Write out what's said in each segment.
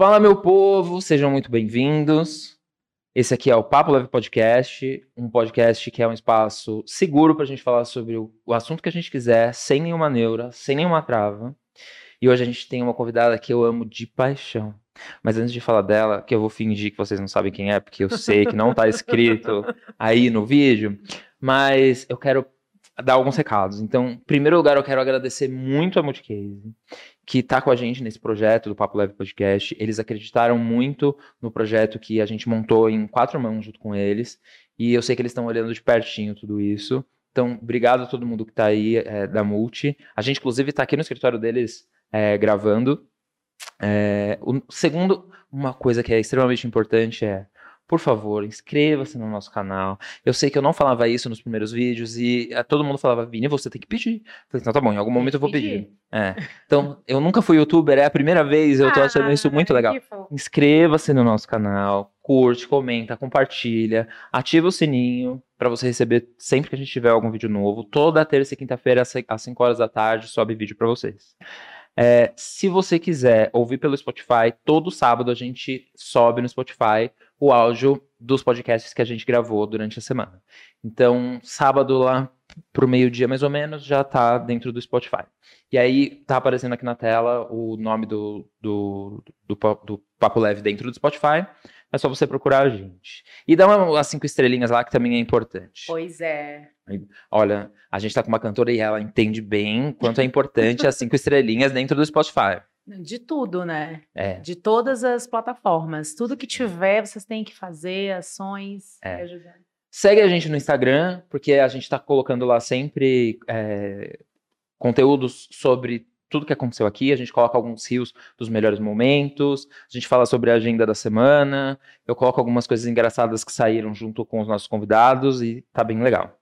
Fala, meu povo, sejam muito bem-vindos. Esse aqui é o Papo Leve Podcast, um podcast que é um espaço seguro para a gente falar sobre o, assunto que a gente quiser, sem nenhuma neura, sem nenhuma trava. E hoje a gente tem uma convidada que eu amo de paixão. Mas antes de falar dela, que eu vou fingir que vocês não sabem quem é, porque eu sei que não está escrito aí no vídeo, mas eu quero dar alguns recados. Então, em primeiro lugar, eu quero agradecer muito a Multicase, que está com a gente nesse projeto do Papo Leve Podcast. Eles acreditaram muito no projeto que a gente montou em quatro mãos junto com eles. E eu sei que eles estão olhando de pertinho tudo isso. Então, obrigado a todo mundo que está aí é, da Multi. A gente, inclusive, está aqui no escritório deles é, gravando. É, o segundo, uma coisa que é extremamente importante é por favor, inscreva-se no nosso canal. Eu sei que eu não falava isso nos primeiros vídeos e uh, todo mundo falava, Vini, você tem que pedir. Eu falei, então tá bom, em algum momento eu vou pedir. pedir. É. Então, eu nunca fui youtuber, é a primeira vez, eu tô achando isso muito legal. Inscreva-se no nosso canal, curte, comenta, compartilha, ativa o sininho para você receber sempre que a gente tiver algum vídeo novo. Toda terça e quinta-feira, às 5 horas da tarde, sobe vídeo para vocês. É, se você quiser ouvir pelo Spotify, todo sábado a gente sobe no Spotify o áudio dos podcasts que a gente gravou durante a semana. Então, sábado lá pro meio-dia mais ou menos já tá dentro do Spotify. E aí tá aparecendo aqui na tela o nome do, do, do, do Papo Leve dentro do Spotify. É só você procurar a gente. E dá uma, as cinco estrelinhas lá que também é importante. Pois é. Olha, a gente tá com uma cantora e ela entende bem quanto é importante as cinco estrelinhas dentro do Spotify. De tudo, né? É. De todas as plataformas. Tudo que tiver, vocês têm que fazer ações é. Segue a gente no Instagram, porque a gente está colocando lá sempre é, conteúdos sobre tudo que aconteceu aqui. A gente coloca alguns rios dos melhores momentos, a gente fala sobre a agenda da semana, eu coloco algumas coisas engraçadas que saíram junto com os nossos convidados e tá bem legal.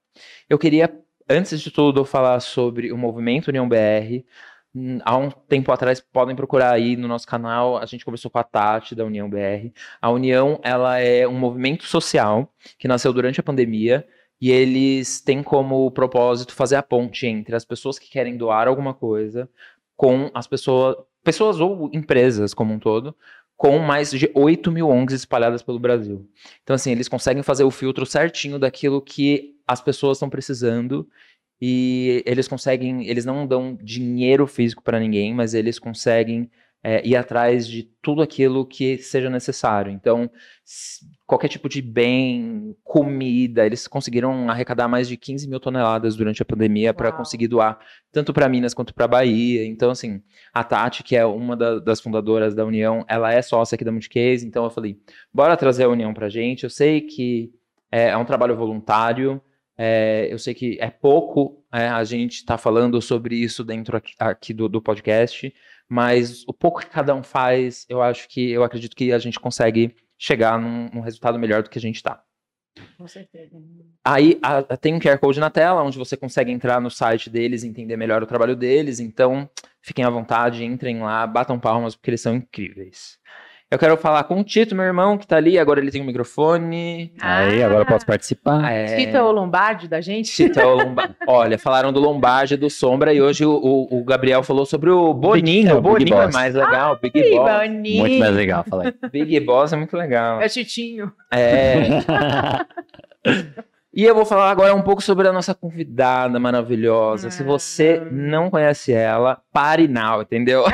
Eu queria, antes de tudo, falar sobre o movimento União BR. Hum, há um tempo atrás, podem procurar aí no nosso canal, a gente conversou com a Tati da União BR. A União, ela é um movimento social que nasceu durante a pandemia e eles têm como propósito fazer a ponte entre as pessoas que querem doar alguma coisa com as pessoas, pessoas ou empresas como um todo, com mais de 8 mil ONGs espalhadas pelo Brasil. Então, assim, eles conseguem fazer o filtro certinho daquilo que as pessoas estão precisando e eles conseguem, eles não dão dinheiro físico para ninguém, mas eles conseguem é, ir atrás de tudo aquilo que seja necessário. Então, qualquer tipo de bem, comida, eles conseguiram arrecadar mais de 15 mil toneladas durante a pandemia para conseguir doar tanto para Minas quanto para Bahia. Então, assim, a Tati, que é uma da, das fundadoras da União, ela é sócia aqui da Multicase, então eu falei, bora trazer a União para gente. Eu sei que é, é um trabalho voluntário, é, eu sei que é pouco é, a gente está falando sobre isso dentro aqui, aqui do, do, podcast, mas o pouco que cada um faz, eu acho que eu acredito que a gente consegue chegar num, num resultado melhor do que a gente está. Com certeza. Aí a, tem um QR Code na tela, onde você consegue entrar no site deles e entender melhor o trabalho deles. Então, fiquem à vontade, entrem lá, batam palmas, porque eles são incríveis. Eu quero falar com o Tito, meu irmão, que tá ali, agora ele tem um microfone. Ah, Aí, agora eu posso participar. É... Tito é o Lombardi da gente? Tito é o Lombardi. Olha, falaram do Lombardi do Sombra e hoje o, o, o Gabriel falou sobre o Boninho. o Boninho é mais legal, Ai, Big Boss. Boninho. Muito mais legal, falei. Big Boss é muito legal. É Titinho. É. E eu vou falar agora um pouco sobre a nossa convidada maravilhosa. Ah. Se você não conhece ela, pare now, entendeu?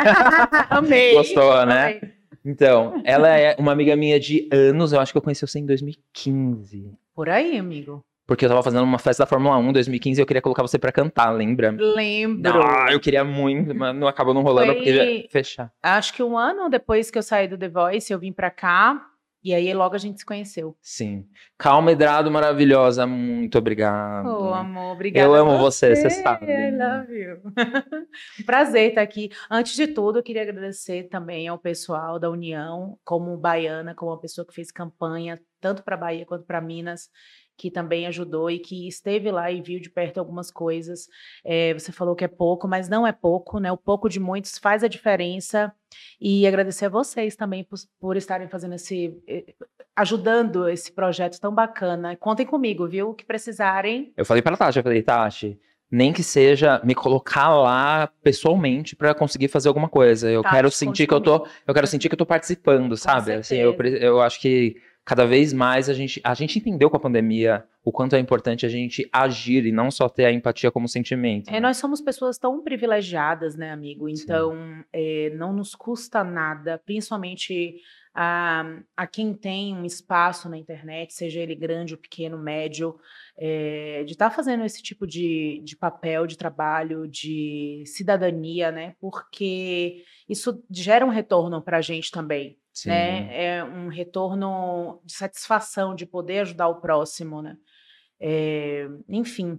Amei. Gostou, né? Amei. Então, ela é uma amiga minha de anos, eu acho que eu conheci você em 2015. Por aí, amigo. Porque eu tava fazendo uma festa da Fórmula 1 em 2015 e eu queria colocar você pra cantar, lembra? Lembro. Ah, eu queria muito, mas não acabou não rolando Foi... porque ia fechar. Acho que um ano depois que eu saí do The Voice, eu vim pra cá. E aí logo a gente se conheceu. Sim. Calma, Edrado, maravilhosa. Muito obrigado. Oh, amor, obrigada. Eu amo você, você sabe. I love you. Prazer estar aqui. Antes de tudo, eu queria agradecer também ao pessoal da União, como baiana, como uma pessoa que fez campanha tanto para Bahia quanto para Minas que também ajudou e que esteve lá e viu de perto algumas coisas. É, você falou que é pouco, mas não é pouco, né? O pouco de muitos faz a diferença. E agradecer a vocês também por, por estarem fazendo esse. Eh, ajudando esse projeto tão bacana. Contem comigo, viu? O que precisarem. Eu falei para a Tati, eu falei, Tati, nem que seja me colocar lá pessoalmente pra conseguir fazer alguma coisa. Eu Tá, quero sentir que eu tô, eu quero sentir que eu tô participando, sabe? Assim, eu, eu acho que cada vez mais a gente, a gente entendeu com a pandemia o quanto é importante a gente agir e não só ter a empatia como sentimento. É, né? nós somos pessoas tão privilegiadas, né, amigo? Então, é, não nos custa nada, principalmente a, a quem tem um espaço na internet, seja ele grande ou pequeno, médio, é, de estar fazendo esse tipo de, de papel, de trabalho, de cidadania, né? Porque isso gera um retorno para a gente também, Sim. né? É um retorno de satisfação de poder ajudar o próximo, né? É, enfim,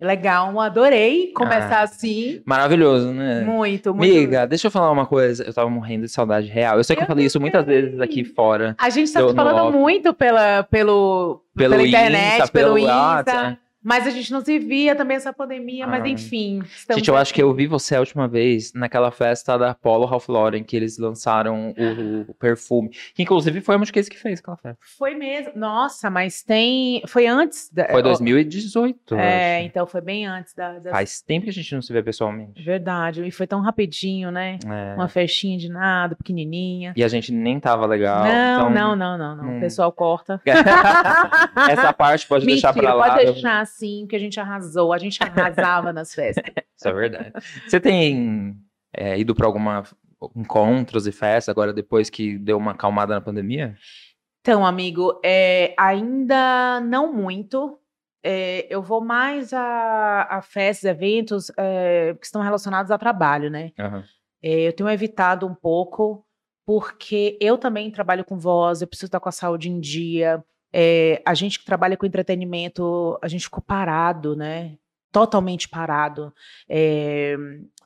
legal, adorei começar Ah, assim. Maravilhoso, né? Muito, muito. Amiga, deixa eu falar uma coisa. Eu tava morrendo de saudade real. Eu sei que eu falei isso muitas vezes aqui fora. A gente no falando off. muito pela, pelo, Pelo pela internet, Insta, pelo, pelo Insta, WhatsApp. Mas a gente não se via também essa pandemia, mas Ah. enfim. estamos Gente, eu acho que eu vi você a última vez naquela festa da Polo Ralph Lauren, que eles lançaram o, o perfume. Que inclusive foi a Multicase que fez aquela festa. Foi mesmo. Nossa, mas tem. Foi antes. Da... Foi ó, 2018. eu É, então foi bem antes da. da- Faz tempo que a gente não se vê pessoalmente. Verdade. E foi tão rapidinho, né? É. Uma festinha de nada, pequenininha. E a gente nem tava legal. não, então- não, não, não, não. não- O pessoal corta. Essa parte pode deixar Mentira, pra lá. pode deixar assim, que a gente arrasou. A gente arrasava nas festas. Isso é verdade. Você tem é, ido pra alguma encontros e festas agora depois que deu uma acalmada na pandemia? Então, amigo, é, ainda não muito. É, eu vou mais a, a festas, eventos é, que estão relacionados a trabalho, né? É, eu tenho evitado um pouco, porque eu também trabalho com voz, eu preciso estar com a saúde em dia. É, a gente que trabalha com entretenimento, a gente ficou parado, né? Totalmente parado. É,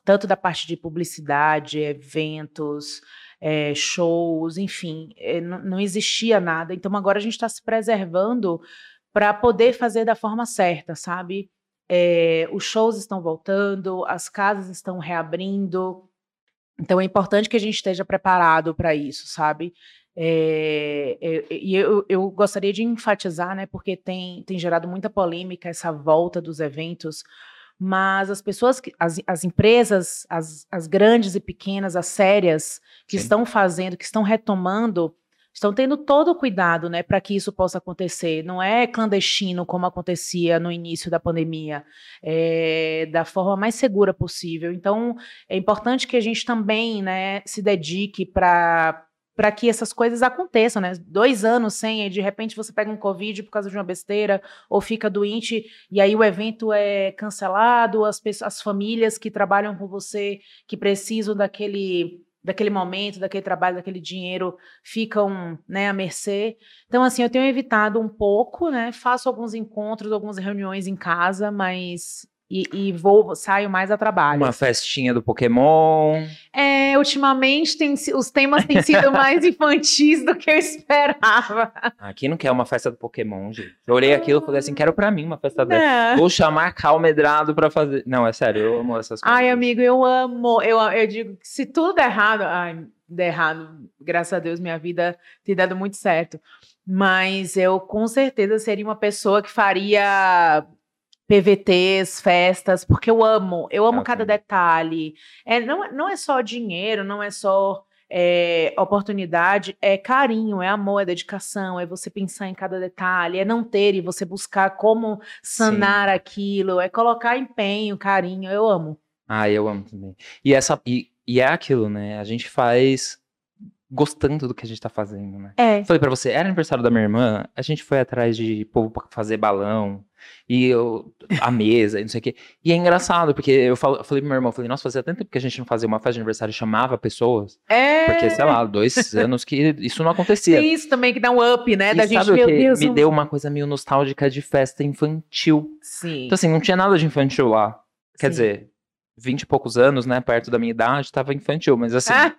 tanto da parte de publicidade, eventos, é, shows, enfim, é, não, existia nada. Então agora a gente está se preservando para poder fazer da forma certa, sabe? É, os shows estão voltando, as casas estão reabrindo. Então é importante que a gente esteja preparado para isso, sabe? É, é, e eu, eu gostaria de enfatizar, né, porque tem, tem gerado muita polêmica essa volta dos eventos, mas as pessoas, que, as, as empresas, as, as grandes e pequenas, as sérias, que Sim. estão fazendo, que estão retomando, estão tendo todo o cuidado, né, para que isso possa acontecer. Não é clandestino como acontecia no início da pandemia, é da forma mais segura possível. Então, é importante que a gente também, né, se dedique para para que essas coisas aconteçam, né? Dois anos sem, e de repente você pega um Covid por causa de uma besteira, ou fica doente, e aí o evento é cancelado, as, pessoas, as famílias que trabalham com você, que precisam daquele daquele momento, daquele trabalho, daquele dinheiro, ficam né, à mercê. Então, assim, eu tenho evitado um pouco, né? Faço alguns encontros, algumas reuniões em casa, mas. E, e vou, saio mais a trabalho. Uma festinha do Pokémon. É, ultimamente tem, os temas têm sido mais infantis do que eu esperava. Aqui não quer uma festa do Pokémon, gente. Eu olhei aquilo e falei assim, quero pra mim uma festa dessa. Vou chamar Cal Medrado pra fazer. Não, é sério, eu amo essas coisas. Ai, amigo, eu amo. Eu, eu digo que se tudo der errado, ai, der errado, graças a Deus, minha vida tem dado muito certo. Mas eu com certeza seria uma pessoa que faria PVTs, festas, porque eu amo, eu amo Eu cada detalhe. É, não, é- não é só dinheiro, não é só é, oportunidade, é carinho, é amor, é dedicação, é você pensar em cada detalhe, é não ter e você buscar como sanar aquilo, é colocar empenho, carinho, eu amo. Ah, eu amo também. E, essa, e, e é aquilo, né? A gente faz gostando do que a gente tá fazendo, né? É. Falei pra você, era aniversário da minha irmã, a gente foi atrás de povo pra fazer balão, e eu, a mesa, e não sei o quê. E é engraçado, porque eu, falo, eu falei pro meu irmão, falei, nossa, fazia tanto tempo que a gente não fazia uma festa de aniversário e chamava pessoas, É. porque, sei lá, dois anos que isso não acontecia. Tem isso também que dá um up, né? E da gente, sabe meu Deus. me deu uma coisa meio nostálgica de festa infantil. Sim. Então, assim, não tinha nada de infantil lá. Quer Sim. dizer, vinte e poucos anos, né, perto da minha idade, tava infantil, mas assim, Ah,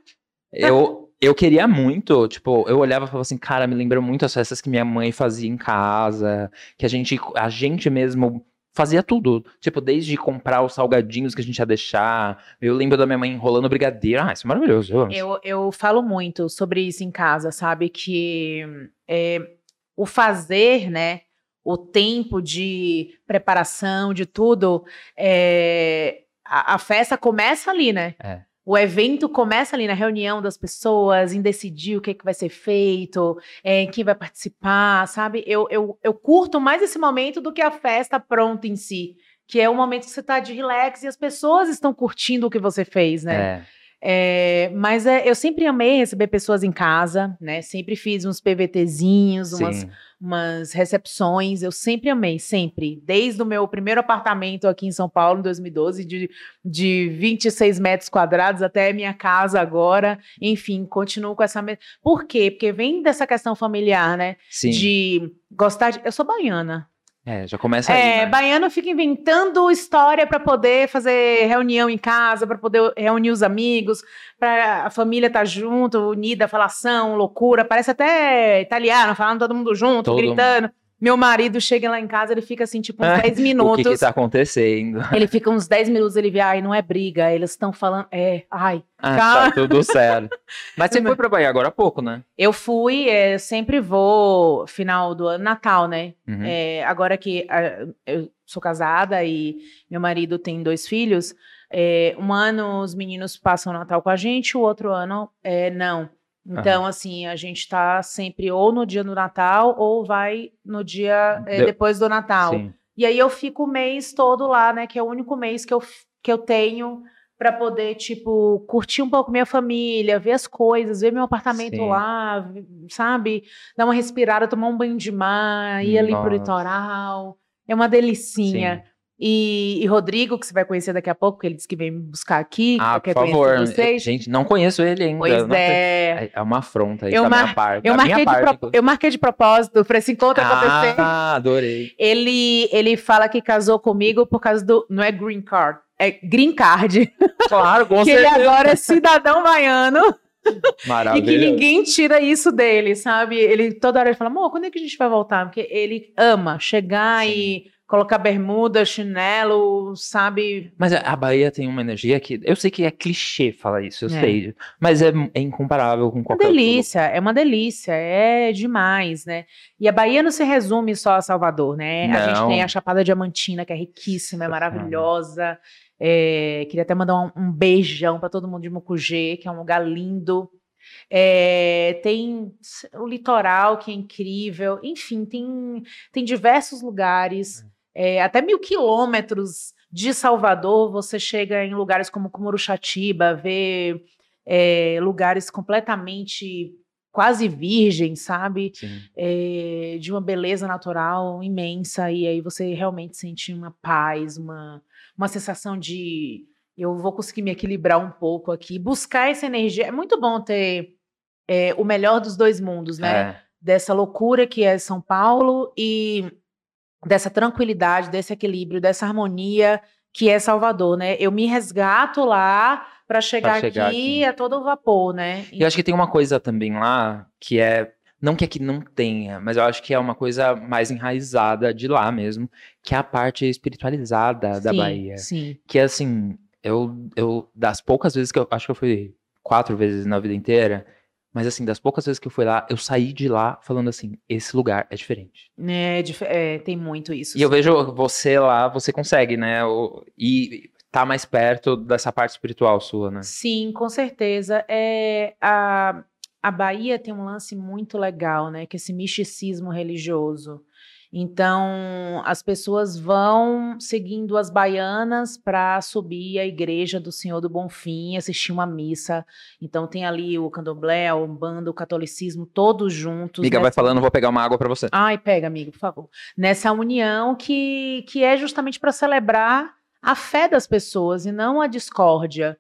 eu, eu queria muito, tipo, eu olhava e falava assim, cara, me lembra muito as festas que minha mãe fazia em casa, que a gente, a gente mesmo fazia tudo, tipo, desde comprar os salgadinhos que a gente ia deixar, eu lembro da minha mãe enrolando brigadeiro, ah, isso é maravilhoso, eu eu falo muito sobre isso em casa, sabe? Que é, o fazer, né? o tempo de preparação, de tudo, é, a, a festa começa ali, né? É. O evento começa ali na reunião das pessoas, em decidir o que, é que vai ser feito, é, quem vai participar, sabe? Eu, eu, eu curto mais esse momento do que a festa pronta em si, que é o momento que você tá de relax e as pessoas estão curtindo o que você fez, né? É. É, mas é, eu sempre amei receber pessoas em casa, né? Sempre fiz uns PVTzinhos, umas, umas recepções. Eu sempre amei, sempre. Desde o meu primeiro apartamento aqui em São Paulo, em 2012, de, de 26 metros quadrados até minha casa agora. Enfim, continuo com essa. Por quê? Porque vem dessa questão familiar, né? Sim. De gostar de. Eu sou baiana. É, já começa aí, É, né? baiano fica inventando história para poder fazer reunião em casa, para poder reunir os amigos, para a família estar junto, unida, falação, loucura. Parece até italiano, falando todo mundo junto, Todo gritando. Meu marido chega lá em casa, ele fica assim, tipo, uns Ah, 10 O que minutos. que tá acontecendo? Ele fica uns 10 minutos, ele vê, ai, não é briga, eles estão falando, é, ai. Ah, Calma. tá tudo certo. Mas você foi pra Bahia agora há pouco, né? Eu fui, é, sempre vou final do ano, Natal, né? Uhum. É, agora que ah, eu sou casada e meu marido tem dois filhos, é, um ano os meninos passam o Natal com a gente, o outro ano é, não. Então, assim, a gente tá sempre ou no dia do Natal ou vai no dia é, De- depois do Natal. Sim. E aí eu fico o mês todo lá, né? Que é o único mês que eu, que eu tenho para poder, tipo, curtir um pouco minha família, ver as coisas, ver meu apartamento Sim. lá, sabe? Dar uma respirada, tomar um banho de mar, ir ali pro Nossa. litoral. É uma delicinha. Sim. E, e Rodrigo, que você vai conhecer daqui a pouco, porque ele disse que vem me buscar aqui. Ah, por favor. vocês. Gente, não conheço ele ainda. Pois Não é. É uma afronta aí Eu da mar- minha parte. Eu da minha marquei, de parte, pro- eu marquei de propósito para esse encontro acontecer. Ah, adorei. Ele, ele fala que casou comigo por causa do. Não é green card, é green card. Claro, com que ele certeza. agora é cidadão baiano e que ninguém tira isso dele, sabe? Ele toda hora ele fala, amor, quando é que a gente vai voltar? Porque ele ama chegar Sim. e colocar bermuda, chinelo, sabe? Mas a Bahia tem uma energia que. Eu sei que é clichê falar isso, eu É. sei. Mas é, é incomparável com Uma qualquer outro delícia, é uma delícia, é demais, né? E a Bahia não se resume só a Salvador, né? A gente Não. tem a Chapada Diamantina, que é riquíssima, é Nossa maravilhosa. É, queria até mandar um, um beijão para todo mundo de Mucugê, que é um lugar lindo. É, tem o litoral, que é incrível. Enfim, tem, tem diversos lugares, é, até mil quilômetros de Salvador. Você chega em lugares como Cumuruxatiba, vê é, lugares completamente quase virgens, sabe? É, de uma beleza natural imensa. E aí você realmente sente uma paz, uma, uma sensação de eu vou conseguir me equilibrar um pouco aqui, buscar essa energia. É muito bom ter é, o melhor dos dois mundos, né? É. Dessa loucura que é São Paulo e dessa tranquilidade, desse equilíbrio, dessa harmonia que é Salvador, né? Eu me resgato lá para chegar, chegar aqui aqui. a todo vapor, né? E eu acho que tem uma coisa também lá que é. Não que aqui não tenha, mas eu acho que é uma coisa mais enraizada de lá mesmo, que é a parte espiritualizada da Sim, Bahia. Sim. Que assim, eu, eu, das poucas vezes que eu acho que eu fui quatro vezes na vida inteira, mas assim, das poucas vezes que eu fui lá, eu saí de lá falando assim: esse lugar é diferente. É, é, tem muito isso. E eu sim. vejo você lá, você consegue, né? E tá mais perto dessa parte espiritual sua, né? Sim, com certeza. É, a, a Bahia tem um lance muito legal, né? Que esse misticismo religioso. Então, as pessoas vão seguindo as baianas para subir à igreja do Senhor do Bonfim, assistir uma missa. Então, tem ali o candomblé, o umbanda, o catolicismo, todos juntos. Amiga, vai nessa- falando, vou pegar uma água pra você. Ai, pega, amigo, por favor. Nessa união que, que é justamente para celebrar a fé das pessoas e não a discórdia.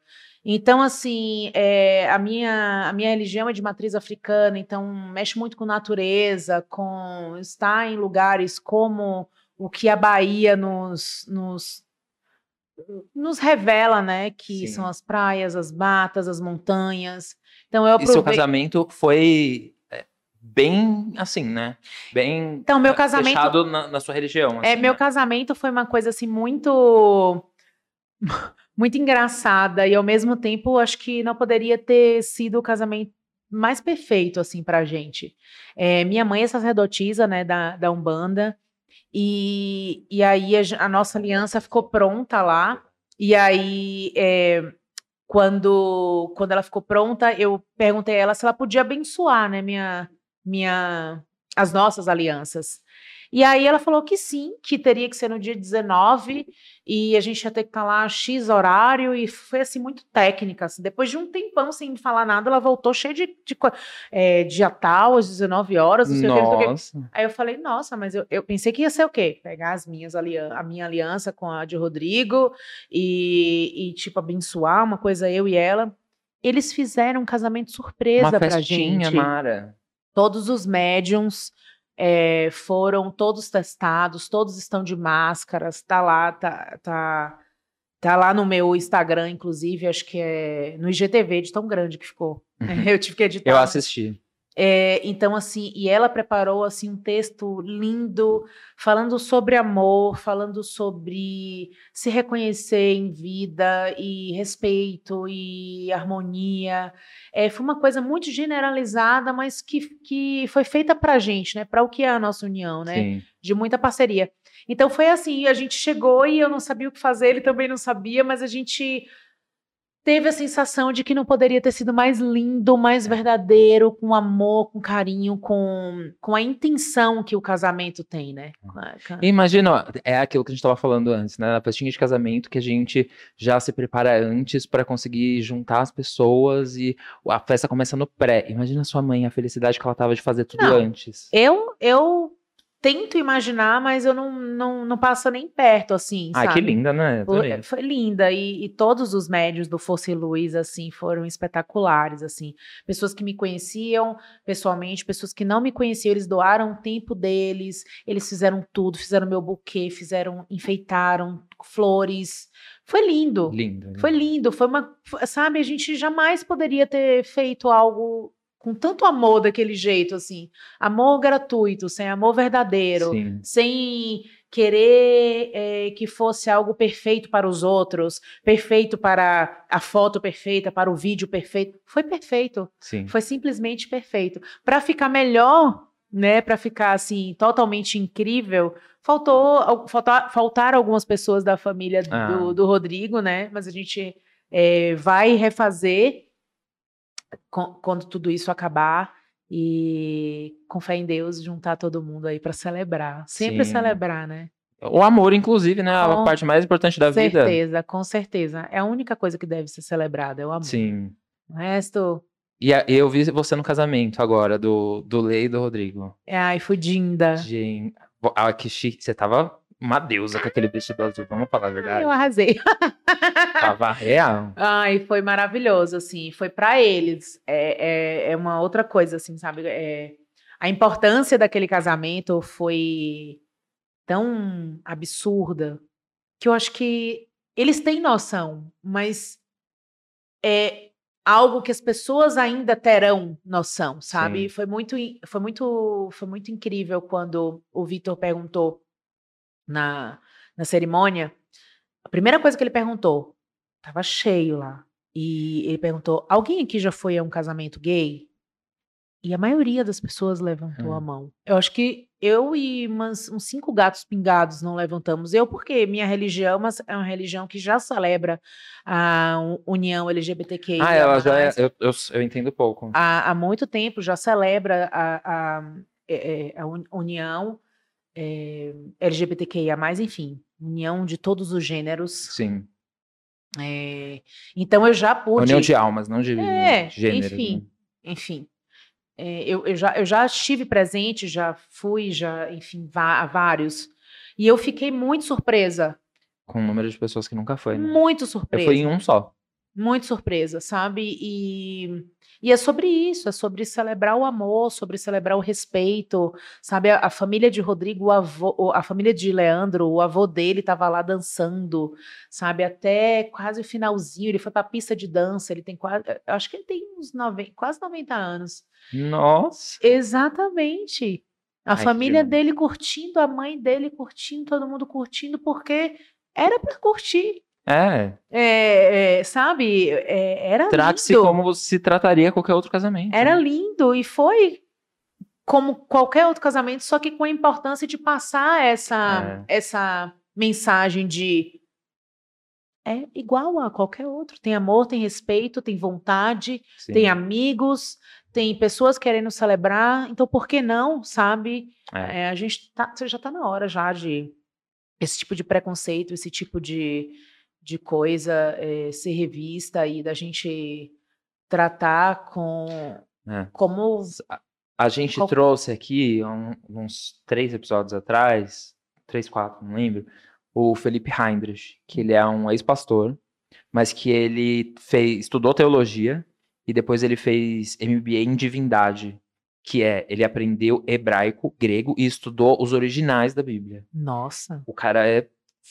Então, assim, é, a, minha, a minha religião é de matriz africana, então mexe muito com natureza, com estar em lugares como o que a Bahia nos, nos, nos revela, né? Que Sim. são as praias, as matas, as montanhas. Então, eu E seu casamento foi é, bem assim, né? Bem Então, meu é, casamento- fechado na, na sua religião. É, assim, meu né? casamento foi uma coisa assim muito muito engraçada e ao mesmo tempo acho que não poderia ter sido o casamento mais perfeito assim pra gente. É, minha mãe é sacerdotisa, né, da, da Umbanda E, e aí a, a nossa aliança ficou pronta lá. E aí, é, quando, quando ela ficou pronta, eu perguntei a ela se ela podia abençoar, né, minha, minha, as nossas alianças. E aí ela falou que sim, que teria que ser no dia 19 e a gente ia ter que estar lá X horário e foi assim muito técnica. Assim. Depois de um tempão sem falar nada, ela voltou cheia de, de é, dia tal, às 19 horas, não sei Nossa. o que. Aí eu falei, nossa, mas eu, eu pensei que ia ser o quê? Pegar as minhas a minha aliança com a de Rodrigo e, e tipo abençoar uma coisa eu e ela. Eles fizeram um casamento surpresa Uma pra festinha, gente. Mara. Todos os médiums é, foram todos testados, todos estão de máscaras, tá lá, tá, tá, tá lá no meu Instagram, inclusive, acho que é no IGTV, de tão grande que ficou. Eu tive que editar. Eu assisti. É, então, assim, e ela preparou assim um texto lindo, falando sobre amor, falando sobre se reconhecer em vida e respeito e harmonia. É, foi uma coisa muito generalizada, mas que, que foi feita pra gente, né? Para o que é a nossa união, né? Sim. De muita parceria. Então foi assim, a gente chegou e eu não sabia o que fazer, ele também não sabia, mas a gente teve a sensação de que não poderia ter sido mais lindo, mais verdadeiro, com amor, com carinho, com, com a intenção que o casamento tem, né? E Imagina, ó, é aquilo que a gente estava falando antes, né? Na festinha de casamento que a gente já se prepara antes para conseguir juntar as pessoas e a festa começa no pré. Imagina sua mãe, a felicidade que ela tava de fazer tudo Não. antes. Eu, eu tento imaginar, mas eu não, não, não passo nem perto, assim, Ai, que sabe? linda, né? Foi, Adorei. foi linda e, e todos os médios do Força e Luz assim foram espetaculares assim pessoas que me conheciam pessoalmente pessoas que não me conheciam eles doaram o tempo deles eles fizeram tudo fizeram meu buquê fizeram enfeitaram flores foi lindo Lindo. foi lindo foi uma sabe a gente jamais poderia ter feito algo com tanto amor daquele jeito assim amor gratuito sem amor verdadeiro Sim. sem querer eh, que fosse algo perfeito para os outros, perfeito para a foto perfeita, para o vídeo perfeito. Foi perfeito, Sim. foi simplesmente perfeito. Para ficar melhor, né, para ficar assim totalmente incrível, faltou al- faltar, faltaram algumas pessoas da família do, Ah. do Rodrigo, né? Mas a gente eh, vai refazer quando tudo isso acabar. E com fé em Deus, juntar todo mundo aí para celebrar. Sempre Sim. celebrar, né? O amor, inclusive, né? A Com parte mais importante da vida. certeza, com certeza. É a única coisa que deve ser celebrada, é o amor. Sim. O resto, E a- eu vi você no casamento agora, do, do Lei e do Rodrigo. é, ai, fudinda. Gente, ah, que chique. Você tava uma deusa com aquele vestido azul, vamos falar a verdade. eu arrasei. Tava real. Ai, foi maravilhoso, assim, foi para eles. É, é, é uma outra coisa, assim, sabe? É, a importância daquele casamento foi tão absurda que eu acho que eles têm noção, mas é algo que as pessoas ainda terão noção, sabe? Sim. Foi muito, foi muito, foi muito incrível quando o Vitor perguntou na, na cerimônia. A primeira coisa que ele perguntou, tava cheio lá, e ele perguntou: alguém aqui já foi a um casamento gay? E a maioria das pessoas levantou Hum. a mão. Eu acho que eu e umas- uns cinco gatos pingados não levantamos. Eu, porque minha religião é uma- é uma religião que já celebra a união LGBTQI. Ah, ela já é. Eu, eu, eu entendo pouco. há, há muito tempo já celebra a, a, é, é, a un- união é, LGBTQIA, enfim, união de todos os gêneros. Sim. é, então eu já pude. União de almas, não de É, gêneros. enfim. né? enfim. é, eu, eu, já, eu já estive presente, já fui, já, enfim, a vários. E eu fiquei muito surpresa. Com o número de pessoas que nunca foi, né? Muito Eu surpresa. fui em um só. Muito surpresa, sabe? E, e é sobre isso, é sobre celebrar o amor, sobre celebrar o respeito, sabe? A, a família de Rodrigo, o avô, a família de Leandro, o avô dele estava lá dançando, sabe? Até quase o finalzinho, ele foi para a pista de dança, ele tem quase, eu acho que ele tem uns 90, quase 90 anos. Nossa. Exatamente. A Ai, que família demais. dele curtindo, a mãe dele curtindo, todo mundo curtindo, porque era para curtir. É. É, é, sabe? É, era Trate-se como se trataria qualquer outro casamento. Era né? lindo e foi como qualquer outro casamento, só que com a importância de passar essa, essa mensagem de é igual a qualquer outro. Tem amor, tem respeito, tem vontade, Sim. tem amigos, tem pessoas querendo celebrar. Então, por que não, sabe? É. É, a gente tá, já tá na hora já de esse tipo de preconceito, esse tipo de, de coisa é, ser revista e da gente tratar com É. como A gente Qual- trouxe aqui, um- uns três episódios atrás, três, quatro, não lembro, o Felipe Heinrich, que ele é um ex-pastor, mas que ele fez, estudou teologia e depois ele fez MBA em divindade, que é, ele aprendeu hebraico, grego e estudou os originais da Bíblia. nossa, O cara é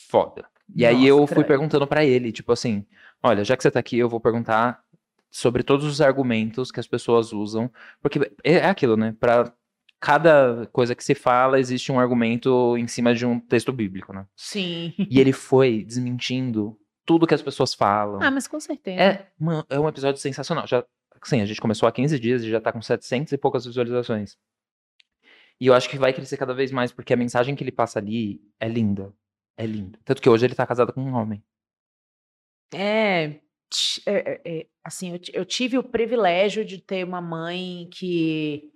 foda. E aí Nossa, eu fui perguntando pra ele, tipo assim, olha, já que você tá aqui, eu vou perguntar sobre todos os argumentos que as pessoas usam, porque é é aquilo, né? Pra cada coisa que se fala, existe um argumento em cima de um texto bíblico, né? sim. E ele foi desmentindo tudo que as pessoas falam. Ah, mas com certeza. É, mano, é um episódio sensacional. Já, assim, a gente começou há 15 dias e já tá com 700 e poucas visualizações. E eu acho que vai crescer cada vez mais, porque a mensagem que ele passa ali é linda. É linda. Tanto que hoje ele tá casado com um homem. É, é, é, é, assim, eu, eu tive o privilégio de ter uma mãe que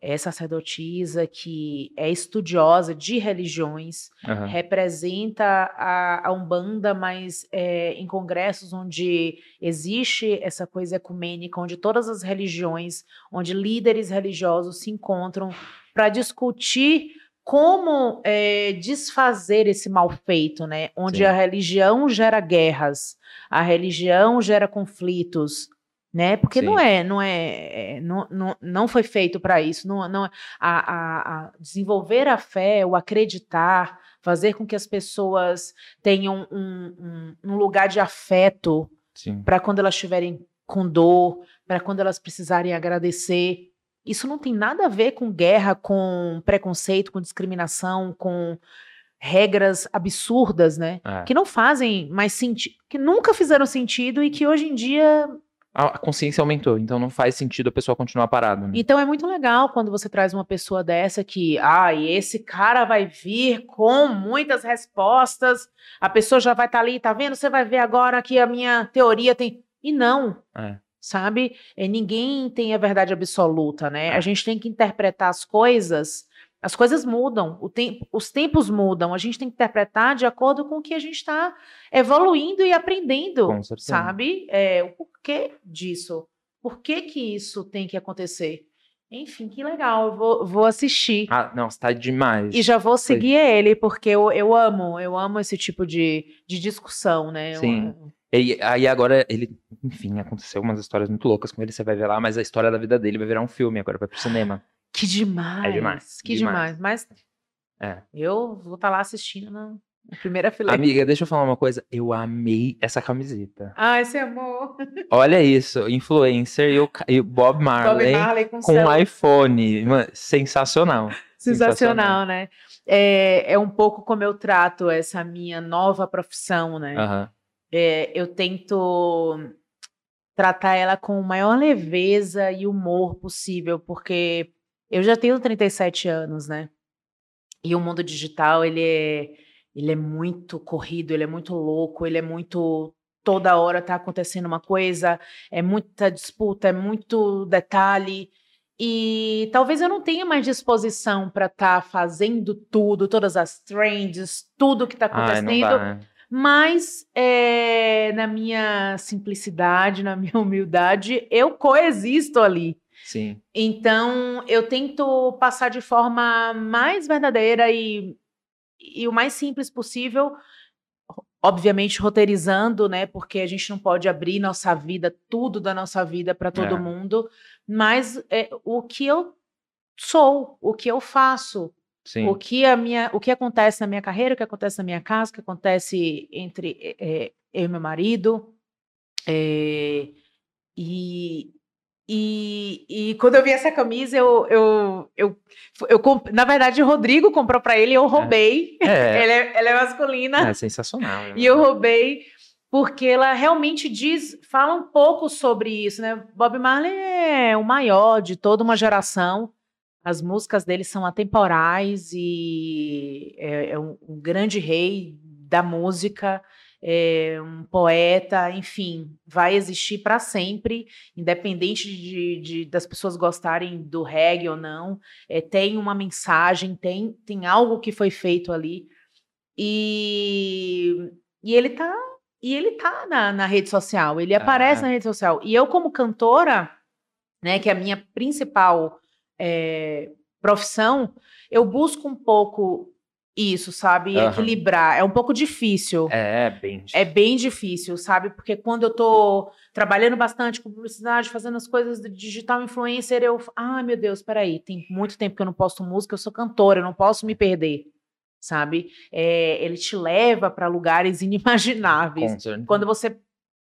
é sacerdotisa, que é estudiosa de religiões, Aham. representa a, a Umbanda, mas é, em congressos onde existe essa coisa ecumênica, onde todas as religiões, onde líderes religiosos se encontram para discutir como é, desfazer esse mal feito, né? Onde Sim. a religião gera guerras, a religião gera conflitos, né? Porque não Sim. é, não é, é, não, não, não foi feito para isso. Não, não, a, a- a desenvolver a fé, o acreditar, fazer com que as pessoas tenham um, um- um lugar de afeto para quando elas estiverem com dor, para quando elas precisarem agradecer. Isso não tem nada a ver com guerra, com preconceito, com discriminação, com regras absurdas, né? É. Que não fazem mais sentido, que nunca fizeram sentido e que hoje em dia. A consciência aumentou, então não faz sentido a pessoa continuar parada. Né? Então é muito legal quando você traz uma pessoa dessa que, ah, e esse cara vai vir com muitas respostas, a pessoa já vai estar ali, tá vendo? Você vai ver agora que a minha teoria tem. E não. É. sabe? É, ninguém tem a verdade absoluta, né? É. A gente tem que interpretar as coisas. As coisas mudam, tempo, os tempos mudam. A gente tem que interpretar de acordo com o que a gente está evoluindo e aprendendo, sabe? É, o porquê disso? Por que que isso tem que acontecer? Enfim, que legal. Eu vou, vou assistir. Ah, não, você tá demais. E já vou seguir ele, porque eu, eu amo, eu amo esse tipo de, de discussão, né? Eu- Sim. E aí agora ele, enfim, aconteceu umas histórias muito loucas com ele, você vai ver lá, mas a história da vida dele vai virar um filme agora, vai pro cinema. Que demais. É demais, Que demais. demais. Mas É. eu vou estar lá assistindo na, primeira fileira. Amiga, deixa eu falar uma coisa, eu amei essa camiseta. Ai, esse amor. Olha isso, influencer e o, e o Bob Marley, Bob Marley com, com celu- um iPhone. Mano, sensacional. Sensacional, né? É, é um pouco como eu trato essa minha nova profissão, né? Aham. É, eu tento tratar ela com a maior leveza e humor possível, porque eu já tenho 37 anos, né? E o mundo digital, ele é, ele é muito corrido, ele é muito louco, ele é muito. Toda hora tá acontecendo uma coisa, é muita disputa, é muito detalhe. E talvez eu não tenha mais disposição para estar fazendo tudo, todas as trends, tudo que está Ai, acontecendo. não dá. né? Mas é, na minha simplicidade, na minha humildade, eu coexisto ali. Sim. Então, eu tento passar de forma mais verdadeira e, e o mais simples possível, obviamente roteirizando, né? Porque a gente não pode abrir nossa vida, tudo da nossa vida para todo É. mundo, mas é, o que eu sou, o que eu faço, Sim. o que a minha, o que acontece na minha carreira, o que acontece na minha casa, o que acontece entre eh, eu e meu marido. eh, e, e, e quando eu vi essa camisa, eu, eu, eu, eu, comp- na verdade, o Rodrigo comprou para ele, eu roubei. É, Ela, é, ela é masculina. é sensacional. né? E eu roubei porque ela realmente diz, fala um pouco sobre isso, né? Bob Marley é o maior de toda uma geração. As músicas dele são atemporais e é, é um, um grande rei da música, é um poeta, enfim, vai existir para sempre, independente de, de, das pessoas gostarem do reggae ou não. É, tem uma mensagem, tem, tem algo que foi feito ali. E, e ele tá e ele tá na, na rede social, ele aparece Ah. na rede social. E eu, como cantora, né, que é a minha principal é, profissão, eu busco um pouco isso, sabe? Aham. Equilibrar. É um pouco difícil. É, bem. É bem difícil, sabe? Porque quando eu tô trabalhando bastante com publicidade, fazendo as coisas de digital influencer, eu. Ai, meu Deus, peraí, tem muito tempo que eu não posto música, eu sou cantora, eu não posso me perder, sabe? É, ele te leva para lugares inimagináveis. Quando você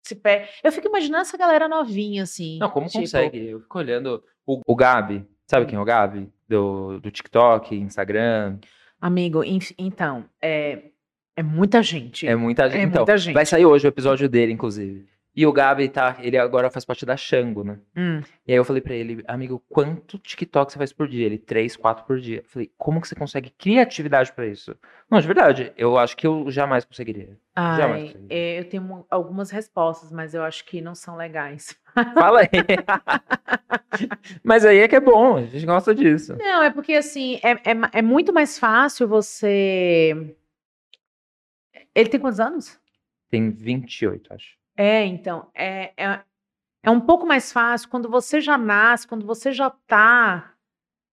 se perde. Eu fico imaginando essa galera novinha, assim. Não, como tipo, consegue? Eu fico olhando o, o Gabi. Sabe quem é o Gabi? Do, do TikTok, Instagram. Amigo, então, é, é muita gente. É muita gente. É então, muita gente. vai sair hoje o episódio dele, inclusive. E o Gabi tá. Ele agora faz parte da Xango, né? Hum. E aí eu falei pra ele, amigo, quanto TikTok você faz por dia? Ele, três, quatro por dia. Eu falei, como que você consegue criatividade pra isso? Não, de verdade, eu acho que eu jamais conseguiria. Jamais Ai, consegui. é, eu tenho algumas respostas, mas eu acho que não são legais. Fala aí. Mas aí é que é bom, a gente gosta disso. Não, é porque assim, é, é, é muito mais fácil você. Ele tem quantos anos? Tem 28, acho. É, então, é, é, é um pouco mais fácil quando você já nasce, quando você já tá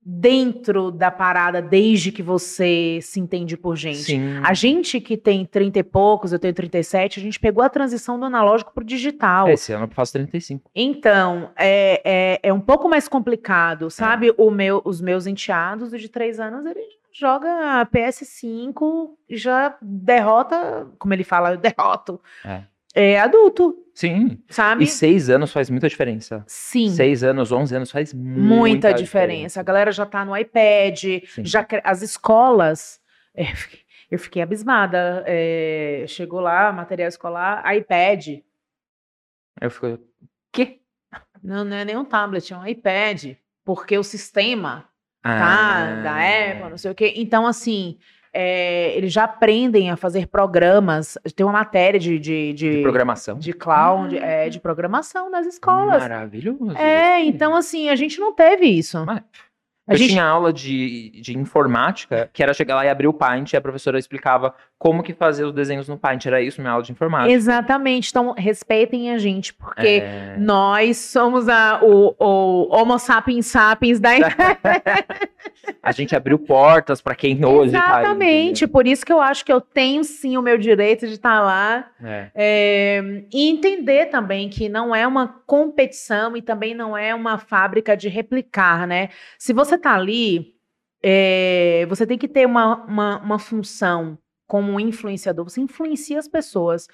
dentro da parada desde que você se entende por gente. Sim. A gente que tem 30 e poucos, eu tenho 37, a gente pegou a transição do analógico pro digital. Esse ano eu faço 35. Então, é, é, é um pouco mais complicado, sabe? O meu, os meus enteados de três anos, ele joga PS5 e já derrota, como ele fala, eu derroto. É. É adulto, Sim. sabe? E seis anos faz muita diferença. Sim, Seis anos, 11 anos faz muita, muita diferença. A galera já tá no iPad, Sim. já as escolas. é, eu fiquei- abismada. é, chegou lá, material escolar, iPad. Eu fico, quê? Não, não é nem um tablet, é um iPad. Porque o sistema tá? Ah, Da Apple, não sei o quê. Então, assim, é, eles já aprendem a fazer programas. Tem uma matéria de, de, de, De programação. de cloud, é, de programação nas escolas. Maravilhoso. É, então, assim, a gente não teve isso. Mas- A eu gente, tinha aula de, de informática, que era chegar lá e abrir o Paint, e a professora explicava como que fazer os desenhos no Paint. Era isso, minha aula de informática. Exatamente. Então, respeitem a gente, porque É, nós somos a, o, o Homo sapiens sapiens da a gente abriu portas pra quem hoje tá aí, Exatamente. Por isso que eu acho que eu tenho sim o meu direito de estar lá. entendeu? É. É, e entender também que não é uma competição e também não é uma fábrica de replicar, né? Se você tá ali, é, você tem que ter uma, uma, uma função como um influenciador. Você influencia as pessoas.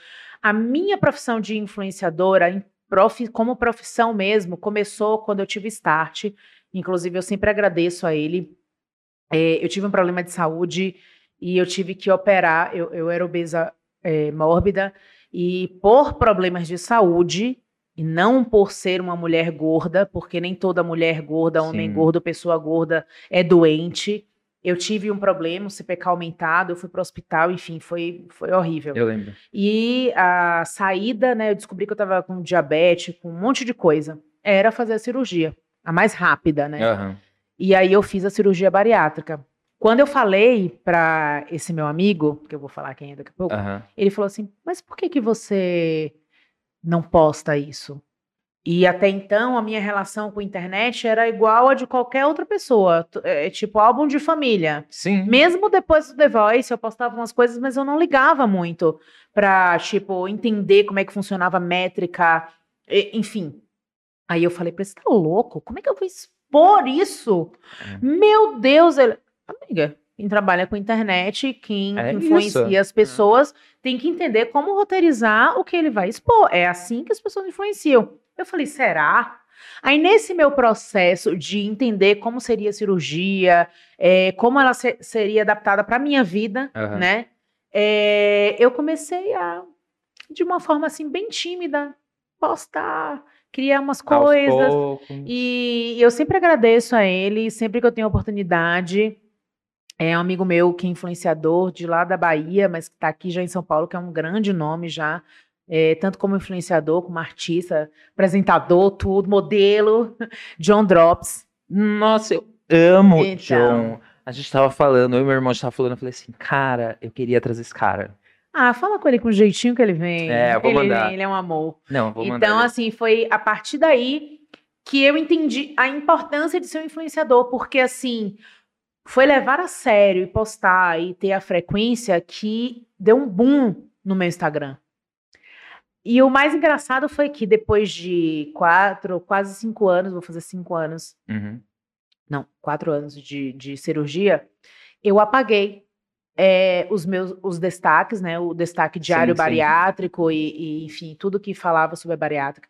A minha profissão de influenciadora, em profi- como profissão mesmo, começou quando eu tive start. Inclusive, eu sempre agradeço a ele. É, eu tive um problema de saúde e eu tive que operar. Eu, eu era obesa é, mórbida e por problemas de saúde, e não por ser uma mulher gorda, porque nem toda mulher gorda, homem Sim. gordo, pessoa gorda é doente. Eu tive um problema, um CPK aumentado, eu fui para o hospital, enfim, foi, foi horrível. Eu lembro. E a saída, né, eu descobri que eu estava com diabetes, com um monte de coisa, era fazer a cirurgia, a mais rápida, né? Aham. E aí eu fiz a cirurgia bariátrica. Quando eu falei para esse meu amigo, que eu vou falar quem é daqui a pouco, Aham. ele falou assim: Mas por que, que você não posta isso? E até então a minha relação com a internet era igual a de qualquer outra pessoa. T- É tipo álbum de família. Sim. Mesmo depois do The Voice, eu postava umas coisas, mas eu não ligava muito pra, tipo, entender como é que funcionava a métrica, e- enfim. Aí eu falei ele, você tá louco? Como é que eu vou expor isso? É. Meu Deus, ele... Amiga, quem trabalha com internet, quem É influencia isso. as pessoas, tem que entender como roteirizar o que ele vai expor. É assim que as pessoas influenciam. Eu falei, será? Aí, nesse meu processo de entender como seria a cirurgia, é, como ela se- seria adaptada para minha vida, Aham. né? é, eu comecei a, de uma forma assim, bem tímida, postar criar umas coisas. poucos. E eu sempre agradeço a ele, sempre que eu tenho oportunidade. É um amigo meu que é influenciador de lá da Bahia, mas que está aqui já em São Paulo, que é um grande nome já, é, tanto como influenciador, como artista, apresentador, tudo, modelo, John Drops. Nossa, eu amo Então. John. A gente tava falando, eu e meu irmão tava falando, eu falei assim, cara, eu queria trazer esse cara. Ah, fala com ele com o jeitinho que ele vem. É, eu vou ele, mandar. vem, ele é um amor. Não, vou mandar. Então, ele. assim, foi a partir daí que eu entendi a importância de ser um influenciador, porque, assim, foi levar a sério e postar e ter a frequência que deu um boom no meu Instagram. E o mais engraçado foi que depois de quatro, quase cinco anos, vou fazer cinco anos, Uhum. não, quatro anos de, de cirurgia, eu apaguei é, os meus os destaques, né? O destaque diário Sim, sim. bariátrico e, e, enfim, tudo que falava sobre a bariátrica.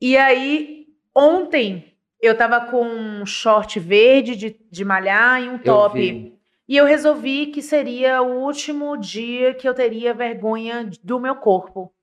E aí, ontem, eu tava com um short verde de, de malhar e um Eu top. vi. E eu resolvi que seria o último dia que eu teria vergonha do meu corpo.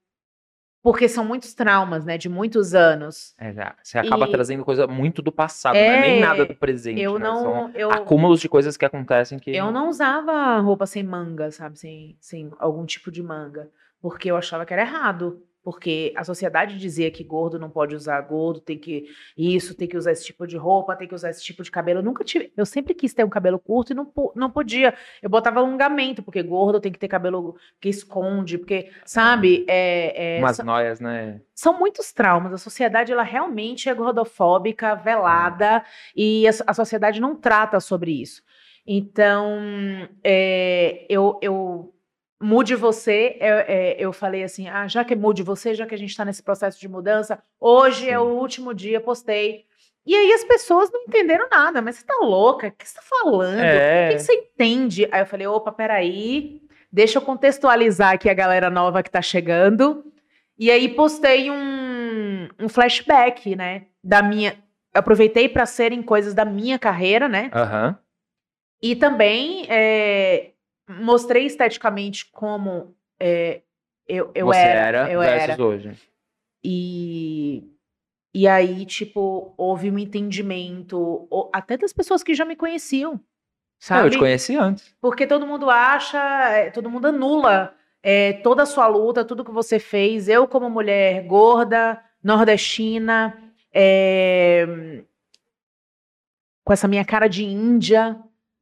Porque são muitos traumas, né? De muitos anos. É. Você acaba E- trazendo coisa muito do passado, não é nem É, nada do presente. Eu né? São não. Eu, acúmulos de coisas que acontecem que. Eu não usava roupa sem manga, sabe? Sem, sem algum tipo de manga. Porque eu achava que era errado. Porque a sociedade dizia que gordo não pode usar gordo, tem que isso, tem que usar esse tipo de roupa, tem que usar esse tipo de cabelo. Eu nunca tive. Eu sempre quis ter um cabelo curto e não, não podia. Eu botava alongamento, porque gordo tem que ter cabelo que esconde, porque, sabe? É, é, Umas são- noias, né? são muitos traumas. A sociedade ela realmente é gordofóbica, velada, e a, a sociedade não trata sobre isso. Então, é, eu, eu mude você. Eu, é, eu falei assim, ah, já que mude você, já que a gente está nesse processo de mudança, hoje é Sim. o último dia, postei. E aí as pessoas não entenderam nada. Mas você tá louca? O que você tá falando? O É. que que você entende? Aí eu falei, opa, peraí, deixa eu contextualizar aqui a galera nova que tá chegando. E aí postei um, um flashback, né, da minha... Aproveitei para serem coisas da minha carreira, né? Aham. E também é, mostrei esteticamente como é, eu, eu Você era, era, eu era. hoje. E, e aí, tipo, houve um entendimento, até das pessoas que já me conheciam, sabe? eu te conheci antes. Porque todo mundo acha, é, todo mundo anula é, toda a sua luta, tudo que você fez. Eu, como mulher gorda, nordestina, é, com essa minha cara de índia,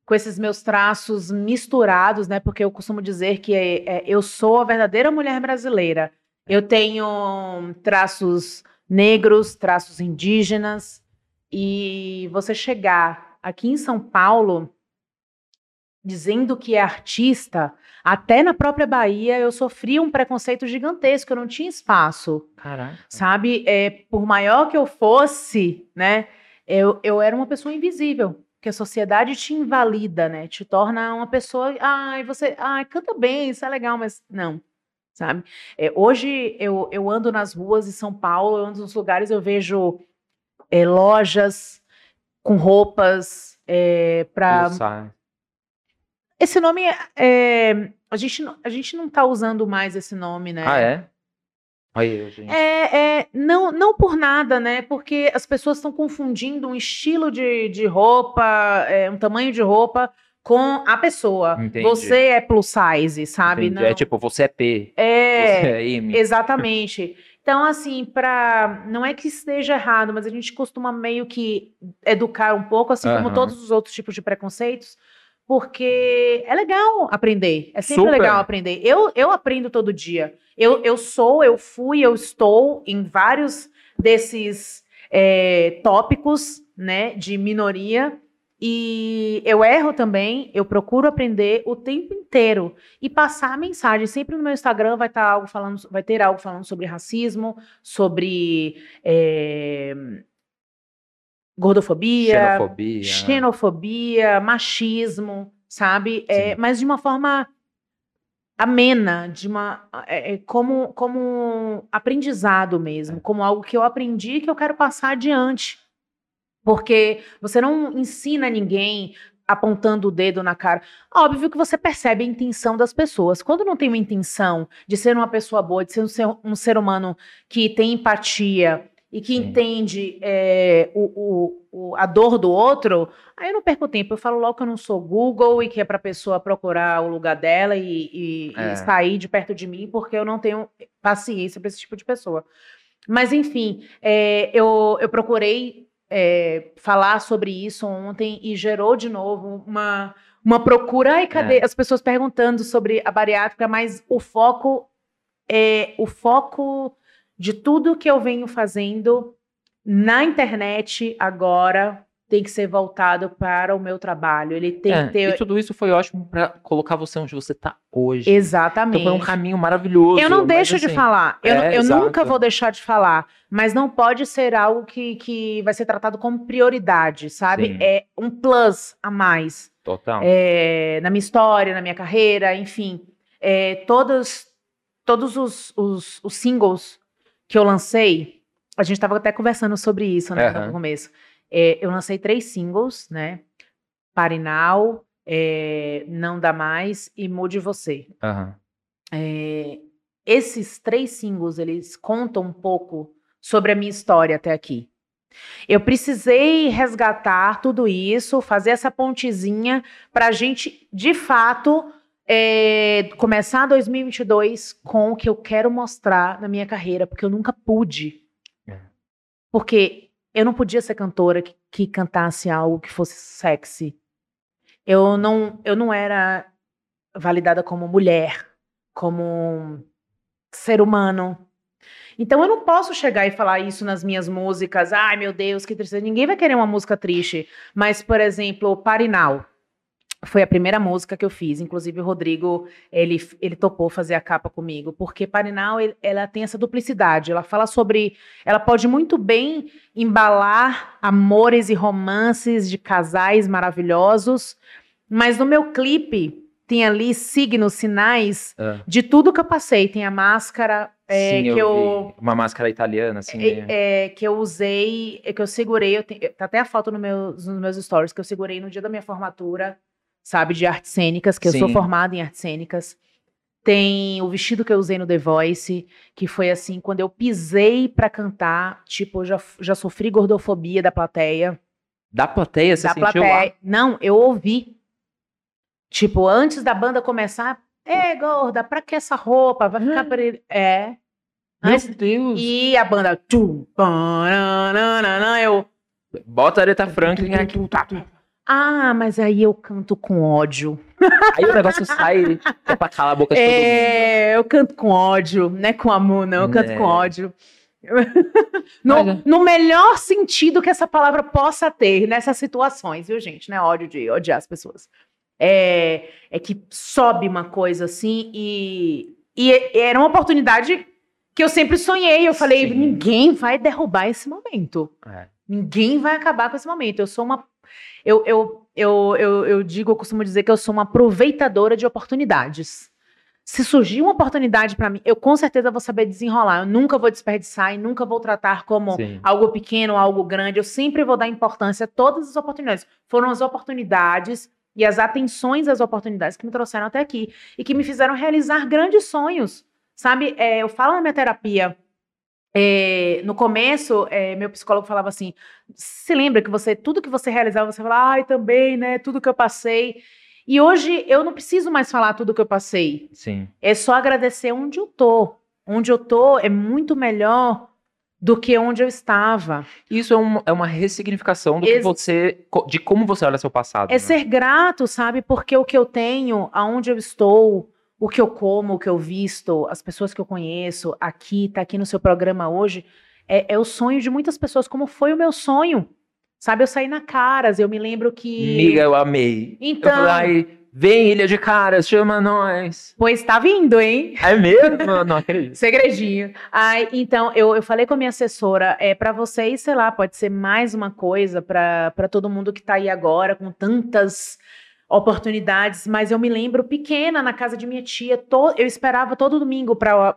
com esses meus traços misturados, né? Porque eu costumo dizer que é, é, eu sou a verdadeira mulher brasileira. Eu tenho traços negros, traços indígenas, e você chegar aqui em São Paulo dizendo que é artista, até na própria Bahia eu sofri um preconceito gigantesco, eu não tinha espaço, Caraca. sabe? É, por maior que eu fosse, né, eu, eu era uma pessoa invisível, que a sociedade te invalida, né, te torna uma pessoa, ai, você, ai, canta bem, isso é legal, mas não, sabe? É, hoje eu, eu ando nas ruas de São Paulo, eu ando nos lugares, eu vejo é, lojas com roupas é, para esse nome é, é, a gente não- a gente não tá usando mais esse nome, né? Ah, é? Eu, gente. É, é, não, não por nada, né? Porque as pessoas estão confundindo um estilo de, de roupa, é, um tamanho de roupa com a pessoa. Entendi. Você é plus size, sabe? Não, É tipo, você é P, é, você é M. Exatamente. Então, assim, para não é que esteja errado, mas a gente costuma meio que educar um pouco, assim como Aham. todos os outros tipos de preconceitos, porque é legal aprender. É sempre Super. legal aprender. Eu, eu aprendo todo dia. Eu, eu sou, eu fui, eu estou em vários desses é, tópicos, né, de minoria. E eu erro também, eu procuro aprender o tempo inteiro e passar a mensagem. Sempre no meu Instagram vai estar algo falando, vai ter algo falando sobre racismo, sobre é, gordofobia, Xenofobia. xenofobia, machismo, sabe? É, mas de uma forma amena, de uma é, é, como como aprendizado mesmo, É. como algo que eu aprendi e que eu quero passar adiante. Porque você não ensina ninguém apontando o dedo na cara. Óbvio que você percebe a intenção das pessoas. Quando não tem uma intenção de ser uma pessoa boa, de ser um ser, um ser humano que tem empatia, e que Sim. entende é, o, o- o- a dor do outro, aí eu não perco tempo. Eu falo logo que eu não sou Google e que é para a pessoa procurar o lugar dela e, e- e É. sair de perto de mim, porque eu não tenho paciência para esse tipo de pessoa. Mas, enfim, é, eu, eu procurei é, falar sobre isso ontem e gerou de novo uma, uma procura. Ai, cadê? É. As pessoas perguntando sobre a bariátrica, mas o foco é o foco de tudo que eu venho fazendo na internet agora tem que ser voltado para o meu trabalho. Ele tem É, que ter. E tudo isso foi ótimo pra colocar você onde você tá hoje. Exatamente. Então foi um caminho maravilhoso. Eu não deixo de assim, falar. Eu, é, eu nunca vou deixar de falar. Mas não pode ser algo que, que vai ser tratado como prioridade, sabe? Sim. É um plus a mais. Total. é, na minha história, na minha carreira, enfim. É, todos todos os, os, os singles que eu lancei, a gente estava até conversando sobre isso né, Aham. no começo. É, eu lancei três singles, né? Parinal, é, Não Dá Mais e Mude Você. Aham. É, esses três singles, eles contam um pouco sobre a minha história até aqui. Eu precisei resgatar tudo isso, fazer essa pontezinha para a gente, de fato, é, começar 2022 com o que eu quero mostrar na minha carreira, porque eu nunca pude. É. Porque eu não podia ser cantora que, que cantasse algo que fosse sexy. Eu não, eu não era validada como mulher, como ser humano. Então eu não posso chegar e falar isso nas minhas músicas. Ai, meu Deus, que tristeza. Ninguém vai querer uma música triste. Mas, por exemplo, Parinal. Foi a primeira música que eu fiz. Inclusive, o Rodrigo, ele, ele topou fazer a capa comigo. Porque Parinal, ele- ela tem essa duplicidade. Ela fala sobre... Ela pode muito bem embalar amores e romances de casais maravilhosos. Mas no meu clipe, tem ali signos, sinais Ah, de tudo que eu passei. Tem a máscara é, sim, que eu, eu... Uma máscara italiana, assim. É, é, que eu usei, é, que eu segurei, eu tenho, tá até a foto no meus, nos meus stories, que eu segurei no dia da minha formatura, sabe, de artes cênicas, que eu sou Sim. formada em artes cênicas. Tem o vestido que eu usei no The Voice, que foi assim, quando eu pisei pra cantar, tipo, eu já, já sofri gordofobia da plateia. Da plateia, você da sentiu plateia. Não, eu ouvi. Tipo, antes da banda começar, é, gorda, pra que essa roupa? Vai ficar pra ele. É. Meu Antes- Deus. e a banda. Eu. Bota a Aretha Franklin aqui. Ah, mas aí eu canto com ódio. Aí o negócio sai é pra calar a boca de todo mundo. É, eu canto com ódio, não é com amor, não. Eu canto É. com ódio. no, Mas no melhor sentido que essa palavra possa ter nessas situações, viu, gente? Não é ódio de odiar as pessoas. É, é que sobe uma coisa assim e, e era uma oportunidade que eu sempre sonhei. Eu falei, Sim. ninguém vai derrubar esse momento. É. Ninguém vai acabar com esse momento. Eu sou uma. Eu, eu, eu, eu, eu digo, eu costumo dizer que eu sou uma aproveitadora de oportunidades. Se surgir uma oportunidade para mim, eu com certeza vou saber desenrolar. Eu nunca vou desperdiçar e nunca vou tratar como Sim. algo pequeno, algo grande. Eu sempre vou dar importância a todas as oportunidades. Foram as oportunidades e as atenções às oportunidades que me trouxeram até aqui e que me fizeram realizar grandes sonhos. Sabe, É, eu falo na minha terapia. É, no começo, é, meu psicólogo falava assim: se lembra que você, tudo que você realizava, você fala, ai, também, né? Tudo que eu passei. E hoje eu não preciso mais falar tudo que eu passei. Sim. É só agradecer onde eu tô. Onde eu tô é muito melhor do que onde eu estava. Isso é, um- é uma ressignificação do que Ex- você. de como você olha seu passado. É né? ser grato, sabe? Porque o que eu tenho, aonde eu estou, o que eu como, o que eu visto, as pessoas que eu conheço, aqui, tá aqui no seu programa hoje, é, é o sonho de muitas pessoas, como foi o meu sonho. Sabe, eu saí na Caras, eu me lembro que. Miga, eu amei. Então- Eu falei, ai, vem, Ilha de Caras, chama nós. Pois tá vindo, hein? É mesmo? Não acredito. Segredinho. Ai, então, eu, eu falei com a minha assessora, é para vocês, sei lá, pode ser mais uma coisa para todo mundo que tá aí agora, com tantas oportunidades, mas eu me lembro pequena na casa de minha tia, to- eu esperava todo domingo para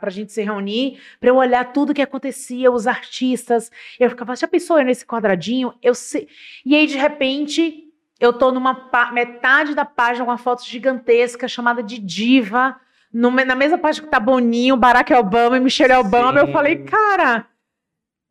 a gente se reunir, para eu olhar tudo que acontecia, os artistas. Eu ficava, já pensou eu nesse quadradinho? Eu sei. E aí, de repente, eu tô numa metade da página com uma foto gigantesca chamada de diva. no na mesma página que tá Boninho, Barack Obama e Michelle Obama, eu Sim. falei, cara,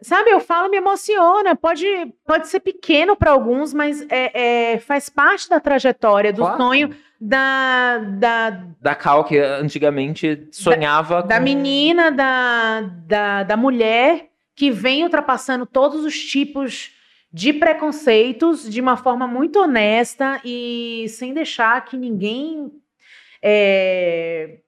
Sabe, eu falo, me emociona. Pode, pode ser pequeno para alguns, mas é, é, faz parte da trajetória, do Claro. sonho da, da, Da Cal, que antigamente sonhava da com... menina, da, da, da mulher que vem ultrapassando todos os tipos de preconceitos de uma forma muito honesta e sem deixar que ninguém é,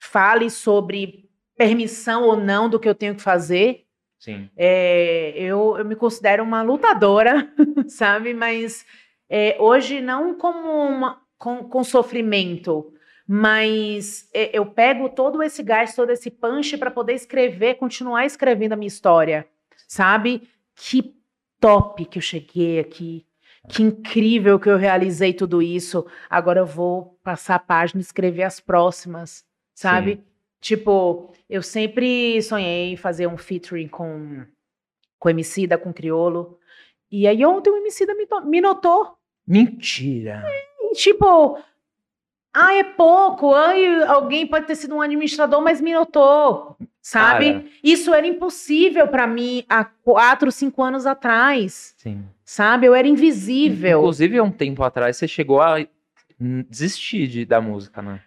fale sobre permissão ou não do que eu tenho que fazer. Sim, É, eu, eu me considero uma lutadora, sabe? Mas é, hoje não como uma, com, com sofrimento, mas é, eu pego todo esse gás, todo esse punch para poder escrever, continuar escrevendo a minha história, sabe? Que top que eu cheguei aqui. Que incrível que eu realizei tudo isso. Agora eu vou passar a página e escrever as próximas, sabe? Sim. Tipo, eu sempre sonhei em fazer um featuring com com Emicida, com Criolo. E aí ontem o Emicida me, me notou. Mentira. E, tipo, ah, é pouco. Ai, alguém pode ter sido um administrador, mas me notou. Sabe? Cara. Isso era impossível pra mim há quatro, cinco anos atrás. Sim. Sabe? Eu era invisível. Inclusive, há um tempo atrás, você chegou a desistir de, da música, né?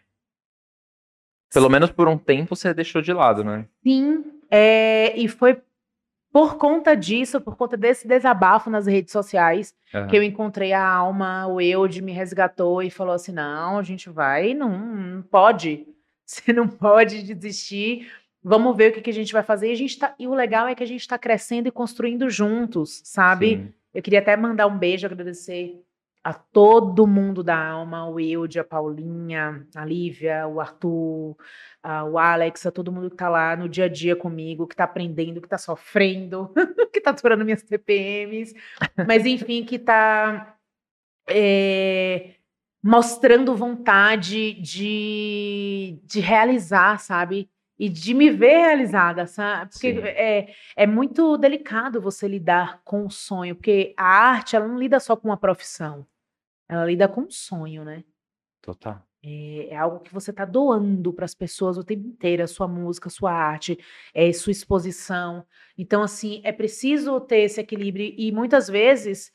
Pelo menos por um tempo você deixou de lado, né? Sim, é, e foi por conta disso, por conta desse desabafo nas redes sociais, Aham. que eu encontrei a alma, o Eude me resgatou e falou assim: não, a gente vai, não, não pode. Você não pode desistir. Vamos ver o que, que a gente vai fazer. E, a gente tá, e o legal é que a gente está crescendo e construindo juntos, sabe? Sim. Eu queria até mandar um beijo, agradecer a todo mundo da alma, o Eude, a Paulinha, a Lívia, o Arthur, a- o Alex, a todo mundo que tá lá no dia a dia comigo, que tá aprendendo, que tá sofrendo, que tá aturando minhas TPMs, mas enfim, que tá é, mostrando vontade de, de realizar, sabe? E de me ver realizada, sabe? Porque Sim. é, é muito delicado você lidar com o sonho, porque a arte, ela não lida só com uma profissão, ela lida com um sonho, né? Total. É, é algo que você está doando para as pessoas o tempo inteiro, a sua música, a sua arte, é, sua exposição. Então, assim, é preciso ter esse equilíbrio. E muitas vezes,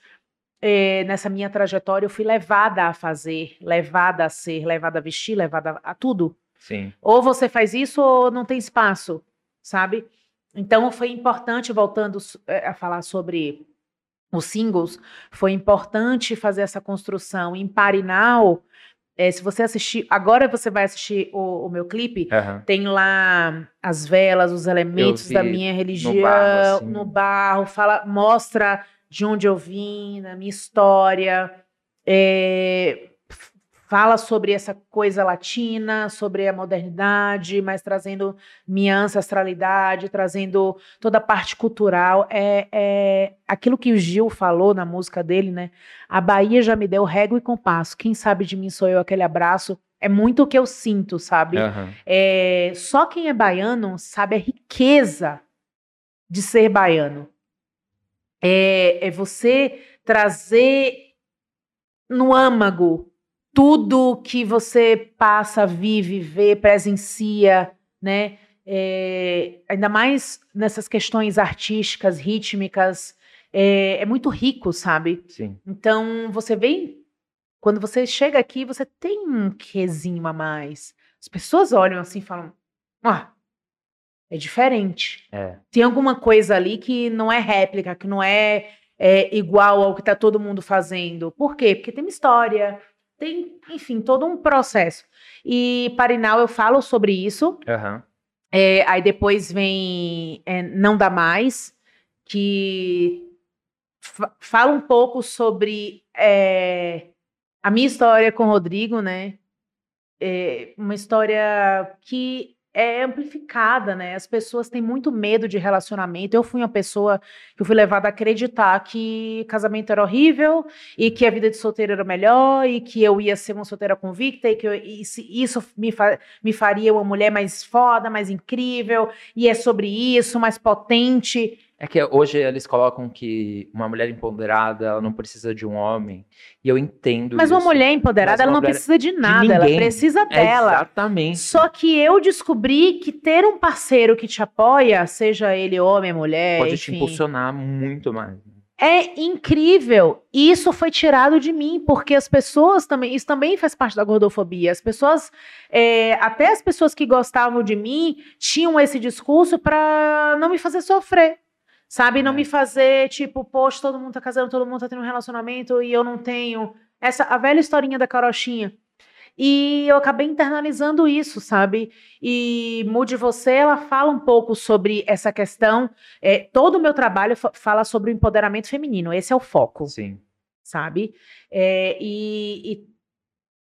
é, nessa minha trajetória, eu fui levada a fazer, levada a ser, levada a vestir, levada a, a tudo. Sim. Ou você faz isso ou não tem espaço, sabe? Então foi importante, voltando eh, a falar sobre os singles, foi importante fazer essa construção. Em Parinal, eh, se você assistir, agora você vai assistir o, o meu clipe, Aham. tem lá as velas, os elementos da minha no religião, barro, assim. no barro, fala, mostra de onde eu vim, da minha história, é, fala sobre essa coisa latina, sobre a modernidade, mas trazendo minha ancestralidade, trazendo toda a parte cultural. É, é aquilo que o Gil falou na música dele, né? A Bahia já me deu régua e compasso. Quem sabe de mim sou eu aquele abraço. É muito o que eu sinto, sabe? Aham. É, só quem é baiano sabe a riqueza de ser baiano. É, é você trazer no âmago tudo que você passa, vive, vê, presencia, né? É, ainda mais nessas questões artísticas, rítmicas, é, é muito rico, sabe? Sim. Então, você vem. Quando você chega aqui, você tem um quezinho a mais. As pessoas olham assim e falam: Ah, é diferente. É. Tem alguma coisa ali que não é réplica, que não é, é, igual ao que está todo mundo fazendo. Por quê? Porque tem uma história, tem, enfim, todo um processo. E Parinal eu falo sobre isso. Aham. É, aí depois vem é, Não Dá Mais, que fa- fala um pouco sobre é, a minha história com o Rodrigo, né? É, uma história que é amplificada, né? As pessoas têm muito medo de relacionamento. Eu fui uma pessoa que fui levada a acreditar que casamento era horrível e que a vida de solteiro era melhor e que eu ia ser uma solteira convicta e que eu- e isso me, fa- me faria uma mulher mais foda, mais incrível e é sobre isso, mais potente. É que hoje eles colocam que uma mulher empoderada, ela não precisa de um homem. E eu entendo Mas uma isso. mulher empoderada, Mas ela uma não mulher- precisa de nada, ela ninguém. precisa É dela. exatamente. Só que eu descobri que ter um parceiro que te apoia, seja ele homem, mulher, Pode te enfim, impulsionar muito mais. é incrível. E isso foi tirado de mim, porque as pessoas também, isso também faz parte da gordofobia. As pessoas, é, até as pessoas que gostavam de mim, tinham esse discurso pra não me fazer sofrer. Sabe? Não É. me fazer, tipo, poxa, todo mundo tá casando, todo mundo tá tendo um relacionamento e eu não tenho. Essa, a velha historinha da carochinha. E eu acabei internalizando isso, sabe? E Mude Você, ela fala um pouco sobre essa questão. é, todo o meu trabalho fa- fala sobre o empoderamento feminino, esse é o foco, Sim. sabe? É, e, e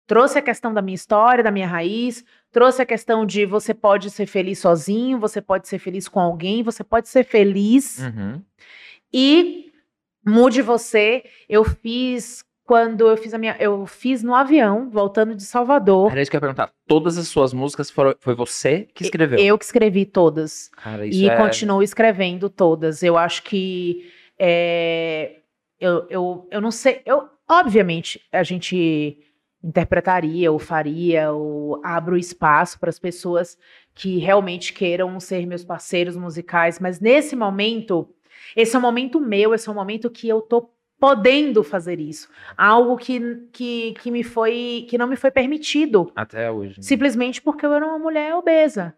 trouxe a questão da minha história, da minha raiz, trouxe a questão de você pode ser feliz sozinho, você pode ser feliz com alguém, você pode ser feliz. Uhum. E Mude Você, eu fiz quando eu fiz a minha. Eu fiz no avião, voltando de Salvador. Era isso que eu ia perguntar. Todas as suas músicas foram, foi você que escreveu? Eu que escrevi todas. Cara, isso e é... continuo escrevendo todas. Eu acho que. é, eu, eu, eu não sei. Eu, obviamente, a gente interpretaria, ou faria, ou abro espaço para as pessoas que realmente queiram ser meus parceiros musicais, mas nesse momento, esse é um momento meu, esse é um momento que eu tô podendo fazer isso. Algo que, que, que me foi que não me foi permitido. Até hoje. né? Simplesmente porque eu era uma mulher obesa.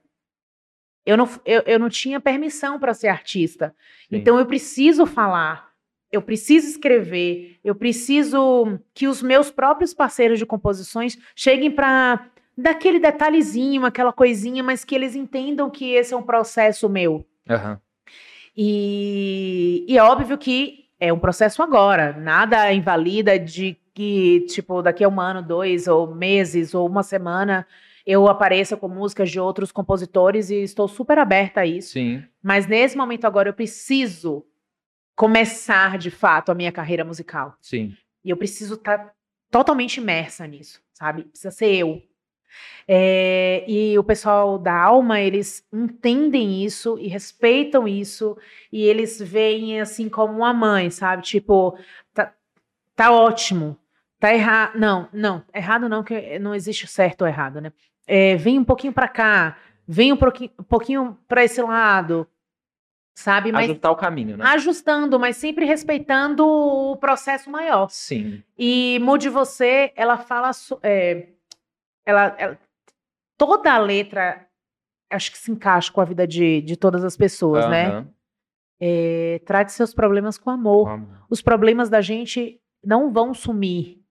Eu não, eu, eu não tinha permissão para ser artista. Sim. Então eu preciso falar, eu preciso escrever, eu preciso que os meus próprios parceiros de composições cheguem para daquele detalhezinho, aquela coisinha, mas que eles entendam que esse é um processo meu. Aham. E, e é óbvio que é um processo agora, nada invalida de que, tipo, daqui a um ano, dois, ou meses, ou uma semana, eu apareça com músicas de outros compositores e estou super aberta a isso. Sim. Mas nesse momento agora eu preciso começar de fato a minha carreira musical. Sim. E eu preciso estar totalmente imersa nisso, sabe? Precisa ser eu. É, e o pessoal da Alma, eles entendem isso e respeitam isso, e eles veem assim como uma mãe, sabe? Tipo, tá, tá ótimo, tá errado. Não, não, errado não, que não existe certo ou errado, né? É, vem um pouquinho pra cá, vem um pouquinho, um pouquinho pra esse lado, sabe? Mas Ajustar o caminho, né? ajustando, mas sempre respeitando o processo maior. Sim. E Mude Você, ela fala. é, ela, ela- toda a letra acho que se encaixa com a vida de, de todas as pessoas, né? Aham. É, trate seus problemas com amor. Vamos. Os problemas da gente não vão sumir.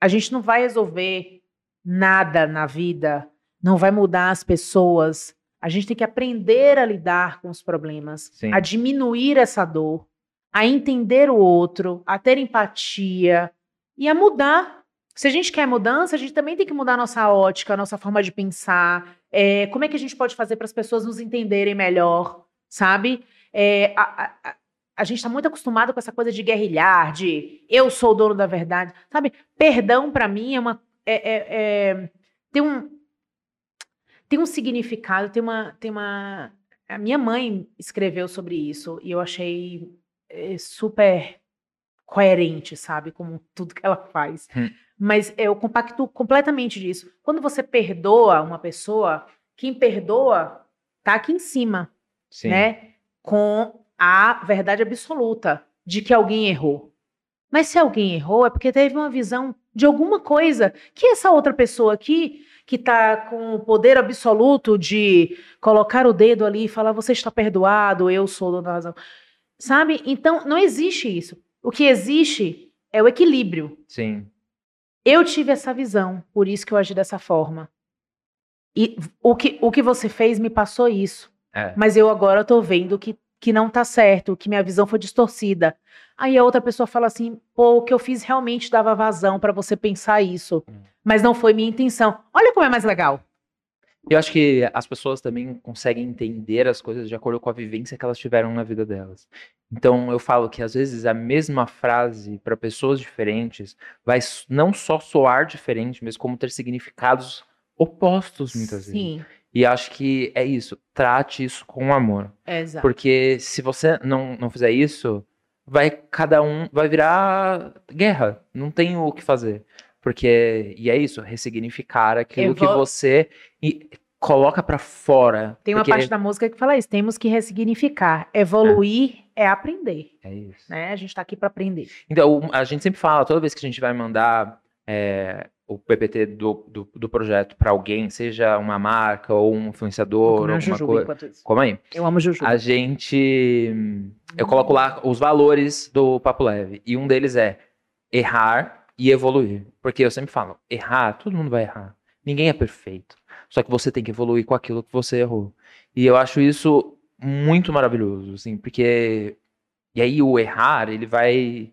A gente não vai resolver nada na vida, não vai mudar as pessoas. A gente tem que aprender a lidar com os problemas, Sim. a diminuir essa dor, a entender o outro, a ter empatia e a mudar. Se a gente quer mudança, a gente também tem que mudar a nossa ótica, a nossa forma de pensar. É, como é que a gente pode fazer para as pessoas nos entenderem melhor, sabe? É, a, a- a- gente está muito acostumado com essa coisa de guerrilhar, de eu sou o dono da verdade, sabe? Perdão para mim é uma é, é- é- tem um tem um significado, tem uma tem uma a minha mãe escreveu sobre isso e eu achei é, super coerente, sabe, como tudo que ela faz. Hum. Mas eu compacto completamente disso. Quando você perdoa uma pessoa, quem perdoa tá aqui em cima Sim. né? Com a verdade absoluta de que alguém errou. Mas se alguém errou, é porque teve uma visão de alguma coisa que essa outra pessoa aqui, que tá com o poder absoluto de colocar o dedo ali e falar, você está perdoado, eu sou dono da razão. Sabe? Então, não existe isso. O que existe é o equilíbrio. Sim. Eu tive essa visão, por isso que eu agi dessa forma. E o que, o que você fez me passou isso. É. Mas eu agora tô vendo que, que não tá certo, que minha visão foi distorcida. Aí a outra pessoa fala assim: pô, o que eu fiz realmente dava vazão pra você pensar isso. Hum. Mas não foi minha intenção. Olha como é mais legal. Eu acho que as pessoas também conseguem entender as coisas de acordo com a vivência que elas tiveram na vida delas. Então eu falo que às vezes a mesma frase para pessoas diferentes vai não só soar diferente, mas como ter significados opostos muitas vezes. Sim. E acho que é isso. Trate isso com amor. Exato. Porque se você não, não fizer isso, vai cada um vai virar guerra. Não tem o que fazer. Porque e é isso, ressignificar aquilo que Evo- você e- coloca pra fora. Tem uma Porque- parte da música que fala isso, temos que ressignificar. Evoluir é, aprender, É isso. né? A gente tá aqui para aprender. Então, a gente sempre fala, toda vez que a gente vai mandar é, o PPT do, do, do projeto pra alguém, seja uma marca ou um influenciador, um alguma coisa. Como aí? Eu amo jujuba. A gente. Eu coloco lá os valores do Papo Leve. E um deles é errar e evoluir. Porque eu sempre falo, errar, todo mundo vai errar. Ninguém é perfeito. Só que você tem que evoluir com aquilo que você errou. E eu acho isso muito maravilhoso, assim, porque. E aí o errar, ele vai.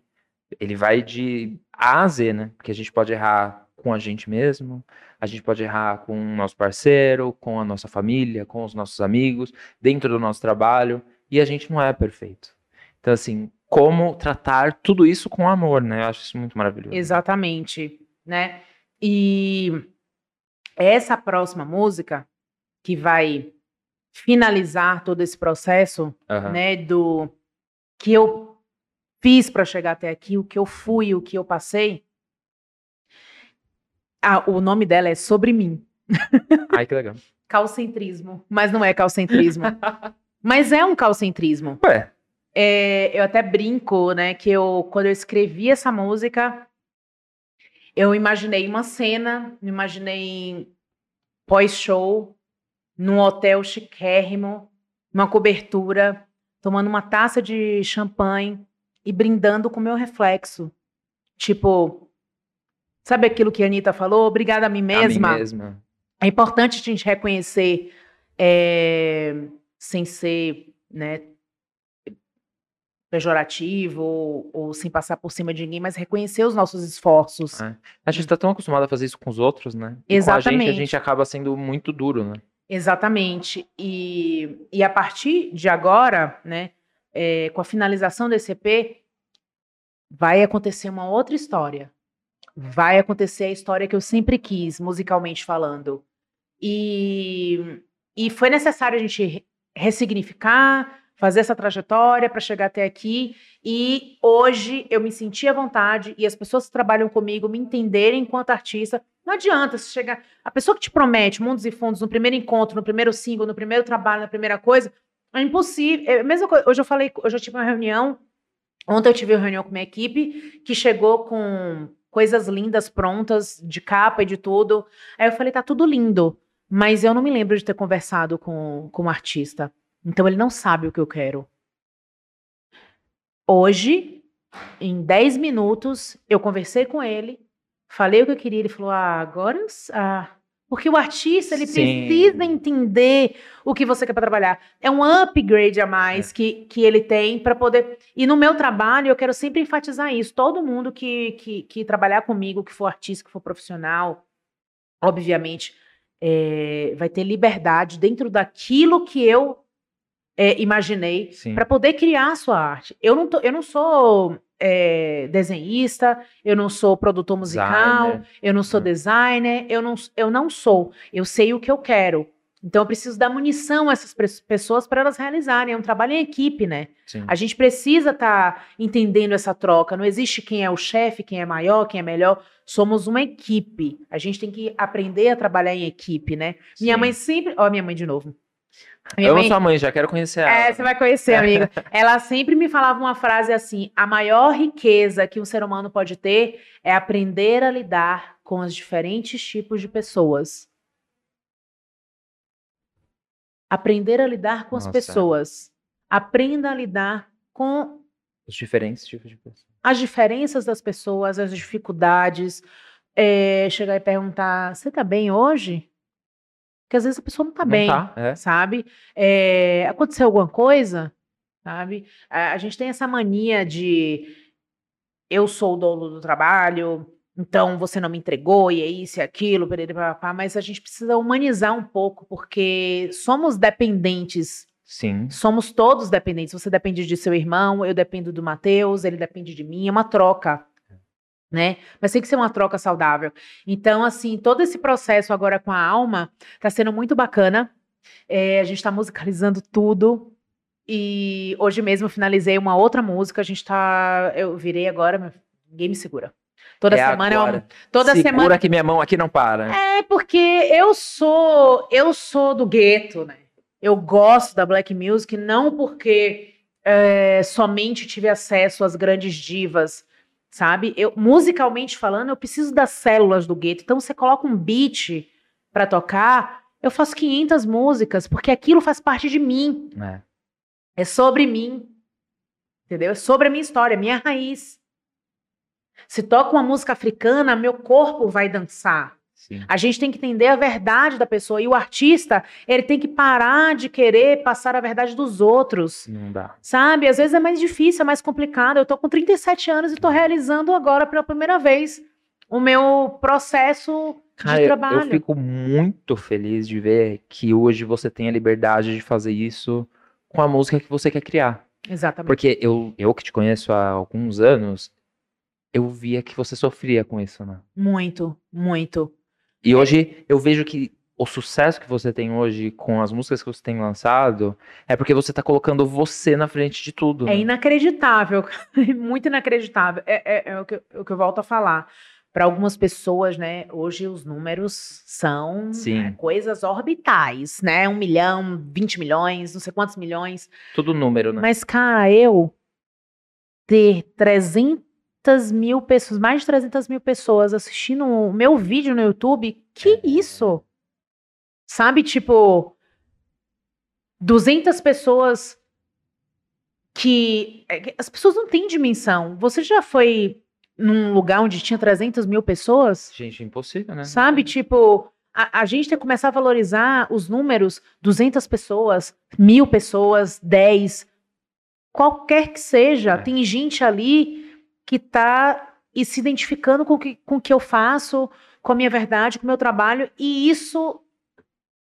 Ele vai de A a Z, né? Porque a gente pode errar com a gente mesmo, a gente pode errar com o nosso parceiro, com a nossa família, com os nossos amigos, dentro do nosso trabalho, e a gente não é perfeito. Então, assim, como tratar tudo isso com amor, né? Eu acho isso muito maravilhoso. Exatamente, né? E essa próxima música que vai finalizar todo esse processo, Aham. né, do que eu fiz para chegar até aqui, o que eu fui, o que eu passei. Ah, o nome dela é Sobre mim. Ai, que legal. Calcentrismo, mas não é calcentrismo. mas é um calcentrismo. Ué, É, eu até brinco, né, que eu, quando eu escrevi essa música, eu imaginei uma cena, me imaginei pós-show, num hotel chiquérrimo, numa cobertura, tomando uma taça de champanhe e brindando com o meu reflexo. Tipo, sabe aquilo que a Anitta falou? Obrigada a mim mesma. a mim mesma. É importante a gente reconhecer, é, sem ser né, pejorativo ou, ou sem passar por cima de ninguém, mas reconhecer os nossos esforços. É. A gente tá tão acostumado a fazer isso com os outros, né? E com a gente, a Exatamente. gente acaba sendo muito duro, né? Exatamente. E, e a partir de agora, né, é, com a finalização desse EP, vai acontecer uma outra história. Vai acontecer a história que eu sempre quis, musicalmente falando. E, e foi necessário a gente re- ressignificar, fazer essa trajetória para chegar até aqui. E hoje eu me senti à vontade e as pessoas que trabalham comigo me entenderem enquanto artista. Não adianta você chegar. A pessoa que te promete mundos e fundos no primeiro encontro, no primeiro single, no primeiro trabalho, na primeira coisa, é impossível. É mesma coisa. Hoje eu falei, hoje eu tive uma reunião. Ontem eu tive uma reunião com minha equipe que chegou com coisas lindas prontas, de capa e de tudo. Aí eu falei, tá tudo lindo, mas eu não me lembro de ter conversado com, com o artista. Então ele não sabe o que eu quero. Hoje, em 10 minutos, eu conversei com ele, falei o que eu queria, ele falou: "Ah, agora, eu ah, porque o artista ele Sim. precisa entender o que você quer para trabalhar. É um upgrade a É. mais que, que ele tem para poder. E no meu trabalho, eu quero sempre enfatizar isso. Todo mundo que, que, que trabalhar comigo, que for artista, que for profissional, obviamente, é, vai ter liberdade dentro daquilo que eu é, imaginei para poder criar a sua arte. Eu não, tô- eu não sou é, desenhista, eu não sou produtor musical, Designer. eu não sou Hum. designer, eu não, eu não sou. Eu sei o que eu quero. Então eu preciso dar munição a essas pessoas para elas realizarem. É um trabalho em equipe, né? Sim. A gente precisa estar entendendo essa troca. Não existe quem é o chefe, quem é maior, quem é melhor. Somos uma equipe. A gente tem que aprender a trabalhar em equipe, né? Minha Sim. mãe sempre. Ó, minha mãe de novo. Minha Eu amo mãe- sua mãe, já quero conhecer ela. é, você vai conhecer, amiga. Ela sempre me falava uma frase assim: a maior riqueza que um ser humano pode ter é aprender a lidar com os diferentes tipos de pessoas. Aprender a lidar com as Nossa. pessoas. Aprenda a lidar com Os diferentes tipos de pessoas. as diferenças das pessoas, as dificuldades. É, chegar e perguntar: você tá bem hoje? Porque às vezes a pessoa não tá Não bem tá? É. sabe? É, aconteceu alguma coisa, sabe? A, a gente tem essa mania de eu sou o dono do trabalho, então você não me entregou, e é isso e aquilo, perere, papapá, mas a gente precisa humanizar um pouco, porque somos dependentes, Sim. somos todos dependentes. Você depende de seu irmão, eu dependo do Matheus, ele depende de mim, é uma troca. Né? Mas tem que ser uma troca saudável. Então, assim, todo esse processo agora com a alma tá sendo muito bacana. É, a gente tá musicalizando tudo. E hoje mesmo finalizei uma outra música. A gente tá. Eu virei agora, ninguém me segura. Toda É semana é agora. uma. Toda Segura semana. que minha mão aqui não para. É porque eu sou. Eu sou do gueto, né? Eu gosto da black music, não porque é, somente tive acesso às grandes divas, sabe? Eu, musicalmente falando, eu preciso das células do gueto. Então, você coloca um beat pra tocar, eu faço 500 músicas, porque aquilo faz parte de mim. É. É sobre mim. Entendeu? É sobre a minha história, a minha raiz. Se toca uma música africana, meu corpo vai dançar. Sim. A gente tem que entender a verdade da pessoa. E o artista, ele tem que parar de querer passar a verdade dos outros. Não dá. Sabe? Às vezes é mais difícil, é mais complicado. Eu tô com 37 anos e tô realizando agora pela primeira vez o meu processo Cara, de eu- trabalho. eu fico muito feliz de ver que hoje você tem a liberdade de fazer isso com a música que você quer criar. Exatamente. Porque eu, eu que te conheço há alguns anos, eu via que você sofria com isso, né? Muito, muito. E hoje eu vejo que o sucesso que você tem hoje com as músicas que você tem lançado é porque você tá colocando você na frente de tudo. É né? inacreditável, muito inacreditável. É, é- é o, que, eu- é o que eu volto a falar. Para algumas pessoas, né, hoje os números são Sim. é, coisas orbitais, né? Um milhão, 20 milhões, não sei quantos milhões. Tudo número, né? Mas, cara, eu ter 300 mil pessoas, mais de 300 mil pessoas assistindo o meu vídeo no YouTube, que isso? Sabe, tipo, 200 pessoas que, é que as pessoas não têm dimensão. Você já foi num lugar onde tinha 300 mil pessoas? Gente, é impossível, né? Sabe, tipo, a, a gente tem que começar a valorizar os números, 200 pessoas, mil pessoas, 10, qualquer que seja, É. tem gente ali que tá e se identificando com o que, com o que eu faço, com a minha verdade, com o meu trabalho, e isso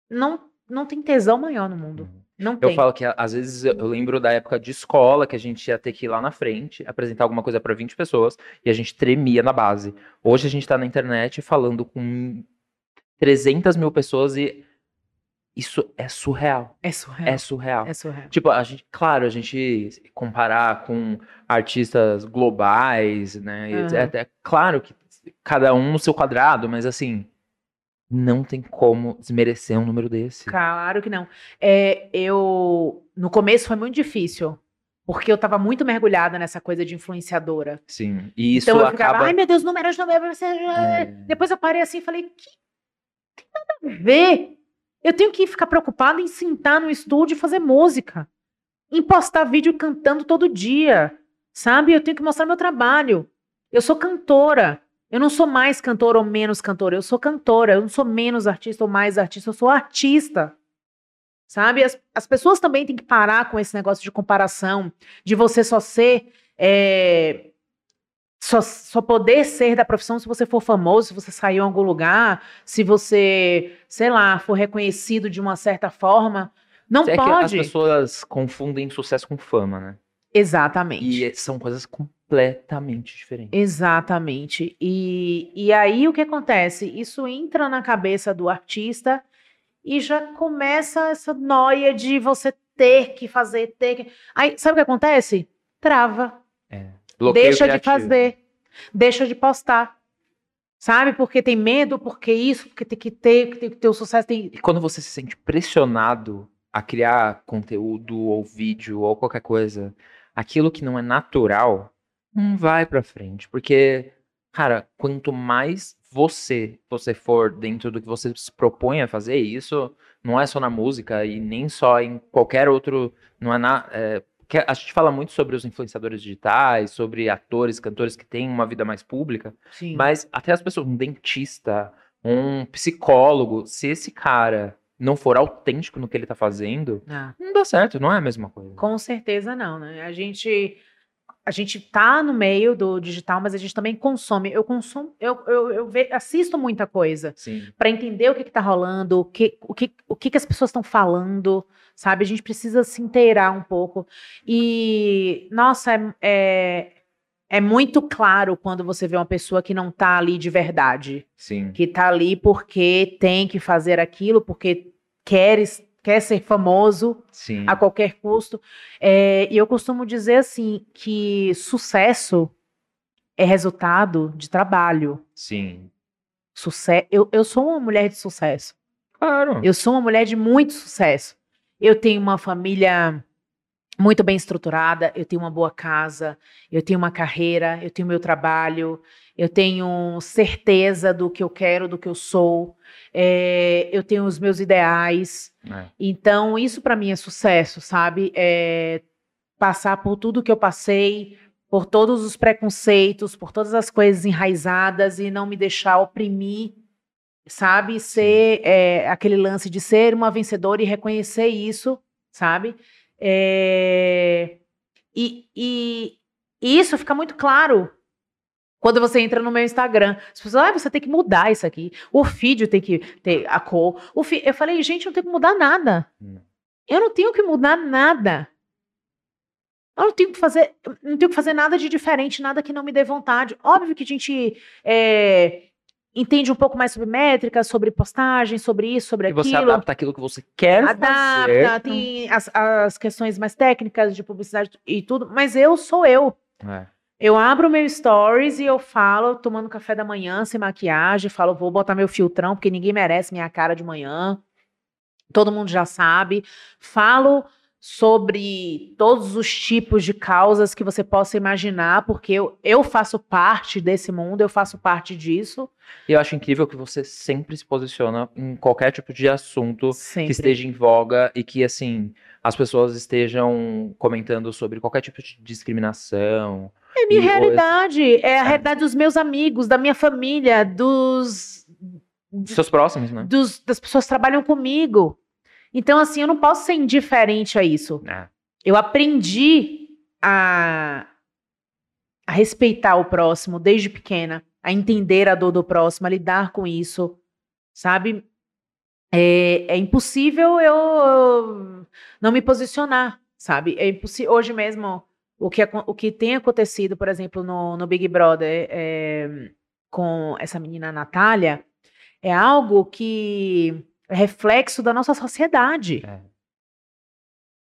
não, não tem tesão maior no mundo. Não Eu tem. falo que às vezes eu, lembro da época de escola que a gente ia ter que ir lá na frente, apresentar alguma coisa para 20 pessoas e a gente tremia na base. Hoje a gente tá na internet falando com 300 mil pessoas e isso é surreal. É surreal. É surreal. É surreal. Tipo, a gente, claro, a gente comparar com artistas globais, né? Aham. etc. É claro que cada um no seu quadrado, mas assim, não tem como desmerecer um número desse. Claro que não. É, eu no começo foi muito difícil, porque eu tava muito mergulhada nessa coisa de influenciadora. Sim. E isso então eu ficava, acaba. ai meu Deus, números, números. É. Depois eu parei assim e falei, que tem nada a ver. Eu tenho que ficar preocupada em sentar no estúdio e fazer música, em postar vídeo cantando todo dia, sabe? Eu tenho que mostrar meu trabalho. Eu sou cantora. Eu não sou mais cantora ou menos cantora. Eu sou cantora. Eu não sou menos artista ou mais artista. Eu sou artista. Sabe? As, as pessoas também têm que parar com esse negócio de comparação, de você só ser. é, só, só poder ser da profissão se você for famoso, se você sair em algum lugar, se você, sei lá, for reconhecido de uma certa forma. Não É que as pode. pessoas confundem sucesso com fama, né? Exatamente. E são coisas completamente diferentes. Exatamente. E, e aí o que acontece? Isso entra na cabeça do artista e já começa essa noia de você ter que fazer, ter que. Aí, sabe o que acontece? Trava. Bloqueio deixa de criativo. fazer. Deixa de postar. Sabe? Porque tem medo, porque isso, porque tem que ter, que tem que ter o sucesso. Tem... E quando você se sente pressionado a criar conteúdo ou vídeo ou qualquer coisa, aquilo que não é natural não vai pra frente, porque cara, quanto mais você você for dentro do que você se propõe a fazer, isso não é só na música e nem só em qualquer outro, não é na é, que a gente fala muito sobre os influenciadores digitais, sobre atores, cantores que têm uma vida mais pública, Sim. mas até as pessoas, um dentista, um psicólogo, se esse cara não for autêntico no que ele tá fazendo, Ah. não dá certo, não é a mesma coisa. Com certeza não, né? A gente a gente tá no meio do digital, mas a gente também consome. Eu consumo, eu, eu, eu ve- assisto muita coisa para entender o que, que tá rolando, o que, o que, o que, que as pessoas estão falando, sabe? A gente precisa se inteirar um pouco. E, nossa, é, é, É muito claro quando você vê uma pessoa que não tá ali de verdade. Sim. Que tá ali porque tem que fazer aquilo, porque quer, quer ser famoso Sim. a qualquer custo. É, e eu costumo dizer assim que sucesso é resultado de trabalho. Sim. Sucesso. Eu, eu sou uma mulher de sucesso. Claro. Eu sou uma mulher de muito sucesso. Eu tenho uma família muito bem estruturada, eu tenho uma boa casa, eu tenho uma carreira, eu tenho meu trabalho, eu tenho certeza do que eu quero, do que eu sou, é, eu tenho os meus ideais. É. Então, isso para mim é sucesso, sabe? É passar por tudo que eu passei, por todos os preconceitos, por todas as coisas enraizadas e não me deixar oprimir, sabe? Ser é, aquele lance de ser uma vencedora e reconhecer isso, sabe? É, e, e- e isso fica muito claro quando você entra no meu Instagram. As pessoas, ah, você tem que mudar isso aqui. O feed tem que ter a cor. O fi-" Eu falei, gente, eu não tenho que mudar nada. Hum. Eu não tenho que mudar nada. Eu não tenho que fazer, não tenho que fazer nada de diferente, nada que não me dê vontade. Óbvio que a gente é, entende um pouco mais sobre métricas, sobre postagem, sobre isso, sobre E você aquilo. adapta aquilo que você quer Adapta, fazer. tem as, as questões mais técnicas de publicidade e tudo, mas eu sou eu. É. Eu abro meu stories e eu falo, tomando café da manhã, sem maquiagem, falo, vou botar meu filtrão, porque ninguém merece minha cara de manhã. Todo mundo já sabe. Falo sobre todos os tipos de causas que você possa imaginar, porque eu, eu faço parte desse mundo, eu faço parte disso. E eu acho incrível que você sempre se posiciona em qualquer tipo de assunto Sempre. que esteja em voga e que, assim, as pessoas estejam comentando sobre qualquer tipo de discriminação. É minha E realidade, é a realidade dos meus amigos, da minha família, dos Dos seus próximos, né? dos, das pessoas que trabalham comigo. Então, assim, eu não posso ser indiferente a isso. É. Eu aprendi a, a respeitar o próximo desde pequena, a entender a dor do próximo, a lidar com isso, sabe? É, é impossível eu não me posicionar, sabe? É impossível. Hoje mesmo, o que, o que tem acontecido, por exemplo, no, no Big Brother é, com essa menina Natália, é algo que reflexo da nossa sociedade. É.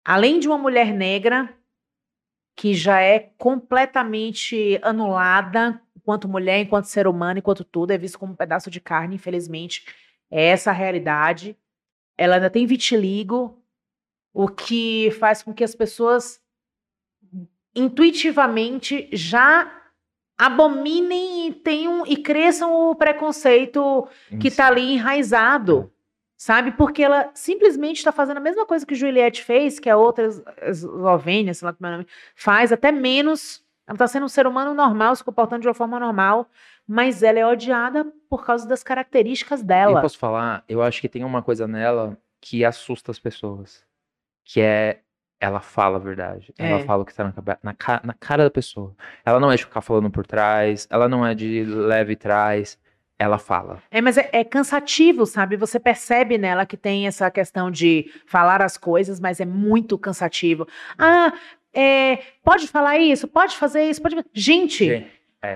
Além de uma mulher negra que já é completamente anulada enquanto mulher, enquanto ser humano, enquanto tudo, é visto como um pedaço de carne, infelizmente. É essa a realidade. Ela ainda tem vitiligo, o que faz com que as pessoas intuitivamente já abominem e tenham e cresçam o preconceito que Isso. tá ali enraizado. Sabe? Porque ela simplesmente está fazendo a mesma coisa que Juliette fez, que a outra es- eslovênia, sei lá como é o nome, faz, até menos. Ela está sendo um ser humano normal, se comportando de uma forma normal, mas ela é odiada por causa das características Eu dela. posso falar, eu acho que tem uma coisa nela que assusta as pessoas. Que é ela fala a verdade. Ela É. fala o que tá na, na, na cara da pessoa. Ela não é de ficar falando por trás, ela não é de leve trás. Ela fala. É, mas é, é cansativo, sabe? Você percebe nela que tem essa questão de falar as coisas, mas é muito cansativo. Ah, é, pode falar isso, pode fazer isso, pode. Gente, Gente,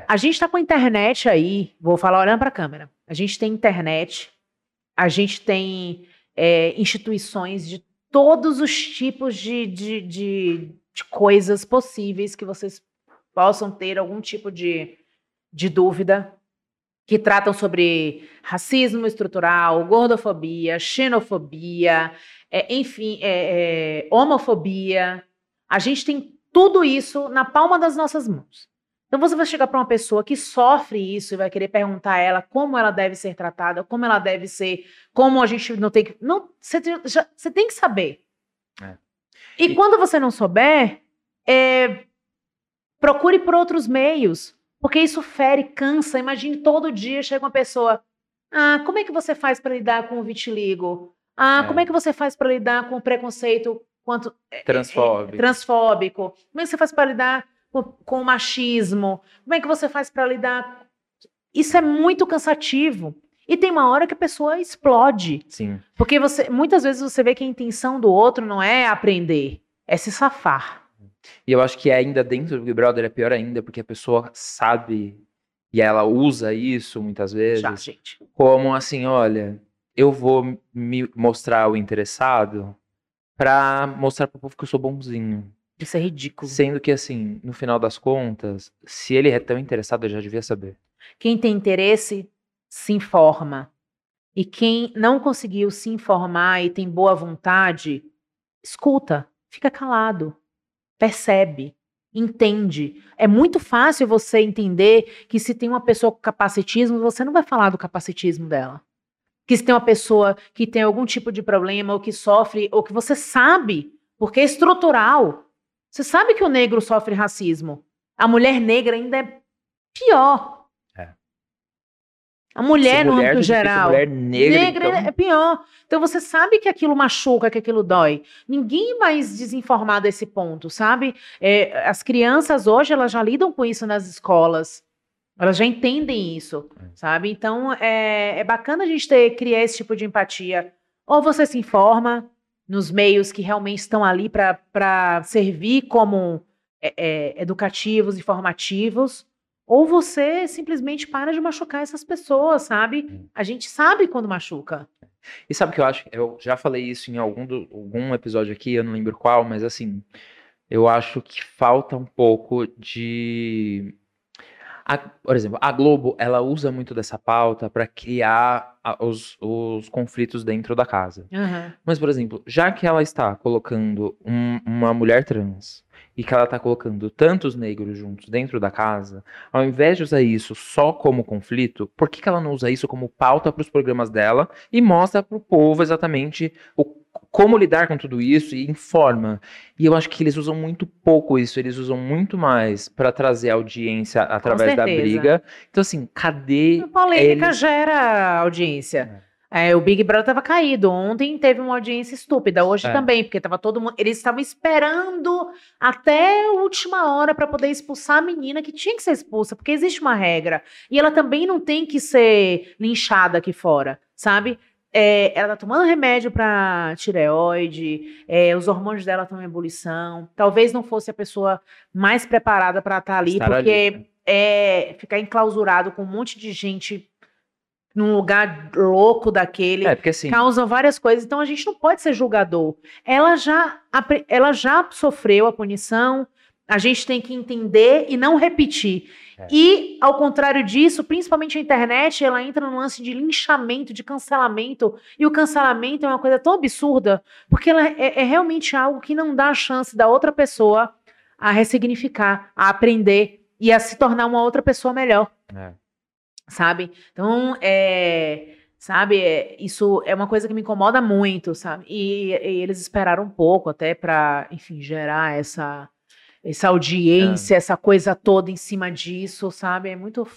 A gente tá com a internet aí, vou falar olhando para a câmera. A gente tem internet, a gente tem é, instituições de todos os tipos de, de, de, de coisas possíveis que vocês possam ter algum tipo de, de dúvida, que tratam sobre racismo estrutural, gordofobia, xenofobia, é, enfim, é, é, homofobia. A gente tem tudo isso na palma das nossas mãos. Então você vai chegar para uma pessoa que sofre isso e vai querer perguntar a ela como ela deve ser tratada, como ela deve ser, como a gente não tem que. Não, você, tem- já- você tem que saber. É. E, E- quando você não souber, é, procure por outros meios, porque isso fere, cansa. Imagine todo dia chega uma pessoa. Ah, como é que você faz para lidar com o vitiligo? Ah, É. como é que você faz para lidar com o preconceito quanto transfóbico. transfóbico? Como é que você faz para lidar com, com o machismo? Como é que você faz para lidar? Isso é muito cansativo. E tem uma hora que a pessoa explode. Sim. Porque você, muitas vezes você vê que a intenção do outro não é aprender, é se safar. E eu acho que ainda dentro do Big Brother é pior ainda, porque a pessoa sabe e ela usa isso muitas vezes Já, gente. como assim, olha, eu vou me mostrar o interessado pra mostrar pro povo que eu sou bonzinho. Isso é ridículo. Sendo que, assim, no final das contas, se ele é tão interessado, eu já devia saber. Quem tem interesse se informa. E quem não conseguiu se informar e tem boa vontade, escuta, fica calado, percebe, entende. É muito fácil você entender que se tem uma pessoa com capacitismo, você não vai falar do capacitismo dela. Que se tem uma pessoa que tem algum tipo de problema, ou que sofre, ou que você sabe, porque é estrutural. Você sabe que o negro sofre racismo. A mulher negra ainda é pior. É. A mulher, Se no mulher âmbito geral. Mulher negra, Negra então, é pior. Então você sabe que aquilo machuca, que aquilo dói. Ninguém mais desinformado a esse ponto, sabe? É, as crianças hoje elas já lidam com isso nas escolas. Elas já entendem isso, É. sabe? Então é, é bacana a gente ter criar esse tipo de empatia. Ou você se informa nos meios que realmente estão ali para servir como é, é, educativos, informativos, ou você simplesmente para de machucar essas pessoas, sabe? Hum. A gente sabe quando machuca. E sabe o que eu acho? Eu já falei isso em algum, do- algum episódio aqui, eu não lembro qual, mas assim, eu acho que falta um pouco de. a- por exemplo, a Globo, ela usa muito dessa pauta para criar a- os, os conflitos dentro da casa. Mas, por exemplo, já que ela está colocando um- uma mulher trans e que ela está colocando tantos negros juntos dentro da casa, ao invés de usar isso só como conflito, por que, que ela não usa isso como pauta para os programas dela e mostra para o povo exatamente o, como lidar com tudo isso e informa? E eu acho que eles usam muito pouco isso, eles usam muito mais para trazer audiência através da briga. Então, assim, cadê A polêmica eles- gera audiência. É, o Big Brother estava caído. Ontem teve uma audiência estúpida. Hoje É. também, porque tava todo mundo. Eles estavam esperando até a última hora para poder expulsar a menina que tinha que ser expulsa, porque existe uma regra. E ela também não tem que ser linchada aqui fora, sabe? É, ela tá tomando remédio para tireoide, é, os hormônios dela estão em ebulição. Talvez não fosse a pessoa mais preparada para estar ali, Estar porque ali, né? é ficar enclausurado com um monte de gente num lugar louco daquele É, porque assim. causam várias coisas. Então a gente não pode ser julgador. Ela já, ela já sofreu a punição. A gente tem que entender e não repetir. É. E, ao contrário disso, principalmente a internet, ela entra no lance de linchamento, de cancelamento. E o cancelamento é uma coisa tão absurda, porque ela é, é realmente algo que não dá a chance da outra pessoa a ressignificar, a aprender e a se tornar uma outra pessoa melhor É. sabe? Então, é, sabe, é, isso é uma coisa que me incomoda muito, sabe? E, e eles esperaram um pouco até para, enfim, gerar essa essa audiência, essa coisa toda em cima disso, sabe? É muito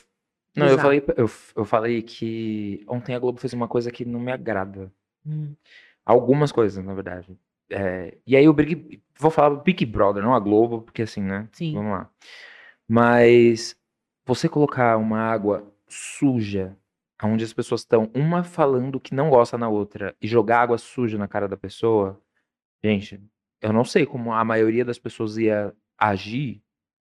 Não, eu falei, eu, eu falei que ontem a Globo fez uma coisa que não me agrada. Hum. Algumas coisas, na verdade. É, e aí o Big. Vou falar Big Brother, não a Globo, porque assim, né? Sim. Vamos lá. Mas você colocar uma água suja, onde as pessoas estão uma falando que não gosta na outra, e jogar água suja na cara da pessoa, gente, eu não sei como a maioria das pessoas ia agir,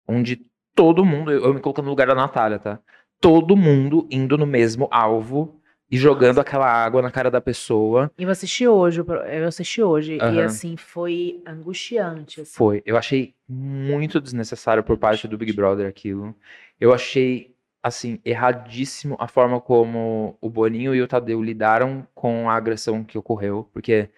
onde todo mundo, eu me coloco no lugar da Natália, tá? Todo mundo indo no mesmo alvo e jogando aquela água na cara da pessoa. E eu assisti hoje, eu assisti hoje, e Aham. assim, foi angustiante. assim. Foi. Eu achei muito desnecessário por parte do Big Brother aquilo. Eu achei, assim, erradíssimo a forma como o Boninho e o Tadeu lidaram com a agressão que ocorreu, porque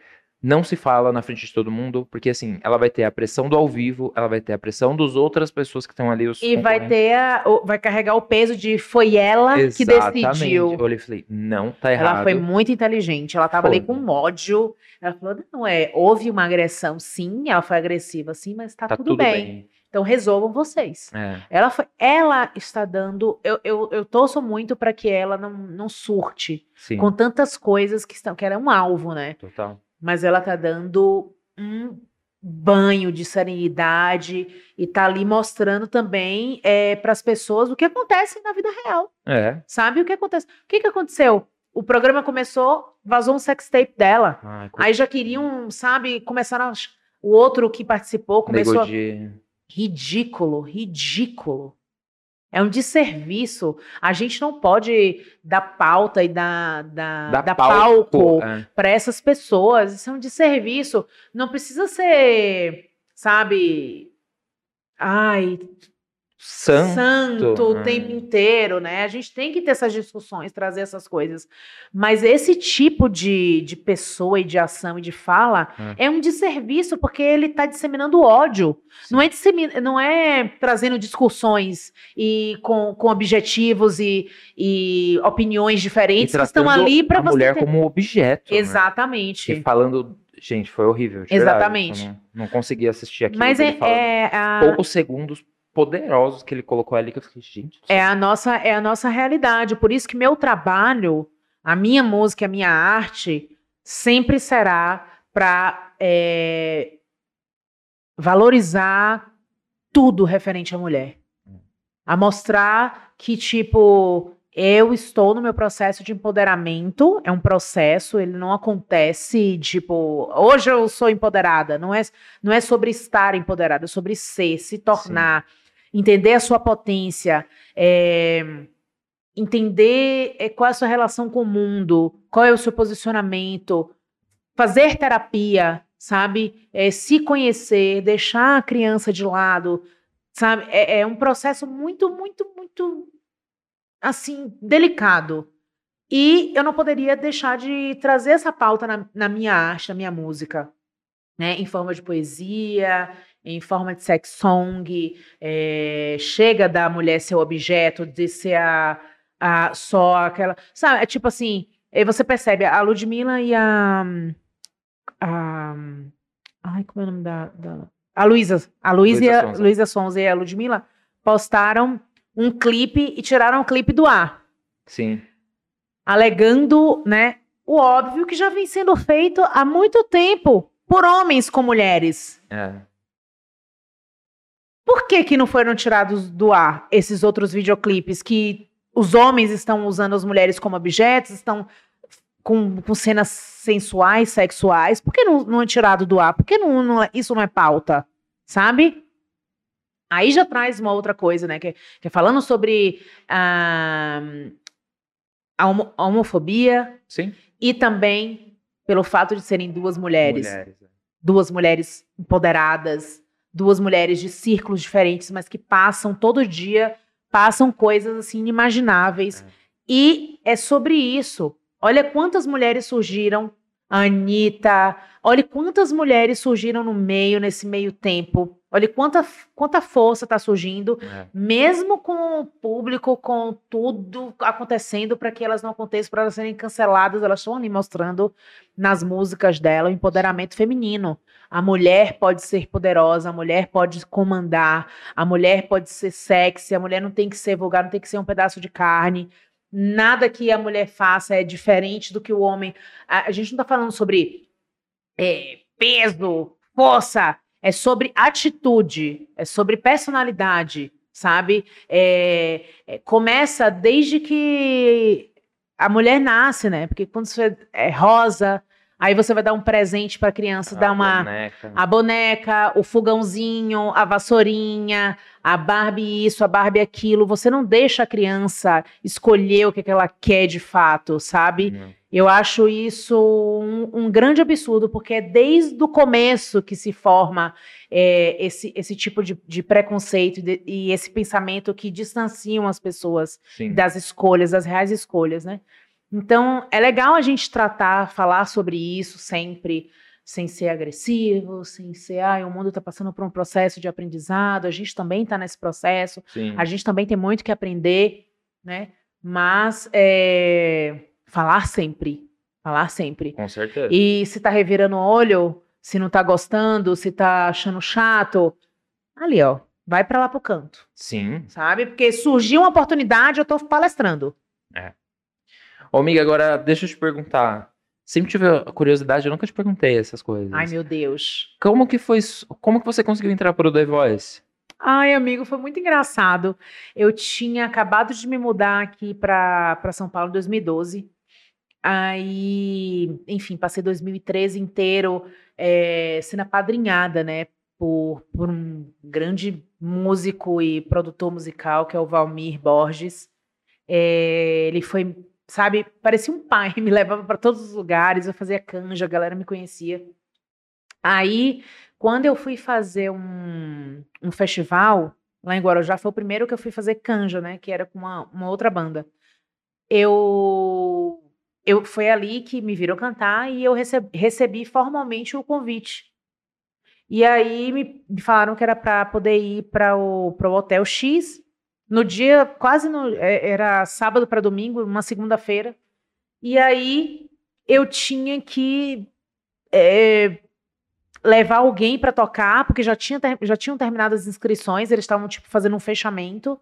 não se fala na frente de todo mundo, porque assim, ela vai ter a pressão do ao vivo, ela vai ter a pressão dos outras pessoas que estão ali, os E vai ter, a- vai carregar o peso de foi ela que Exatamente. decidiu. Eu olhei e falei, não, tá errado. Ela foi muito inteligente. Ela tava ali Foi. com ódio. Ela falou: não, é, houve uma agressão, sim, ela foi agressiva, sim, mas tá, Tá tudo, bem. Então resolvam vocês. É, Ela, foi, ela está dando. Eu, eu, eu torço muito para que ela não, não surte sim, com tantas coisas que estão. Que era um alvo, né? total. Mas ela tá dando um banho de serenidade e tá ali mostrando também para as pessoas o que acontece na vida real. É. Sabe o que acontece? O que, que aconteceu? O programa começou, vazou um sextape dela. Ai, Aí já queriam, sabe, começaram. a O outro que participou Nego começou. a- de... ridículo, ridículo. É um desserviço. A gente não pode dar pauta e dar, dar, dar palco, palco é. para essas pessoas. Isso é um desserviço. Não precisa ser, sabe? Ai, Santo. santo o né? tempo inteiro, né? A gente tem que ter essas discussões, trazer essas coisas. Mas esse tipo de, de pessoa e de ação e de fala é, um desserviço, porque ele está disseminando ódio. Não é, dissemi- não é trazendo discussões e com, com objetivos e, e opiniões E diferentes que estão ali para a você. mulher ter- como objeto. né? Exatamente. E falando. Gente, foi horrível. verdade. Exatamente. Eu não, não consegui assistir aquilo. Mas é, é a, Poucos segundos poderosos que ele colocou ali que eu fiquei, gente. É a nossa é a nossa realidade. Por isso que meu trabalho, a minha música, a minha arte, sempre será para valorizar tudo referente à mulher. A mostrar que, tipo, eu estou no meu processo de empoderamento. É um processo, ele não acontece, tipo, hoje eu sou empoderada. Não é, não é sobre estar empoderada, é sobre ser, se tornar, entender a sua potência, é, entender é, qual é a sua relação com o mundo, qual é o seu posicionamento, fazer terapia, sabe? É, se conhecer, deixar a criança de lado, sabe? É, é um processo muito, muito, muito, assim, delicado. E eu não poderia deixar de trazer essa pauta na, na minha arte, na minha música, né? Em forma de poesia, em forma de sex song, é, chega da mulher ser o objeto, de ser a, a só aquela, sabe? É tipo assim, você percebe a Ludmilla e a, a ai como é o nome da, da a Luísa, a Luísa. Luísa Sonza e a Ludmilla postaram um clipe e tiraram o clipe do ar Sim. alegando, né, o óbvio que já vem sendo feito há muito tempo por homens com mulheres. É. Por que que não foram tirados do ar esses outros videoclipes que os homens estão usando as mulheres como objetos, estão com, com cenas sensuais, sexuais? Por que não, não é tirado do ar? Por que não, não é- isso não é pauta? Sabe? Aí já traz uma outra coisa, né? Que, que é falando sobre ah, a homo- a homofobia, Sim. e também pelo fato de serem duas mulheres, Mulheres. é. duas mulheres empoderadas, duas mulheres de círculos diferentes, mas que passam todo dia, passam coisas assim inimagináveis. É. E é sobre isso. Olha quantas mulheres surgiram, a Anitta, olha quantas mulheres surgiram no meio, nesse meio tempo. Olha quanta, quanta força está surgindo É. mesmo com o público, com tudo acontecendo para que elas não aconteçam, para elas serem canceladas, elas estão ali mostrando nas músicas dela o empoderamento feminino. A mulher pode ser poderosa, a mulher pode comandar, a mulher pode ser sexy, a mulher não tem que ser vulgar, não tem que ser um pedaço de carne. Nada que a mulher faça é diferente do que o homem. A, a gente não está falando sobre é, peso, força, é sobre atitude, é sobre personalidade, sabe? É, é, começa desde que a mulher nasce, né? Porque quando você é rosa, aí você vai dar um presente para a criança, dar A uma boneca. a boneca, o fogãozinho, a vassourinha, a Barbie isso, a Barbie aquilo. Você não deixa a criança escolher o que, que ela quer de fato, sabe? Não. Eu acho isso um, um grande absurdo, porque é desde o começo que se forma é, esse, esse tipo de, de preconceito e, de- e esse pensamento que distanciam as pessoas Sim. das escolhas, das reais escolhas, né? Então, é legal a gente tratar, falar sobre isso sempre, sem ser agressivo, sem ser, ah, o mundo está passando por um processo de aprendizado, a gente também está nesse processo, Sim. a gente também tem muito que aprender, né? Mas é, falar sempre, falar sempre. Com certeza. E se tá revirando o olho, se não tá gostando, se tá achando chato, ali, ó, vai pra lá pro canto, Sim. sabe? Porque surgiu uma oportunidade, eu tô palestrando. Ô, amiga, agora deixa eu te perguntar. Sempre tive a curiosidade, eu nunca te perguntei essas coisas. Ai, meu Deus. Como que foi, como que você conseguiu entrar pro The Voice? Ai, amigo, foi muito engraçado. Eu tinha acabado de me mudar aqui pra São Paulo em 2012. Aí, enfim, passei 2013 inteiro é, sendo apadrinhada, né? por, por um grande músico e produtor musical, que é o Valmir Borges. É, ele foi, sabe, parecia um pai, me levava para todos os lugares, eu fazia canja, a galera me conhecia. Aí, quando eu fui fazer um, um festival lá em Guarujá, foi o primeiro que eu fui fazer canja, né? Que era com uma, uma outra banda. Eu, eu foi ali que me viram cantar e eu recebi, recebi formalmente o convite. E aí me, me falaram que era para poder ir para o, o Hotel X no dia, quase no, é, era sábado para domingo, uma segunda-feira. E aí eu tinha que é, levar alguém para tocar, porque já, tinha, já tinham terminado as inscrições, eles estavam tipo fazendo um fechamento.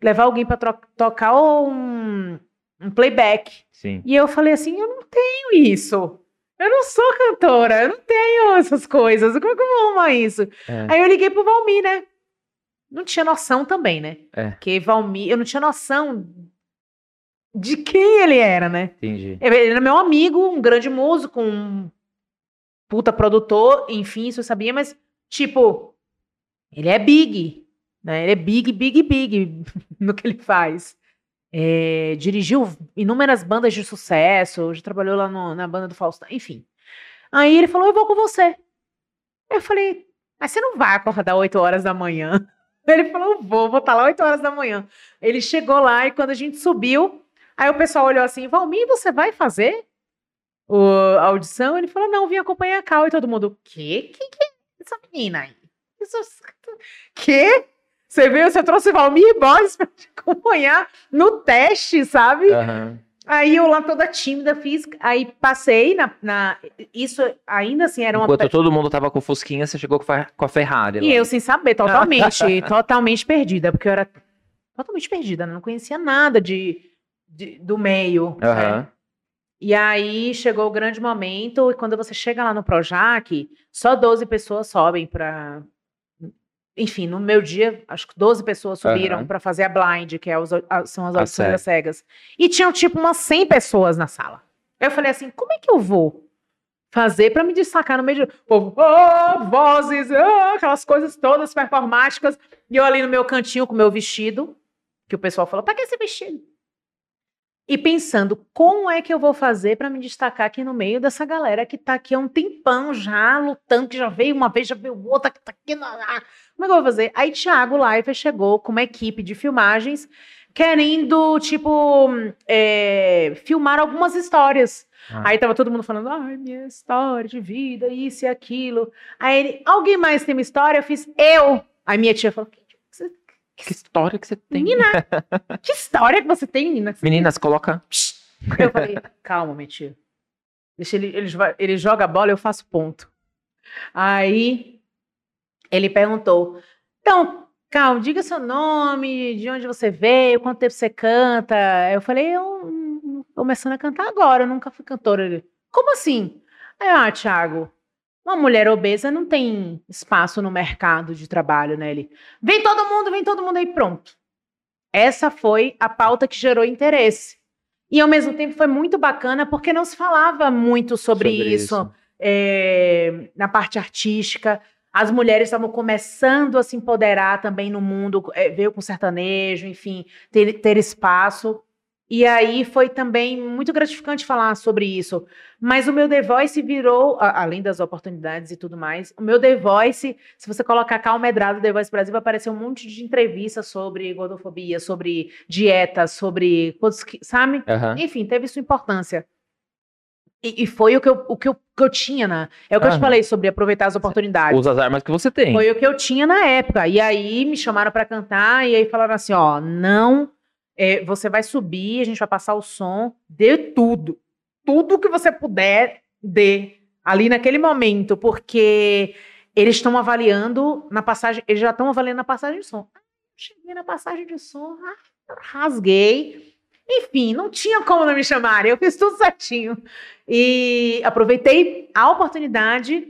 Levar alguém para tocar um, um playback. Sim. E eu falei assim: eu não tenho isso. Eu não sou cantora, eu não tenho essas coisas. Como é que eu vou arrumar isso? É. Aí eu liguei pro Valmir, né? Não tinha noção também, né? É. Porque Valmir, eu não tinha noção de quem ele era, né? Entendi. Ele era meu amigo, um grande músico, um puta produtor, enfim, isso eu sabia, mas, tipo, ele é big, né? Ele é big, big, big no que ele faz. É, dirigiu inúmeras bandas de sucesso, já trabalhou lá no, na banda do Faustão, enfim. Aí ele falou: Eu vou com você. Eu falei: Mas você não vai acordar 8 horas da manhã? Ele falou: Vou, vou estar lá 8 horas da manhã. Ele chegou lá e quando a gente subiu, aí o pessoal olhou assim: Valmir, você vai fazer a audição? Ele falou: Não, vim acompanhar a Cal e todo mundo: Que? Que que é essa menina aí? Que? Você veio, você trouxe Valmir Borges pra te acompanhar no teste, sabe? Aham. Aí eu lá toda tímida fiz, aí passei na. na isso ainda assim era uma. Enquanto pe- todo mundo tava com Fusquinha, você chegou com a, Ferrari. E lá. eu sem saber, totalmente, totalmente perdida, porque eu era totalmente perdida, né? não conhecia nada de, de- do meio. né? Aham. E aí chegou o grande momento, e quando você chega lá no Projac, só 12 pessoas sobem para. Enfim, no meu dia, acho que 12 pessoas subiram Aham. para fazer a blind, que é os- a- são as A audições das cegas. E tinham tipo umas 100 pessoas na sala. Eu falei assim: como é que eu vou fazer para me destacar no meio de. O povo, "Ah, vozes, ah", aquelas coisas todas performáticas. E eu ali no meu cantinho com o meu vestido, que o pessoal falou: pra que esse vestido? E pensando, como é que eu vou fazer para me destacar aqui no meio dessa galera que tá aqui há um tempão já lutando, que já veio uma vez, já veio outra, que tá aqui. Ah, Como é que eu vou fazer? Aí Thiago Leifert chegou com uma equipe de filmagens, querendo, tipo, é, filmar algumas histórias. Ah. Aí tava todo mundo falando, ai, minha história de vida, isso e aquilo. Aí ele, alguém mais tem uma história? Eu fiz, eu. Aí minha tia falou, que, Que história que você tem? menina, que história que você tem, menina? Meninas, coloca. Eu falei, calma, minha tia. Deixa ele, ele, ele joga a bola, eu faço ponto. Aí ele perguntou: Então, calma, diga seu nome, de onde você veio, quanto tempo você canta. Eu falei: Eu tô começando a cantar agora, eu nunca fui cantora. Ele, como assim? Aí, ah, Thiago, uma mulher obesa não tem espaço no mercado de trabalho, né? Ele, vem todo mundo, vem todo mundo aí, pronto. Essa foi a pauta que gerou interesse. E ao mesmo tempo foi muito bacana porque não se falava muito sobre, isso, é, na parte artística. As mulheres estavam começando a se empoderar também no mundo, é, veio com sertanejo, enfim, ter, ter espaço. E aí foi também muito gratificante falar sobre isso. Mas o meu The Voice virou, além das oportunidades e tudo mais, o meu The Voice, se você colocar Cal Medrado The Voice Brasil, vai aparecer um monte de entrevistas sobre gordofobia, sobre dieta, sobre. coisas que- Sabe? Aham. Enfim, teve sua importância. E, e foi o que eu, o que eu, que eu tinha, na. É o que eu te falei sobre aproveitar as oportunidades. Usa as armas que você tem. Foi o que eu tinha na época. E aí me chamaram pra cantar e aí falaram assim: ó, não, é, você vai subir, a gente vai passar o som, dê tudo. Tudo que você puder, dê. Ali naquele momento, porque eles estão avaliando na passagem, eles já estão avaliando na passagem de som. Ah, Cheguei na passagem de som, ah, rasguei. Enfim, não tinha como não me chamarem, eu fiz tudo certinho. E aproveitei a oportunidade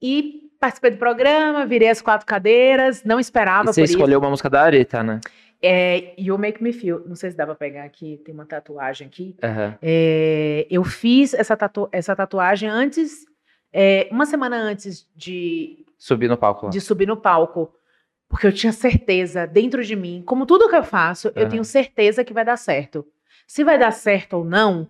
e participei do programa, virei as quatro cadeiras, não E esperava você por isso. escolheu uma música da Areta, né? É, You Make Me Feel, não sei se dá pra pegar aqui, tem uma tatuagem aqui. Aham. É, eu fiz essa, tatu- essa tatuagem antes, é, uma semana antes de Subir no palco lá. de subir no palco. Porque eu tinha certeza dentro de mim, como tudo que eu faço, eu Aham. tenho certeza que vai dar certo. Se vai dar certo ou não,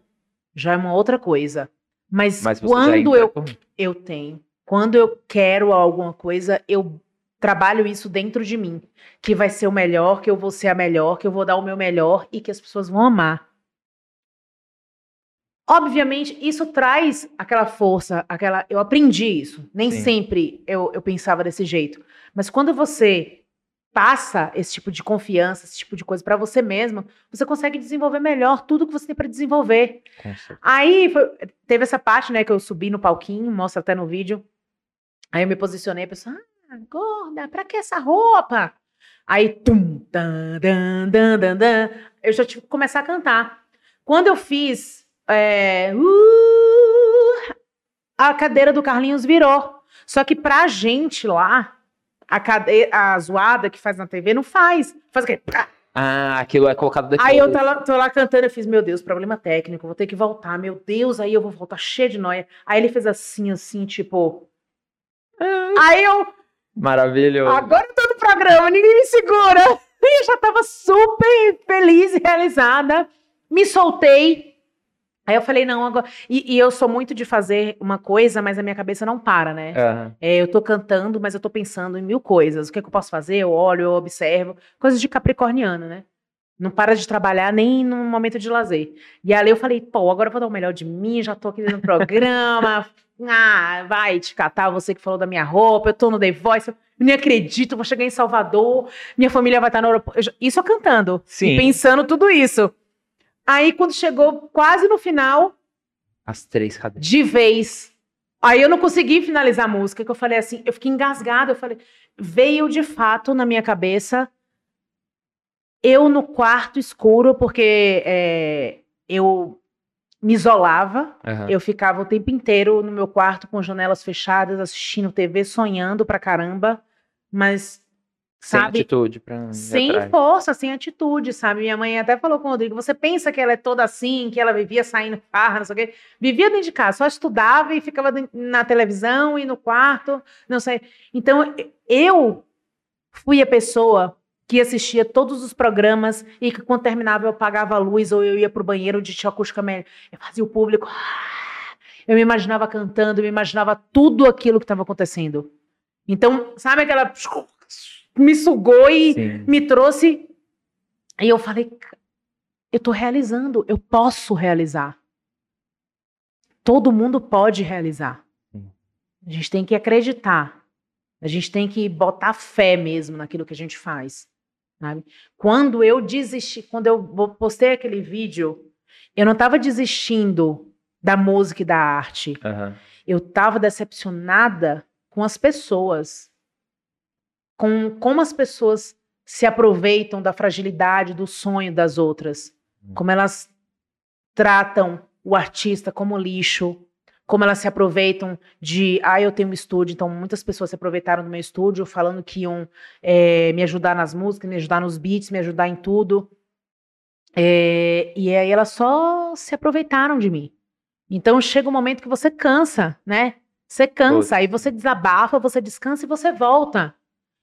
já é uma outra coisa. Mas, Mas quando eu, com- eu tenho, quando eu quero alguma coisa, eu trabalho isso dentro de mim. Que vai ser o melhor, que eu vou ser a melhor, que eu vou dar o meu melhor e que as pessoas vão amar. Obviamente, isso traz aquela força, aquela. Eu aprendi isso. Nem Sim. sempre eu, eu pensava desse jeito. Mas quando você passa esse tipo de confiança, esse tipo de coisa pra você mesmo, você consegue desenvolver melhor tudo que você tem pra desenvolver. Aí foi- teve essa parte, né, que eu subi no palquinho, mostra até no vídeo. Aí eu me posicionei, a pessoa, ah, gorda, pra que essa roupa? Aí, tum, dan, dan, dan, dan, dan, eu já tive que começar a cantar. Quando eu fiz, é, uh, a cadeira do Carlinhos virou. Só que pra gente lá, a, cade... a zoada que faz na TV não faz. Faz o quê? Ah, aquilo é colocado depois. Aí eu tô lá, tô lá cantando, eu fiz, meu Deus, problema técnico, vou ter que voltar, meu Deus, aí eu vou voltar cheio de noia. Aí ele fez assim, assim, tipo. Aí eu, Maravilhoso. agora eu tô no programa, ninguém me segura. E eu já tava super feliz e realizada. Me soltei. Aí eu falei, não, agora. E, e eu sou muito de fazer uma coisa, mas a minha cabeça não para, né? Aham. É, eu tô cantando, mas eu tô pensando em mil coisas. O que, é que eu posso fazer? Eu olho, eu observo. Coisas de capricorniano, né? Não para de trabalhar nem no momento de lazer. E ali eu falei, pô, agora eu vou dar o melhor de mim, já tô aqui no programa. ah, vai te catar, você que falou da minha roupa, eu tô no The Voice, eu nem acredito, vou chegar em Salvador, minha família vai estar no aeroporto. Isso eu cantando. Sim. E pensando tudo isso. Aí, quando chegou quase no final, As três cadeiras. de vez. Aí eu não consegui finalizar a música, que eu falei assim, eu fiquei engasgada, eu falei, veio de fato na minha cabeça eu no quarto escuro, porque é, eu me isolava, Aham. eu ficava o tempo inteiro no meu quarto com janelas fechadas, assistindo TV, sonhando pra caramba, mas Sem sabe? atitude pra Sem atrás. força, sem atitude, sabe? Minha mãe até falou com o Rodrigo: você pensa que ela é toda assim, que ela vivia saindo farra, não sei o quê? Vivia dentro de casa, só estudava e ficava na televisão e no quarto, não sei. Então, eu fui a pessoa que assistia todos os programas e que quando terminava eu apagava a luz ou eu ia pro banheiro de tinha acústica melhor. Eu fazia o público. "Ah". Eu me imaginava cantando, eu me imaginava tudo aquilo que estava acontecendo. Então, sabe aquela. Me sugou e Sim. me trouxe. E eu falei, "Ca- eu tô realizando, eu posso realizar. Todo mundo pode realizar. A gente tem que acreditar. A gente tem que botar fé mesmo naquilo que a gente faz. Sabe? Quando eu desisti, quando eu postei aquele vídeo, eu não estava desistindo da música e da arte. Aham. Eu estava decepcionada com as pessoas, com como as pessoas se aproveitam da fragilidade do sonho das outras, Hum. como elas tratam o artista como lixo, como elas se aproveitam de, ah, eu tenho um estúdio, então muitas pessoas se aproveitaram do meu estúdio, falando que iam eh, me ajudar nas músicas, me ajudar nos beats, me ajudar em tudo. Eh, e aí elas só se aproveitaram de mim. Então chega um momento que você cansa, né? Você cansa, aí você desabafa, você descansa e você volta.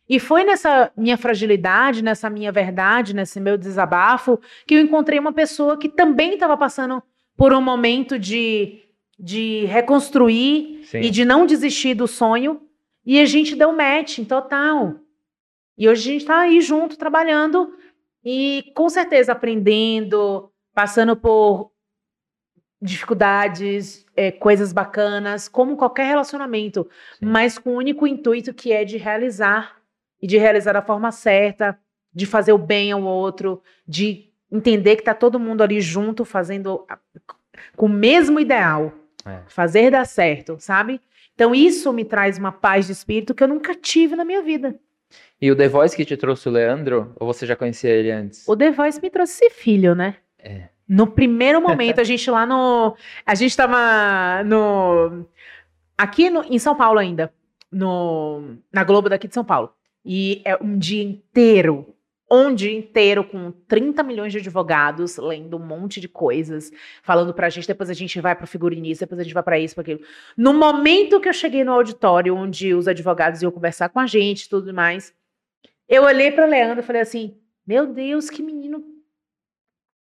E foi nessa minha fragilidade, nessa minha verdade, nesse meu desabafo, que eu encontrei uma pessoa que também estava passando por um momento de, de reconstruir Sim. e de não desistir do sonho. E a gente deu match em total. E hoje a gente está aí junto, trabalhando e com certeza aprendendo, passando por dificuldades, é, coisas bacanas, como qualquer relacionamento, Sim. mas com o único intuito que é de realizar e de realizar da forma certa, de fazer o bem ao outro, de entender que tá todo mundo ali junto fazendo a- com o mesmo ideal, É. fazer dar certo, sabe? Então isso me traz uma paz de espírito que eu nunca tive na minha vida. E o The Voice que te trouxe o Leandro? Ou você já conhecia ele antes? O The Voice me trouxe esse filho, né? É. No primeiro momento, a gente lá no. A gente tava no. Aqui no, em São Paulo ainda. No, na Globo daqui de São Paulo. E é um dia inteiro onde inteiro com 30 milhões de advogados lendo um monte de coisas, falando pra gente, depois a gente vai pro figurinista, depois a gente vai pra isso, pra aquilo. No momento que eu cheguei no auditório onde os advogados iam conversar com a gente, tudo mais, eu olhei para Leandro e falei assim: "Meu Deus, que menino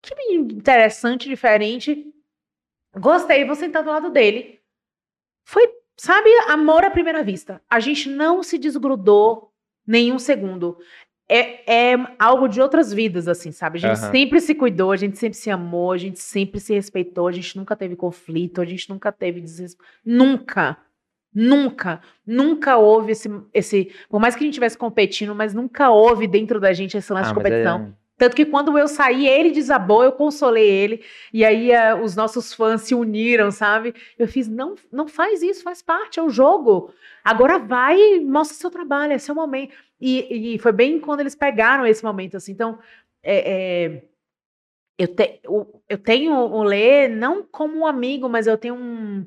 que menino interessante, diferente. Gostei, vou sentar do lado dele." Foi, sabe, amor à primeira vista. A gente não se desgrudou nenhum segundo é, é algo de outras vidas, assim, sabe? A gente Aham. sempre se cuidou, a gente sempre se amou, a gente sempre se respeitou, a gente nunca teve conflito, a gente nunca teve desrespeito. Nunca. Nunca. Nunca houve esse, esse. Por mais que a gente estivesse competindo, mas nunca houve dentro da gente esse lance Ah, de mas competição. Tanto que quando eu saí, ele desabou, eu consolei ele. E aí eh, os nossos fãs se uniram, sabe? Eu fiz, não, não faz isso, faz parte, é o jogo. Agora vai, mostra seu trabalho, é seu momento. E, e foi bem quando eles pegaram esse momento, assim. Então, é, é, eu, te- o- eu tenho o Lê não como um amigo, mas eu tenho um.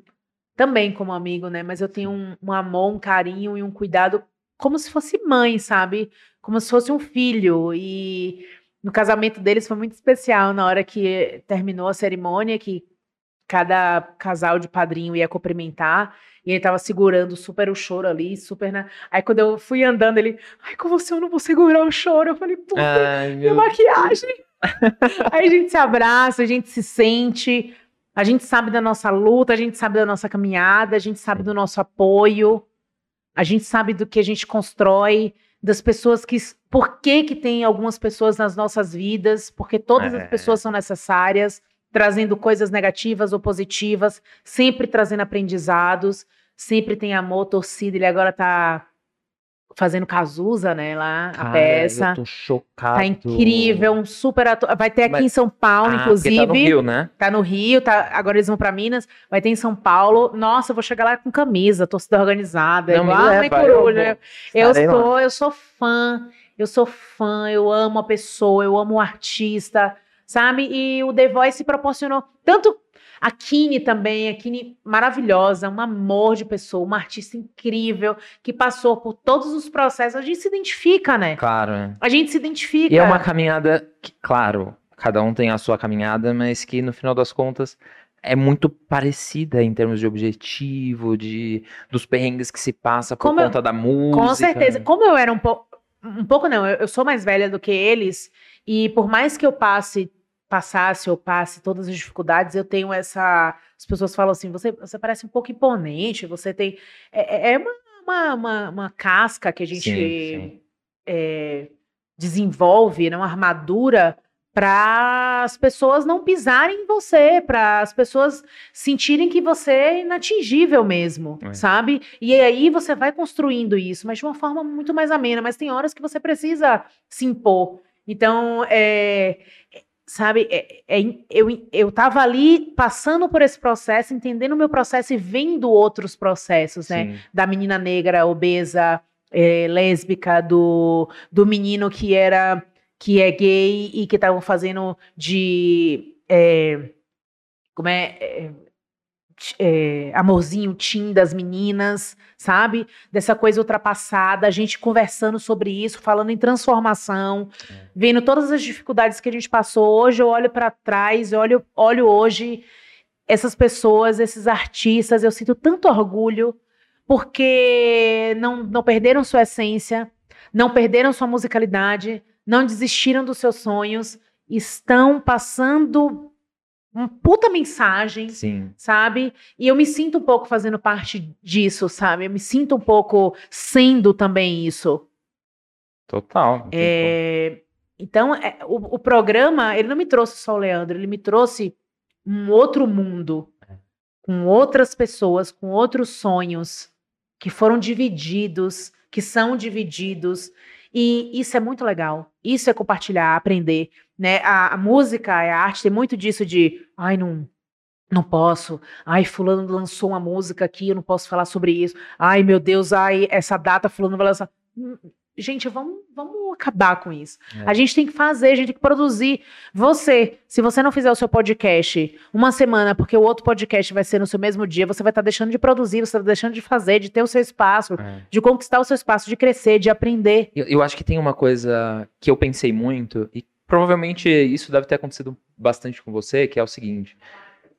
Também como amigo, né? Mas eu tenho um, um amor, um carinho e um cuidado como se fosse mãe, sabe? Como se fosse um filho. E no casamento deles foi muito especial na hora que terminou a cerimônia, que cada casal de padrinho ia cumprimentar. E ele tava segurando super o choro ali, super na. Aí quando eu fui andando, ele, ai, com você eu não vou segurar o choro. Eu falei, puta, Ai, minha maquiagem. Aí a gente se abraça, a gente se sente, a gente sabe da nossa luta, a gente sabe da nossa caminhada, a gente sabe do nosso apoio, a gente sabe do que a gente constrói, das pessoas que. Por que, que tem algumas pessoas nas nossas vidas? Porque todas É. as pessoas são necessárias, trazendo coisas negativas ou positivas, sempre trazendo aprendizados, sempre tem amor, torcida. Ele agora tá fazendo Cazuza, né? Lá, a Cara, peça. Eu tô chocado. Tá incrível, um super ator. Vai ter aqui Mas- em São Paulo, Ah, inclusive. Tá no Rio, né? Tá no Rio, tá, agora eles vão pra Minas, vai ter em São Paulo. Nossa, eu vou chegar lá com camisa, torcida organizada, Não, igual a eu Coruja. Eu, lá. sou, eu sou fã, eu sou fã, eu amo a pessoa, eu amo o artista, sabe? E o The Voice proporcionou tanto a Kine também, a Kine maravilhosa, um amor de pessoa, uma artista incrível que passou por todos os processos. A gente se identifica, né? Claro, né? A gente se identifica. E é uma caminhada que, claro, cada um tem a sua caminhada, mas que no final das contas é muito parecida em termos de objetivo, de dos perrengues que se passa por Como eu- conta da música. Com certeza. Como eu era um pouco. Um pouco não, eu, eu sou mais velha do que eles, e por mais que eu passe, passasse ou passe todas as dificuldades, eu tenho essa. As pessoas falam assim: você, você parece um pouco imponente, você tem. É, é uma, uma, uma, uma casca que a gente Sim, sim. é, desenvolve, né, uma armadura para as pessoas não pisarem em você, para as pessoas sentirem que você é inatingível mesmo, É. sabe? E aí você vai construindo isso, mas de uma forma muito mais amena. Mas tem horas que você precisa se impor. Então, é, é, sabe, é- é in- eu, eu tava ali passando por esse processo, entendendo o meu processo e vendo outros processos, né? Sim. da menina negra obesa, é, lésbica, do, do menino que era que é gay e que estavam fazendo de é, como é, é, é, amorzinho teen das meninas, sabe? Dessa coisa ultrapassada, a gente conversando sobre isso, falando em transformação, vendo todas as dificuldades que a gente passou. Hoje eu olho para trás, eu olho, olho hoje essas pessoas, esses artistas, eu sinto tanto orgulho porque não, não perderam sua essência, não perderam sua musicalidade, não desistiram dos seus sonhos, estão passando uma puta mensagem, Sim. sabe? E eu me sinto um pouco fazendo parte disso, sabe? Eu me sinto um pouco sendo também isso. Total. É, então, é, o, o programa, ele não me trouxe só o Leandro, ele me trouxe um outro mundo, É. com outras pessoas, com outros sonhos, que foram divididos, que são divididos. E isso é muito legal. Isso é compartilhar, aprender. Né? A, a música, a arte tem muito disso de ai, não. Não posso. Ai, fulano lançou uma música aqui, eu não posso falar sobre isso. Ai, meu Deus, ai, essa data fulano vai lançar. Gente, vamos, vamos acabar com isso. É. A gente tem que fazer, a gente tem que produzir. Você, se você não fizer o seu podcast uma semana, porque o outro podcast vai ser no seu mesmo dia, você vai estar deixando de produzir, você está deixando de fazer, de ter o seu espaço, É. de conquistar o seu espaço, de crescer, de aprender. Eu, eu acho que tem uma coisa que eu pensei muito, e provavelmente isso deve ter acontecido bastante com você, que é o seguinte.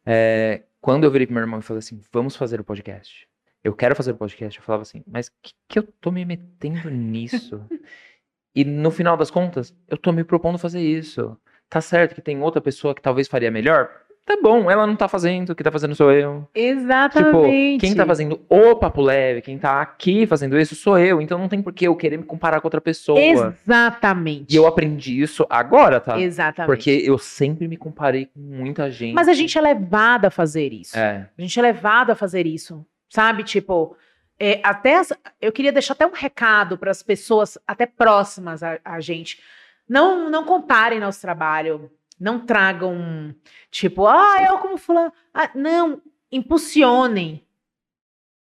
é, quando eu virei pro meu irmão e falei assim, vamos fazer o podcast. Eu quero fazer o podcast. Eu falava assim, mas que, que eu tô me metendo nisso? e no final das contas, eu tô me propondo fazer isso. Tá certo que tem outra pessoa que talvez faria melhor? Tá bom, ela não tá fazendo, quem tá fazendo sou eu. Exatamente. Tipo, quem tá fazendo o papo leve, quem tá aqui fazendo isso, sou eu. Então não tem por que eu querer me comparar com outra pessoa. Exatamente. E eu aprendi isso agora, tá? Exatamente. Porque eu sempre me comparei com muita gente. Mas a gente é levado a fazer isso. É. A gente é levado a fazer isso, sabe? Tipo, é, até as- eu queria deixar até um recado para as pessoas até próximas a, a gente. Não, não comparem nosso trabalho. Não tragam, tipo, ah, eu como fulano. Ah, não, impulsionem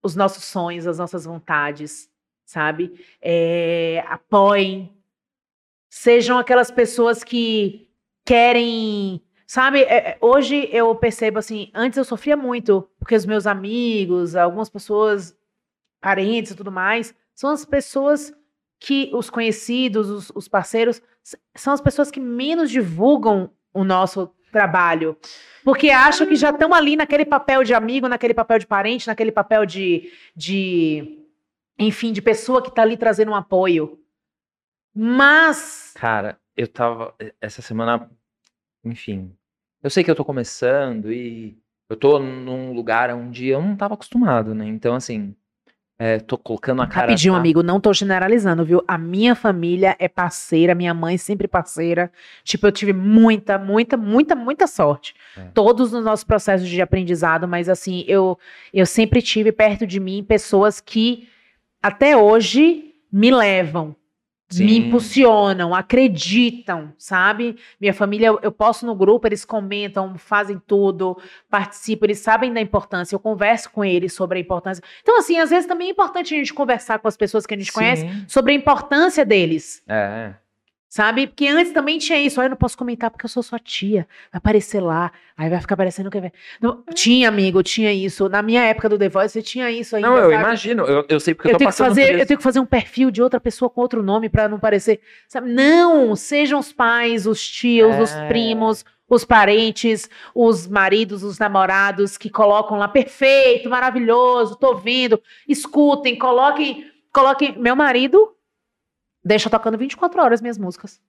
os nossos sonhos, as nossas vontades, sabe? É, apoiem. Sejam aquelas pessoas que querem Sabe, é, é, hoje eu percebo assim, antes eu sofria muito, porque os meus amigos, algumas pessoas, parentes e tudo mais, são as pessoas que, os conhecidos, os, os parceiros, são as pessoas que menos divulgam o nosso trabalho. Porque acham que já estão ali naquele papel de amigo, naquele papel de parente, naquele papel de, de enfim, de pessoa que está ali trazendo um apoio. Mas Cara, eu tava. Essa semana. Enfim. Eu sei que eu tô começando e eu tô num lugar onde eu não tava acostumado, né? Então, assim. é, tô colocando a cara. Rapidinho, tá? amigo, não tô generalizando, viu? A minha família é parceira, minha mãe sempre parceira. Tipo, eu tive muita, muita, muita, muita sorte. É. Todos nos nossos processos de aprendizado, mas assim, eu, eu sempre tive perto de mim pessoas que até hoje me levam. Me Sim. impulsionam, acreditam, sabe? Minha família, eu- posto no grupo, eles comentam, fazem tudo, participam, eles sabem da importância, eu converso com eles sobre a importância. Então, assim, às vezes também é importante a gente conversar com as pessoas que a gente conhece Sim. sobre a importância deles, É. sabe? Porque antes também tinha isso, "Ah, eu não posso comentar porque eu sou sua tia, vai aparecer lá, aí vai ficar aparecendo que não, Tinha, amigo, tinha isso. Na minha época do The Voice, você tinha isso ainda, Não, eu sabe? imagino. Eu, eu sei porque eu, Eu tô tenho, que passando por fazer, isso. eu tenho que fazer um perfil de outra pessoa com outro nome pra não parecer. Sabe? Não! Sejam os pais, os tios, os É. primos, os parentes, os maridos, os namorados que colocam lá perfeito, maravilhoso, tô vendo. Escutem, coloquem. coloquem. Meu marido deixa tocando 24 horas minhas músicas.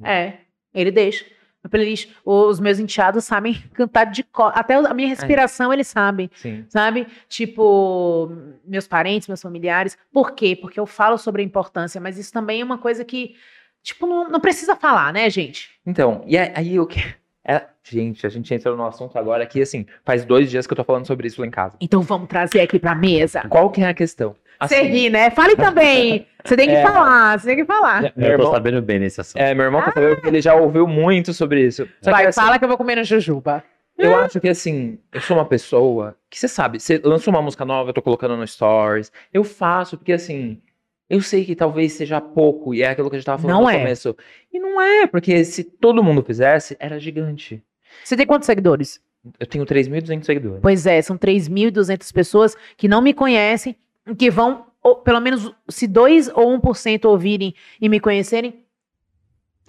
Hum. É, ele deixa. A playlist, os meus enteados sabem cantar de cor. Até a minha respiração eles sabem Sim. sabe? Tipo, meus parentes, meus familiares. Por quê? Porque eu falo sobre a importância, mas isso também é uma coisa que, tipo, não, não precisa falar, né, gente? Então, e aí- aí o que. É, gente, a gente entrou no assunto agora que, assim, faz dois dias que eu tô falando sobre isso lá em casa. Então vamos trazer aqui pra mesa. Qual que é a questão? Você ri, né? Fale também. Você tem que É. falar, você tem que falar. meu Eu tô irmão, sabendo bem nesse assunto. é, meu irmão quer saber porque ele já ouviu muito sobre isso. Só que, Vai, assim, fala que eu vou comer no jujuba. Eu acho que assim, eu sou uma pessoa que você sabe, você lançou uma música nova, eu tô colocando no stories. Eu faço porque assim, eu sei que talvez seja pouco e é aquilo que a gente tava falando Não no é. começo. E não é, porque se todo mundo fizesse, era gigante. Você tem quantos seguidores? Eu tenho 3.200 seguidores. Pois é, são 3.200 pessoas que não me conhecem, que vão, ou, pelo menos, se 2 ou 1% ouvirem e me conhecerem,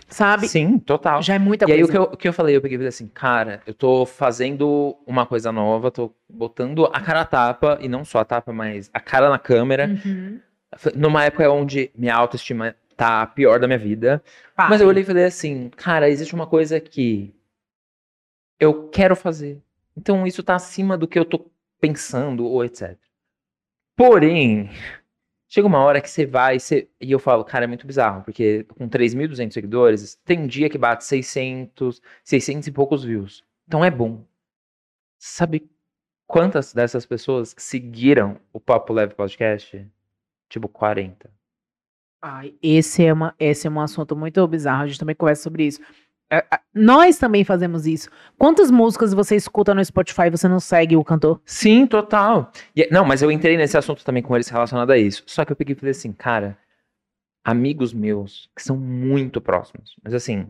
sabe? Sim, total. Já é muita E aí coisa. o que, eu, o que eu falei, eu peguei e falei assim, cara, eu tô fazendo uma coisa nova, tô botando a cara a tapa, e não só a tapa, mas a cara na câmera, Uhum. Numa época onde minha autoestima tá a pior da minha vida. Mas eu olhei e falei assim, cara, existe uma coisa que eu quero fazer. Então isso tá acima do que eu tô pensando ou etc. Porém, chega uma hora que você vai você- e eu falo, cara, é muito bizarro, porque com 3.200 seguidores, tem um dia que bate 600, 600 e poucos views. Então é bom. Sabe quantas dessas pessoas seguiram o Papo Leve Podcast? Tipo 40. Ai, esse é, uma, esse é um assunto muito bizarro. A gente também conversa sobre isso. É, é, Nós também fazemos isso. Quantas músicas você escuta no Spotify e você não segue o cantor? Sim, total. E- não, mas eu entrei nesse assunto também com eles relacionado a isso. Só que eu peguei e falei assim, cara, amigos meus que são muito próximos, mas assim,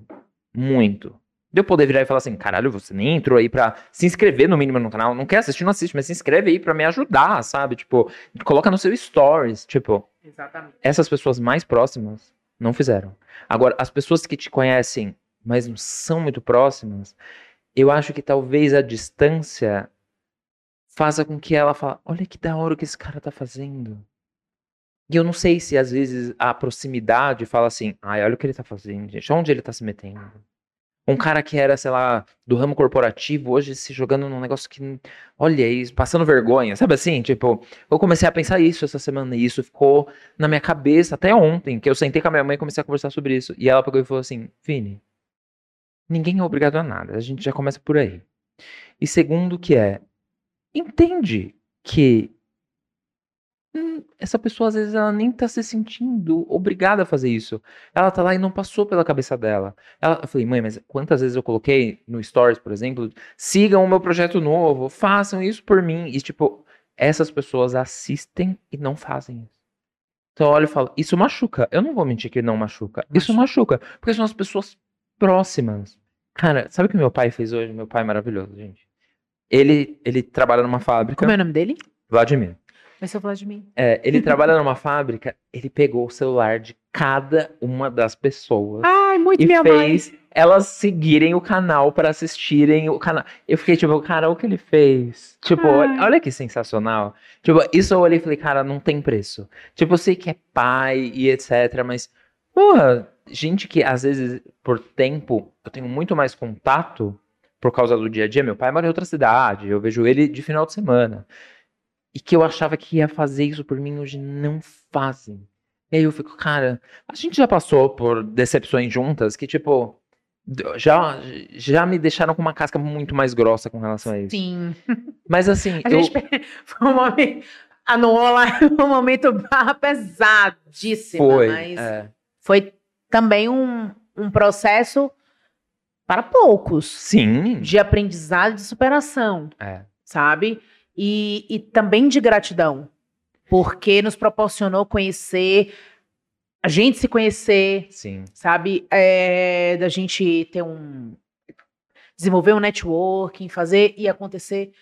muito. De eu poder virar e falar assim, caralho, você nem entrou aí pra se inscrever no mínimo no canal. Não quer assistir, não assiste, mas se inscreve aí pra me ajudar, sabe? Tipo, coloca no seu stories. Tipo, Exatamente. essas pessoas mais próximas não fizeram. Agora, as pessoas que te conhecem, mas não são muito próximas, eu acho que talvez a distância faça com que ela fale, olha que da hora o que esse cara tá fazendo. E eu não sei se às vezes a proximidade fala assim, ai, olha o que ele tá fazendo, gente, onde ele tá se metendo. Um cara que era, sei lá, do ramo corporativo, hoje se jogando num negócio que, olha isso, passando vergonha, sabe assim? Tipo, eu comecei a pensar isso essa semana e isso ficou na minha cabeça até ontem, que eu sentei com a minha mãe e comecei a conversar sobre isso. E ela pegou e falou assim: Vini, ninguém é obrigado a nada, a gente já começa por aí. E segundo, que é, entende que hum, essa pessoa às vezes ela nem tá se sentindo obrigada a fazer isso. Ela tá lá e não passou pela cabeça dela. Ela, eu falei, mãe, mas quantas vezes eu coloquei no Stories, por exemplo, sigam o meu projeto novo, façam isso por mim. E tipo, essas pessoas assistem e não fazem isso. Então eu olho e falo, isso machuca. Eu não vou mentir que não machuca. Isso machuca. Porque são as pessoas próximas. Cara, sabe o que meu pai fez hoje? Meu pai é maravilhoso, gente. Ele, ele trabalha numa fábrica. Como é o nome dele? Vladimir. Ser o Vladimir. É, ele trabalha numa fábrica, ele pegou o celular de cada uma das pessoas Ai, muito e minha mãe. fez elas seguirem o canal para assistirem o canal. Eu fiquei tipo, cara, o que ele fez? Tipo, Ai. olha que sensacional. Tipo, isso eu olhei e falei, cara, não tem preço. Tipo, eu sei que é pai e etc, mas, porra, gente que às vezes, por tempo, eu tenho muito mais contato por causa do dia a dia. Meu pai mora em outra cidade, eu vejo ele de final de semana. E que eu achava que ia fazer isso por mim, hoje não fazem. E aí eu fico, cara, a gente já passou por decepções juntas que, tipo, já, já me deixaram com uma casca muito mais grossa com relação a isso. Sim. Mas assim, A eu, gente foi um momento. A Nola um momento pesadíssimo. foi. Mas é, foi também um, um processo para poucos sim. de aprendizado e de superação, É, sabe? E, e também de gratidão, porque nos proporcionou conhecer, a gente se conhecer, sim. sabe? É, da gente ter um. desenvolver um networking, fazer e acontecer.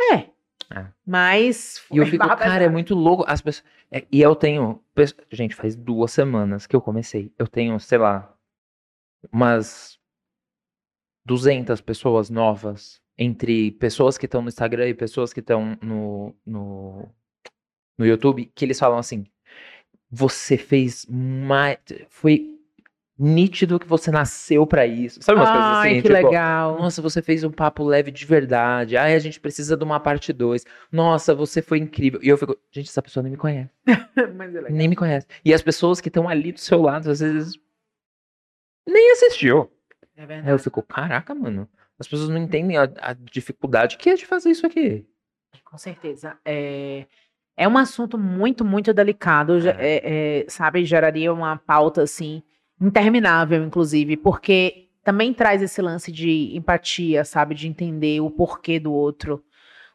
É. É. Mas. E eu fico, cara, é muito louco. As pessoas, é, e eu tenho. Gente, faz duas semanas que eu comecei. Eu tenho, sei lá, umas 200 pessoas novas. Entre pessoas que estão no Instagram e pessoas que estão no, no, no YouTube, que eles falam assim: você fez mais. Foi nítido que você nasceu pra isso. Sabe umas coisas Ai, assim? que tipo, legal. nossa, você fez um papo leve de verdade. Ai, a gente precisa de uma parte 2. Nossa, você foi incrível. E eu fico, gente, essa pessoa nem me conhece. É. Nem me conhece. E as pessoas que estão ali do seu lado, às vezes, nem assistiu. É Aí verdade. eu fico, caraca, mano. As pessoas não entendem a, a dificuldade que é de fazer isso aqui. Com certeza. É, é um assunto muito, muito delicado. É. é, é, sabe, geraria uma pauta assim, interminável, inclusive, porque também traz esse lance de empatia, sabe? De entender o porquê do outro,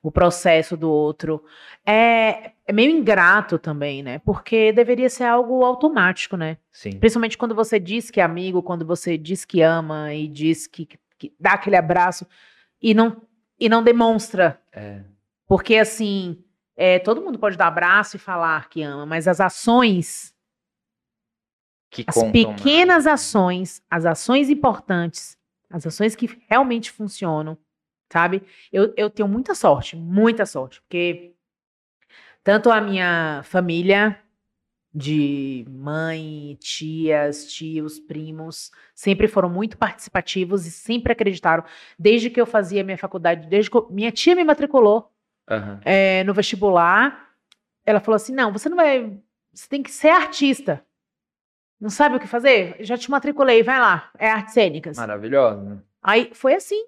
o processo do outro. É, é meio ingrato também, né? Porque deveria ser algo automático, né? Sim. Principalmente quando você diz que é amigo, quando você diz que ama e diz que, que dá aquele abraço e não, e não demonstra É. porque, assim, é, todo mundo pode dar abraço e falar que ama, mas as ações, Que as contam pequenas ações, as ações importantes, as ações que realmente funcionam, sabe? Eu, eu tenho muita sorte, muita sorte, porque tanto a minha família de mãe, tias, tios, primos, sempre foram muito participativos e sempre acreditaram. Desde que eu fazia minha faculdade, desde que eu- minha tia me matriculou, Aham. é, no vestibular, ela falou assim: não, você não vai. Você tem que ser artista. Não sabe o que fazer? Já te matriculei, vai lá. É artes cênicas. Maravilhosa. Aí foi assim.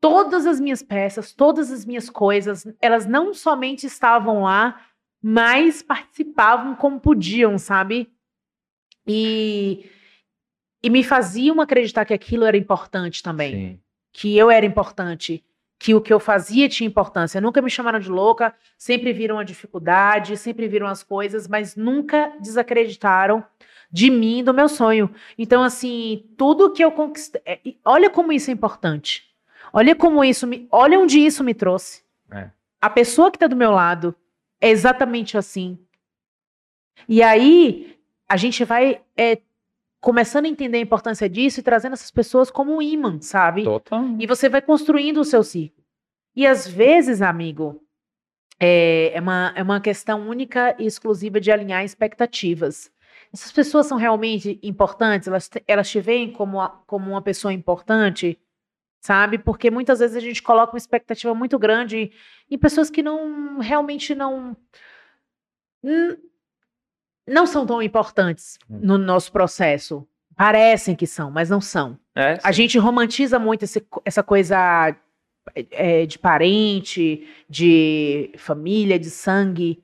Todas as minhas peças, todas as minhas coisas, elas não somente estavam lá, mas participavam como podiam, sabe? E, e me faziam acreditar que aquilo era importante também Sim. que eu era importante. que o que eu fazia tinha importância. Nunca me chamaram de louca, sempre viram a dificuldade, sempre viram as coisas, mas nunca desacreditaram de mim, do meu sonho. Então, assim, tudo que eu conquistei. é, Olha como isso é importante. Olha como isso me. Olha onde isso me trouxe. É. A pessoa que está do meu lado é exatamente assim. E aí, a gente vai é, começando a entender a importância disso e trazendo essas pessoas como um imã, sabe? Total. E você vai construindo o seu ciclo. E às vezes, amigo, é, é uma, é uma questão única e exclusiva de alinhar expectativas. Essas pessoas são realmente importantes? Elas, te- elas te veem como, a- como uma pessoa importante? Sabe? Porque muitas vezes a gente coloca uma expectativa muito grande em pessoas que não realmente não. n- Não são tão importantes Hum. no nosso processo. Parecem que são, mas não são. É, A gente romantiza muito esse essa coisa é, de parente, de família, de sangue,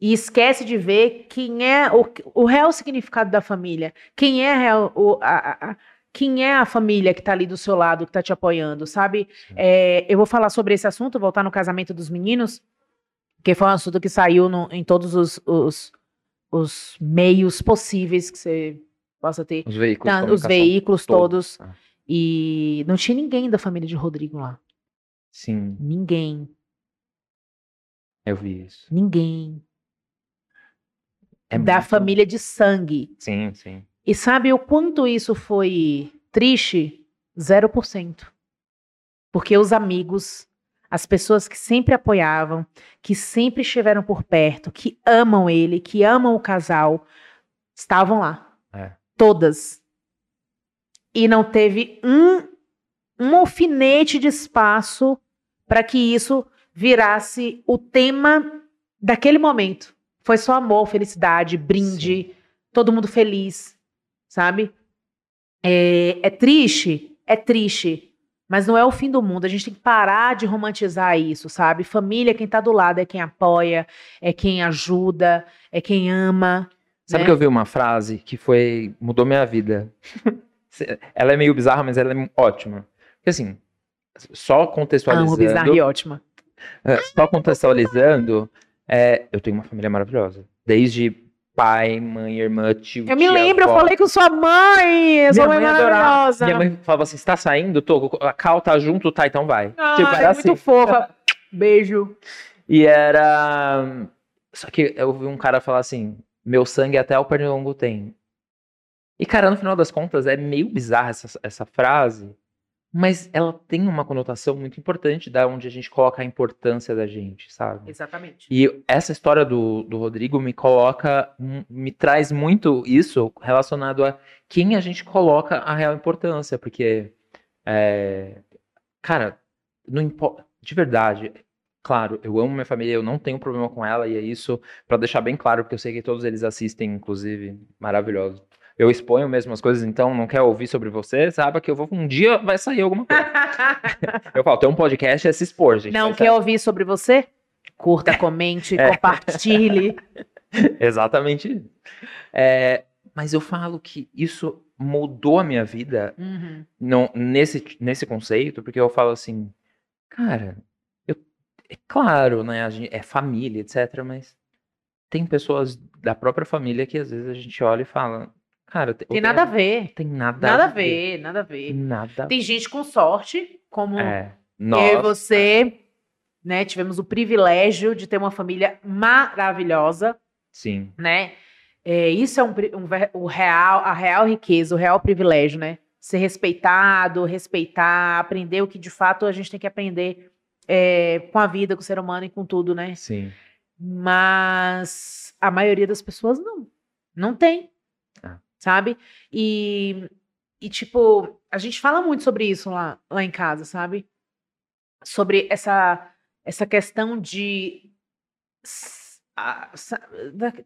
e esquece de ver quem é o, o real significado da família. Quem é real, o- a- quem é a família que tá ali do seu lado, que tá te apoiando, sabe? É, eu vou falar sobre esse assunto, voltar no casamento dos meninos, que foi um assunto que saiu no- em todos os, os, os meios possíveis que você possa ter. Os veículos. Tá, os veículos todos. todos. Ah. E não tinha ninguém da família de Rodrigo lá. Sim, Ninguém. eu vi isso. Ninguém. É da família de sangue. Sim, sim. E sabe o quanto isso foi triste? 0%. Porque os amigos, as pessoas que sempre apoiavam, que sempre estiveram por perto, que amam ele, que amam o casal, estavam lá. É. Todas. E não teve um, um alfinete de espaço para que isso virasse o tema daquele momento. Foi só amor, felicidade, brinde, todo mundo feliz, sabe? É, é triste? É triste. Mas não é o fim do mundo. A gente tem que parar de romantizar isso, sabe? Família, quem tá do lado é quem apoia, é quem ajuda, é quem ama. Sabe né? que eu vi uma frase que foi. mudou minha vida. ela é meio bizarra, mas ela é ótima. Porque assim, só Amo contextualizando. bizarra e ótima. É, Só contextualizando, é, eu tenho uma família maravilhosa. Desde pai, mãe, irmã, tio. Eu me tia, lembro, eu avó. falei com sua mãe. Sua mãe é adorava. maravilhosa. Minha mãe falava assim: você tá saindo? Tô, a Cal tá junto, tá, então vai. Ah, tipo, é era muito assim. fofa. Beijo. E era. Só que eu ouvi um cara falar assim: meu sangue até o pernilongo tem. E, cara, no final das contas, é meio bizarra essa, essa frase, mas ela tem uma conotação muito importante da onde a gente coloca a importância da gente, sabe? Exatamente. E essa história do, do Rodrigo me coloca, me traz muito isso relacionado a quem a gente coloca a real importância, porque, é, cara, não de verdade, claro, eu amo minha família, eu não tenho problema com ela, e é isso pra deixar bem claro, porque eu sei que todos eles assistem, inclusive, maravilhoso. Eu exponho mesmo as coisas, então não quer ouvir sobre você, saiba que eu vou, um dia vai sair alguma coisa. Eu falo, tem um podcast, é se expor, gente. Não quer sair. ouvir sobre você? Curta, comente, É. compartilhe. Exatamente. É, mas eu falo que isso mudou a minha vida Uhum. não, nesse, nesse conceito, porque eu falo assim, cara, eu, é claro, né, a gente, é família, etc, mas tem pessoas da própria família que às vezes a gente olha e fala, cara, Tem nada a ver. Tem nada, Nada a ver, nada a ver. Nada. Tem gente com sorte, como É. eu e você, né? Tivemos o privilégio de ter uma família maravilhosa, sim, né? É, isso é um, um ver- o real, a real riqueza, o real privilégio, né? Ser respeitado, respeitar, aprender o que de fato a gente tem que aprender é, com a vida, com o ser humano e com tudo, né? sim. Mas a maioria das pessoas não. Não tem. Ah. Sabe? E, e, tipo, a gente fala muito sobre isso lá, lá em casa, sabe? Sobre essa, essa questão de,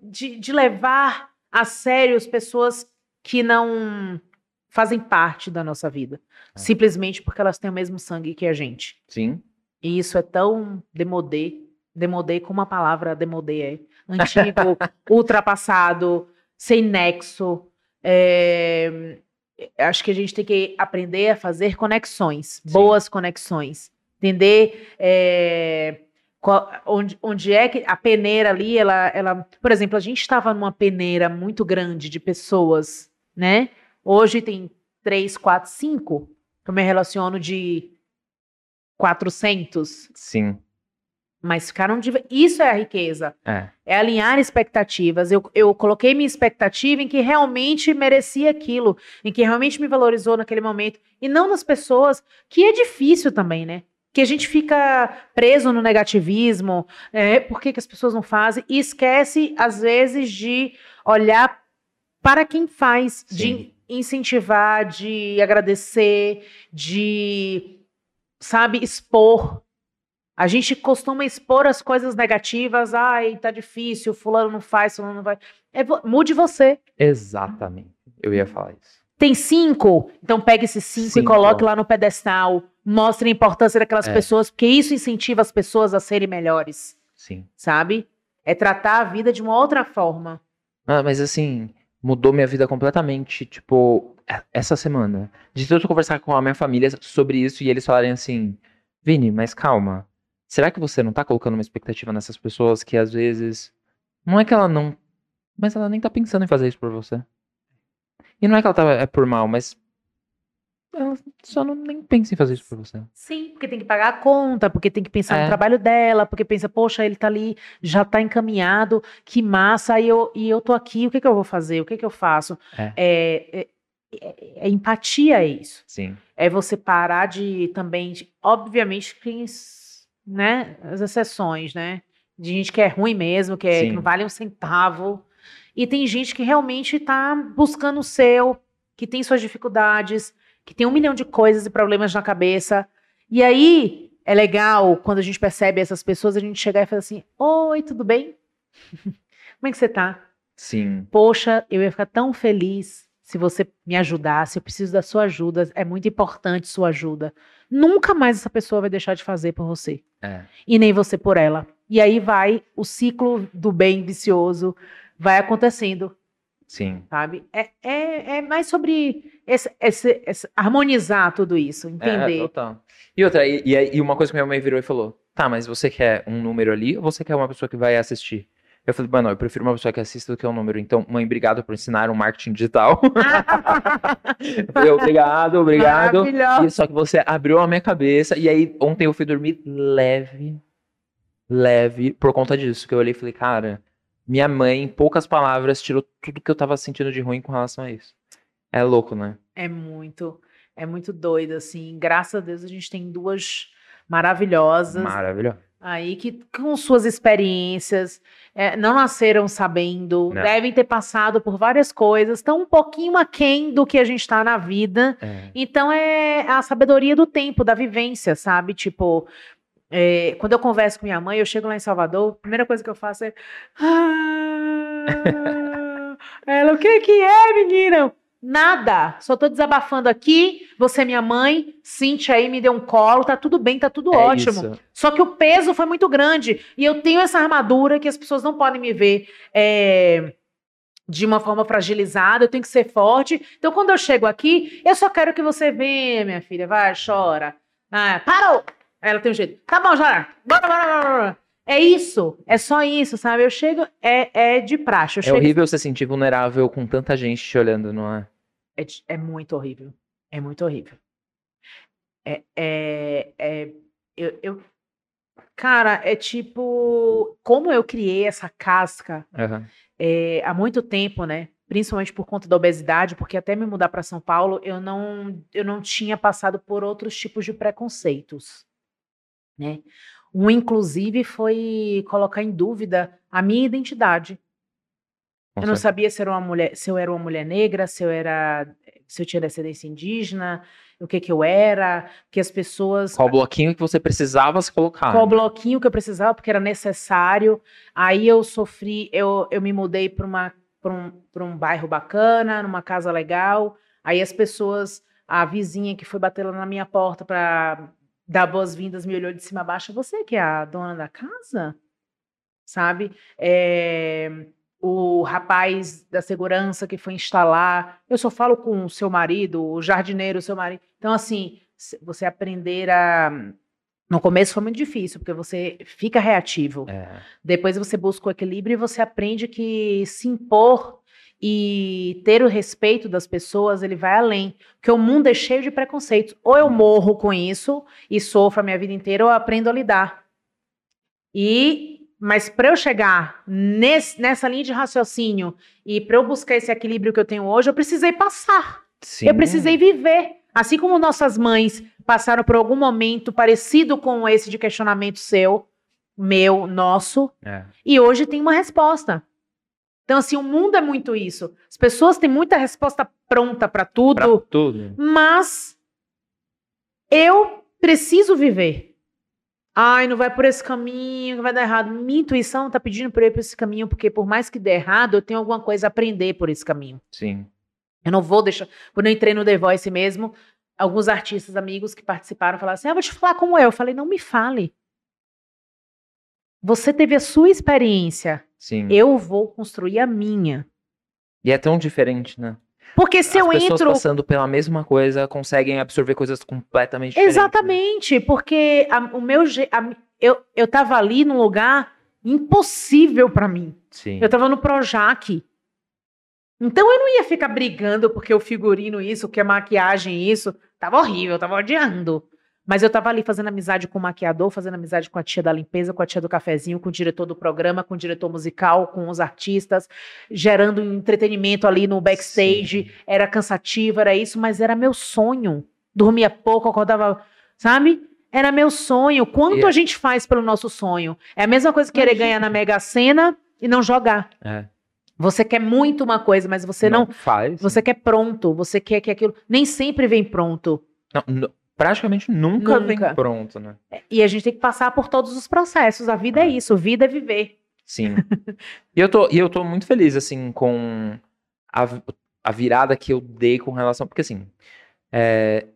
de, de levar a sério as pessoas que não fazem parte da nossa vida. Ah. Simplesmente porque elas têm o mesmo sangue que a gente. Sim. E isso é tão demodê. Demodê, como a palavra demodê é. Antigo, ultrapassado, sem nexo. É, Acho que a gente tem que aprender a fazer conexões, Sim. boas conexões. entender é, qual- onde, onde é que a peneira ali, ela, ela, por exemplo, a gente estava numa peneira muito grande de pessoas, né? Hoje tem três, quatro, cinco, eu me relaciono de 400, Sim. Mas ficaram de... Isso é a riqueza. É. É alinhar expectativas. Eu, eu coloquei minha expectativa em que realmente merecia aquilo, em que realmente me valorizou naquele momento. E não nas pessoas, que é difícil também, né? Que a gente fica preso no negativismo, é, por que, que as pessoas não fazem, e esquece, às vezes, de olhar para quem faz, Sim. de incentivar, de agradecer, de, sabe, expor. A gente costuma expor as coisas negativas. Ai, tá difícil, fulano não faz, fulano não vai. É mude você. Exatamente. Eu ia falar isso. Tem cinco? Então pegue esses cinco, Cinco. e coloque lá no pedestal. Mostre a importância daquelas É. pessoas, porque isso incentiva as pessoas a serem melhores, Sim. sabe? É tratar a vida de uma outra forma. Ah, mas assim, mudou minha vida completamente, tipo, e- essa semana. De tanto conversar com a minha família sobre isso e eles falarem assim, Vini, mas calma. Será que você não tá colocando uma expectativa nessas pessoas que às vezes. Não é que ela não. Mas ela nem tá pensando em fazer isso por você. E não é que ela tá é por mal, mas. Ela só não nem pensa em fazer isso por você. Sim, porque tem que pagar a conta, porque tem que pensar É. no trabalho dela, porque pensa, poxa, ele tá ali, já tá encaminhado, que massa, e eu, e eu tô aqui, o que que eu vou fazer? O que que eu faço? É. É, é- é- é empatia é isso. Sim. É você parar de também, de- obviamente, s- né, as exceções, né? De gente que é ruim mesmo, que, é- que não vale um centavo. E tem gente que realmente tá buscando o seu, que tem suas dificuldades, que tem um milhão de coisas e problemas na cabeça. E aí é legal quando a gente percebe essas pessoas, a gente chegar e falar assim: Oi, tudo bem? Como é que você tá? Sim. Poxa, eu ia ficar tão feliz se você me ajudasse. Eu preciso da sua ajuda. É muito importante sua ajuda. Nunca mais essa pessoa vai deixar de fazer por você. É. E nem você por ela. E aí vai o ciclo do bem vicioso, vai acontecendo, Sim. sabe? É, é, é mais sobre esse, esse- esse- harmonizar tudo isso, É, entender. total. E outra, e, e uma coisa que minha mãe virou e falou: Tá, mas você quer um número ali ou você quer uma pessoa que vai assistir? Eu falei, mano, eu prefiro uma pessoa que assista do que um número. Então, mãe, obrigado por ensinar um marketing digital. Eu obrigado, obrigado. Maravilhosa. E só que você abriu a minha cabeça. E aí, ontem eu fui dormir leve, leve, por conta disso. Que eu olhei e falei, cara, minha mãe, em poucas palavras, tirou tudo que eu tava sentindo de ruim com relação a isso. É louco, né? É muito, é muito doido, assim. Graças a Deus a gente tem duas maravilhosas Maravilhoso. Aí que com suas experiências é, não nasceram sabendo, Não. devem ter passado por várias coisas, estão um pouquinho aquém do que a gente está na vida. É. Então é a sabedoria do tempo, da vivência, sabe? Tipo, é, quando eu converso com minha mãe, eu chego lá em Salvador, a primeira coisa que eu faço é. "Ah." Ela, o que que é, menina? Nada, só tô desabafando aqui. Você é minha mãe, Cintia aí me deu um colo, tá tudo bem, tá tudo É ótimo. isso. Só que o peso foi muito grande. E eu tenho essa armadura que as pessoas não podem me ver é, de uma forma fragilizada. Eu tenho que ser forte. Então, quando eu chego aqui, eu só quero que você venha, minha filha. Vai, chora. Ah, parou! Ela tem um jeito. Tá bom, já. Bora, bora, bora. É isso. É só isso, sabe? Eu chego. É, é de praxe. É horrível se sentir vulnerável com tanta gente te olhando, não é? É, é muito horrível. É muito horrível. É, é, é- eu, eu- cara, é tipo, como eu criei essa casca Aham. é, há muito tempo, né? Principalmente por conta da obesidade, porque até me mudar para São Paulo, eu não, eu não tinha passado por outros tipos de preconceitos, né? Um, inclusive, foi colocar em dúvida a minha identidade. Com Eu não certeza. sabia se, era uma mulher, se eu era uma mulher negra, se eu era, se eu tinha descendência indígena, o que que eu era, que as pessoas Qual bloquinho que você precisava se colocar? qual né? bloquinho que eu precisava, porque era necessário. Aí eu sofri, eu, eu me mudei para uma para um, pra um bairro bacana, numa casa legal. Aí as pessoas, a vizinha que foi bater lá na minha porta para dar boas-vindas me olhou de cima a baixo. Você que é a dona da casa? Sabe? É, o rapaz da segurança que foi instalar. Eu só falo com o seu marido, o jardineiro, o seu marido. Então, assim, você aprender a No começo foi muito difícil, porque você fica reativo. É. Depois você busca o equilíbrio e você aprende que se impor e ter o respeito das pessoas, ele vai além. Porque o mundo é cheio de preconceitos. Ou eu morro com isso e sofro a minha vida inteira, ou eu aprendo a lidar. E mas para eu chegar nesse- nessa linha de raciocínio e para eu buscar esse equilíbrio que eu tenho hoje, eu precisei passar. Sim. Eu precisei viver. Assim como nossas mães passaram por algum momento parecido com esse de questionamento seu, meu, nosso, É. e hoje tem uma resposta. Então, assim, o mundo é muito isso. As pessoas têm muita resposta pronta para Pra tudo, tudo. mas eu preciso viver. Ai, não vai por esse caminho, vai dar errado. Minha intuição tá pedindo para eu ir por esse caminho, porque por mais que dê errado, eu tenho alguma coisa a aprender por esse caminho. Sim. Eu não vou deixar. Quando eu entrei no The Voice mesmo, alguns artistas amigos que participaram falaram assim: ah, vou te falar como é. Eu falei: não me fale. Você teve a sua experiência. Sim. Eu vou construir a minha. E é tão diferente, né? Porque se As eu pessoas entro. passando pela mesma coisa conseguem absorver coisas completamente diferentes. né? Exatamente, porque a- o meu. a- eu, eu tava ali num lugar impossível pra mim. Sim. Eu tava no Projac. Então eu não ia ficar brigando porque o figurino isso, que a maquiagem isso. Tava horrível, eu tava odiando. Mas eu tava ali fazendo amizade com o maquiador, fazendo amizade com a tia da limpeza, com a tia do cafezinho, com o diretor do programa, com o diretor musical, com os artistas, gerando entretenimento ali no backstage. Sim. Era cansativo, era isso, mas era meu sonho. Dormia pouco, acordava, sabe? Era meu sonho. Quanto E- a gente faz pelo nosso sonho? É a mesma coisa que querer ganhar na Mega Sena e não jogar. É. Você quer muito uma coisa, mas você não. faz. Você quer pronto, você quer que aquilo. Nem sempre vem pronto. Não, nu- praticamente nunca, vem Nunca. pronto, né? E a gente tem que passar por todos os processos. A vida é É. isso, vida é viver. Sim. e, eu tô, e eu tô muito feliz, assim, com a, a virada que eu dei com relação. Porque, assim, é,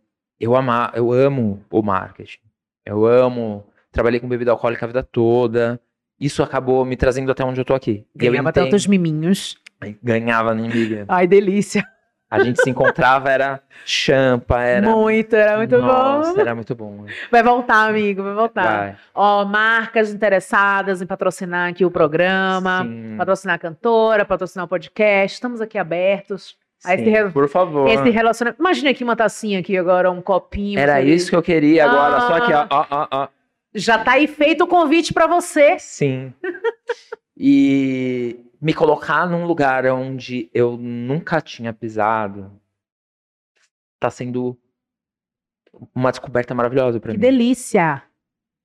eu, ama, eu amo o marketing. Eu amo. Trabalhei com bebida alcoólica a vida toda. Isso acabou me trazendo até onde eu tô aqui. Eu Ganhava tantos miminhos. Ganhava, nem liga. Ai, delícia. A gente se encontrava, era champa, era. Muito, era muito Nossa, bom. era muito bom. Vai voltar, amigo, vai voltar. Vai. Ó, marcas interessadas em patrocinar aqui o programa, Sim, patrocinar a cantora, patrocinar o podcast. Estamos aqui abertos. esse sim, re- Por favor. Esse relacionamento. Imagina aqui uma tacinha aqui agora, um copinho. Era isso que eu queria agora, só aqui, ó, Ah. ó, ó, ó. Já tá aí feito o convite pra você. Sim. E me colocar num lugar onde eu nunca tinha pisado tá sendo uma descoberta maravilhosa pra Que mim. delícia.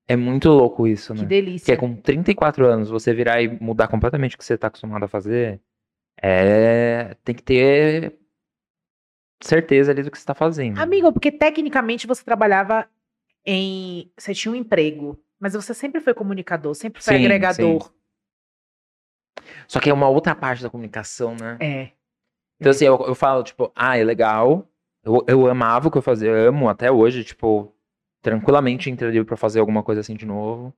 É muito louco isso, Que né? delícia. Porque com 34 anos você virar e mudar completamente o que você tá acostumado a fazer, é tem que ter certeza ali do que você tá fazendo. Amigo, porque tecnicamente você trabalhava em. Você tinha um emprego, mas você sempre foi comunicador, sempre foi Sim, agregador. Só que é uma outra parte da comunicação, né? É. Então, assim, eu, eu falo, tipo, ah, é legal. Eu, eu amava o que eu fazia, eu amo até hoje, tipo, tranquilamente entraria pra fazer alguma coisa assim de novo.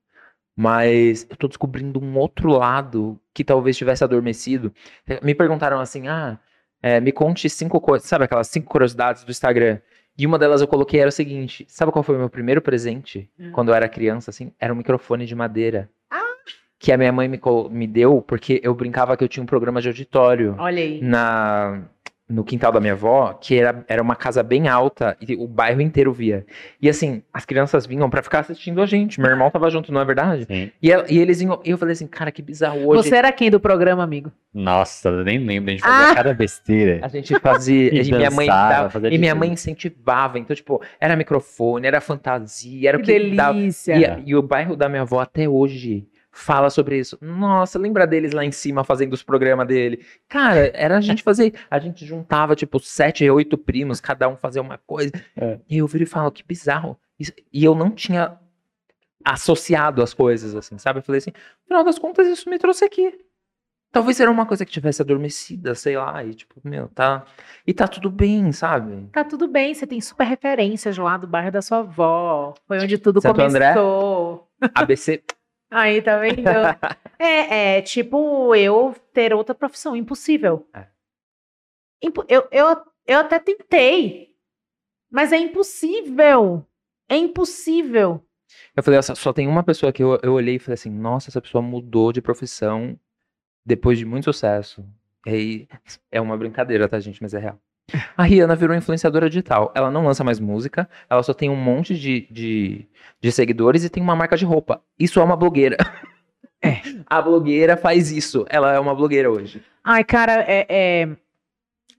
Mas eu tô descobrindo um outro lado que talvez tivesse adormecido. Me perguntaram assim, ah, é, me conte cinco coisas, sabe aquelas cinco curiosidades do Instagram? E uma delas eu coloquei era o seguinte: sabe qual foi o meu primeiro presente Hum. quando eu era criança, assim? Era um microfone de madeira. Que a minha mãe me, me deu porque eu brincava que eu tinha um programa de auditório Olha aí. na no quintal da minha avó, que era, era uma casa bem alta e o bairro inteiro via. E assim, as crianças vinham pra ficar assistindo a gente. Meu irmão tava junto, não é verdade? Sim. E, ela- e eles vinham, e eu falei assim, cara, que bizarro hoje. Você era quem do programa, amigo? Nossa, eu nem lembro, a gente fazia Ah! cada besteira. A gente fazia, E e minha mãe dançava, dava, e minha tudo. mãe incentivava. Então, tipo, era microfone, era fantasia, era Que o que dava. delícia. E, a- e o bairro da minha avó até hoje fala sobre isso. Nossa, lembra deles lá em cima fazendo os programas dele? Cara, era a gente fazer. A gente juntava, tipo, sete, oito primos, cada um fazia uma coisa. É. E eu viro e falo, que bizarro. Isso- E eu não tinha associado as coisas, assim, sabe? Eu falei assim, no final das contas, isso me trouxe aqui. Talvez era uma coisa que tivesse adormecida, sei lá, e tipo, meu, tá. E tá tudo bem, sabe? Tá tudo bem, você tem super referências lá do bairro da sua avó. Foi onde tudo Santo André? começou. ABC. Aí, tá vendo? é, é, tipo, eu ter outra profissão, impossível. É. Eu, eu, eu até tentei, mas é impossível. É impossível. Eu falei, só, só tem uma pessoa que eu, eu olhei e falei assim, nossa, essa pessoa mudou de profissão depois de muito sucesso. E aí, é uma brincadeira, tá, gente? Mas é real. A Rihanna virou influenciadora digital. Ela não lança mais música, ela só tem um monte de, de, de seguidores e tem uma marca de roupa. Isso é uma blogueira. É. A blogueira faz isso. Ela é uma blogueira hoje. Ai, cara, é, é-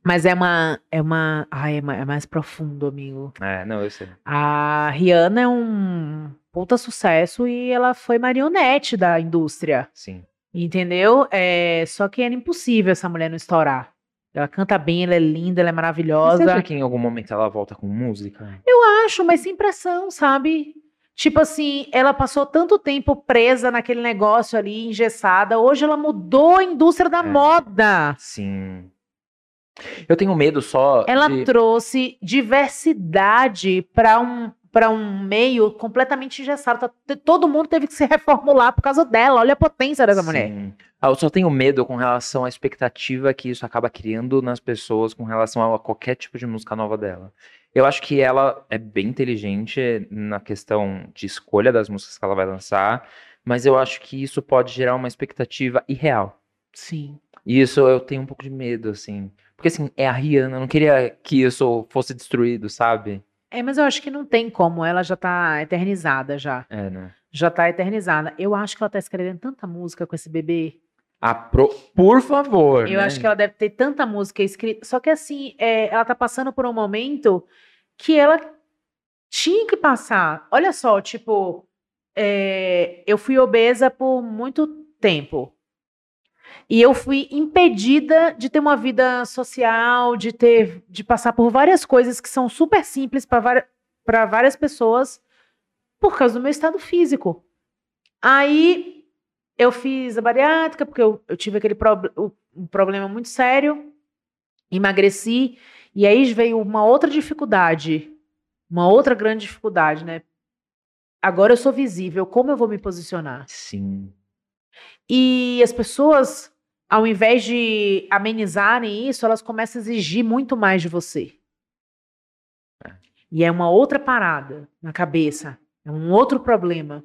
Mas é uma. É uma. Ai, é ma- é mais profundo, amigo. É, não, eu sei. A Rihanna é um puta sucesso e ela foi marionete da indústria. Sim. Entendeu? É, só que era impossível essa mulher não estourar. Ela canta bem, ela é linda, ela é Você maravilhosa. acha que em algum momento ela volta com música? acho, mas sem pressão, sabe? Tipo assim, ela passou tanto tempo presa naquele negócio ali, engessada. Hoje ela mudou a indústria da É. moda. Sim. Eu tenho medo só Ela de... trouxe diversidade para um para um meio completamente engessado. Tá- Todo mundo teve que se reformular por causa dela. Olha a potência dessa mulher. Sim. Ah, Eu só tenho medo com relação à expectativa que isso acaba criando nas pessoas com relação a qualquer tipo de música nova dela. Eu acho que ela é bem inteligente na questão de escolha das músicas que ela vai lançar, mas eu acho que isso pode gerar uma expectativa irreal. Sim. E isso eu tenho um pouco de medo, assim. Porque, assim, é a Rihanna, eu não queria que isso fosse destruído, sabe? É, mas eu acho que não tem como. Ela já tá eternizada já. É, né? Já tá eternizada. Eu acho que ela tá escrevendo tanta música com esse bebê. Ah, pro- Por favor, Eu né? acho que ela deve ter tanta música escrita. Só que assim, é, ela tá passando por um momento que ela tinha que passar. Olha só, tipo, é, eu fui obesa por muito tempo. E eu fui impedida de ter uma vida social, de ter, de passar por várias coisas que são super simples para várias pessoas por causa do meu estado físico. Aí eu fiz a bariátrica, porque eu, eu tive aquele prob- o- um problema muito sério, emagreci, e aí veio uma outra dificuldade, uma outra grande dificuldade, né? Agora eu sou visível, como eu vou me posicionar? Sim. E as pessoas, ao invés de amenizarem isso, elas começam a exigir muito mais de você. E é uma outra parada na cabeça, é um outro problema.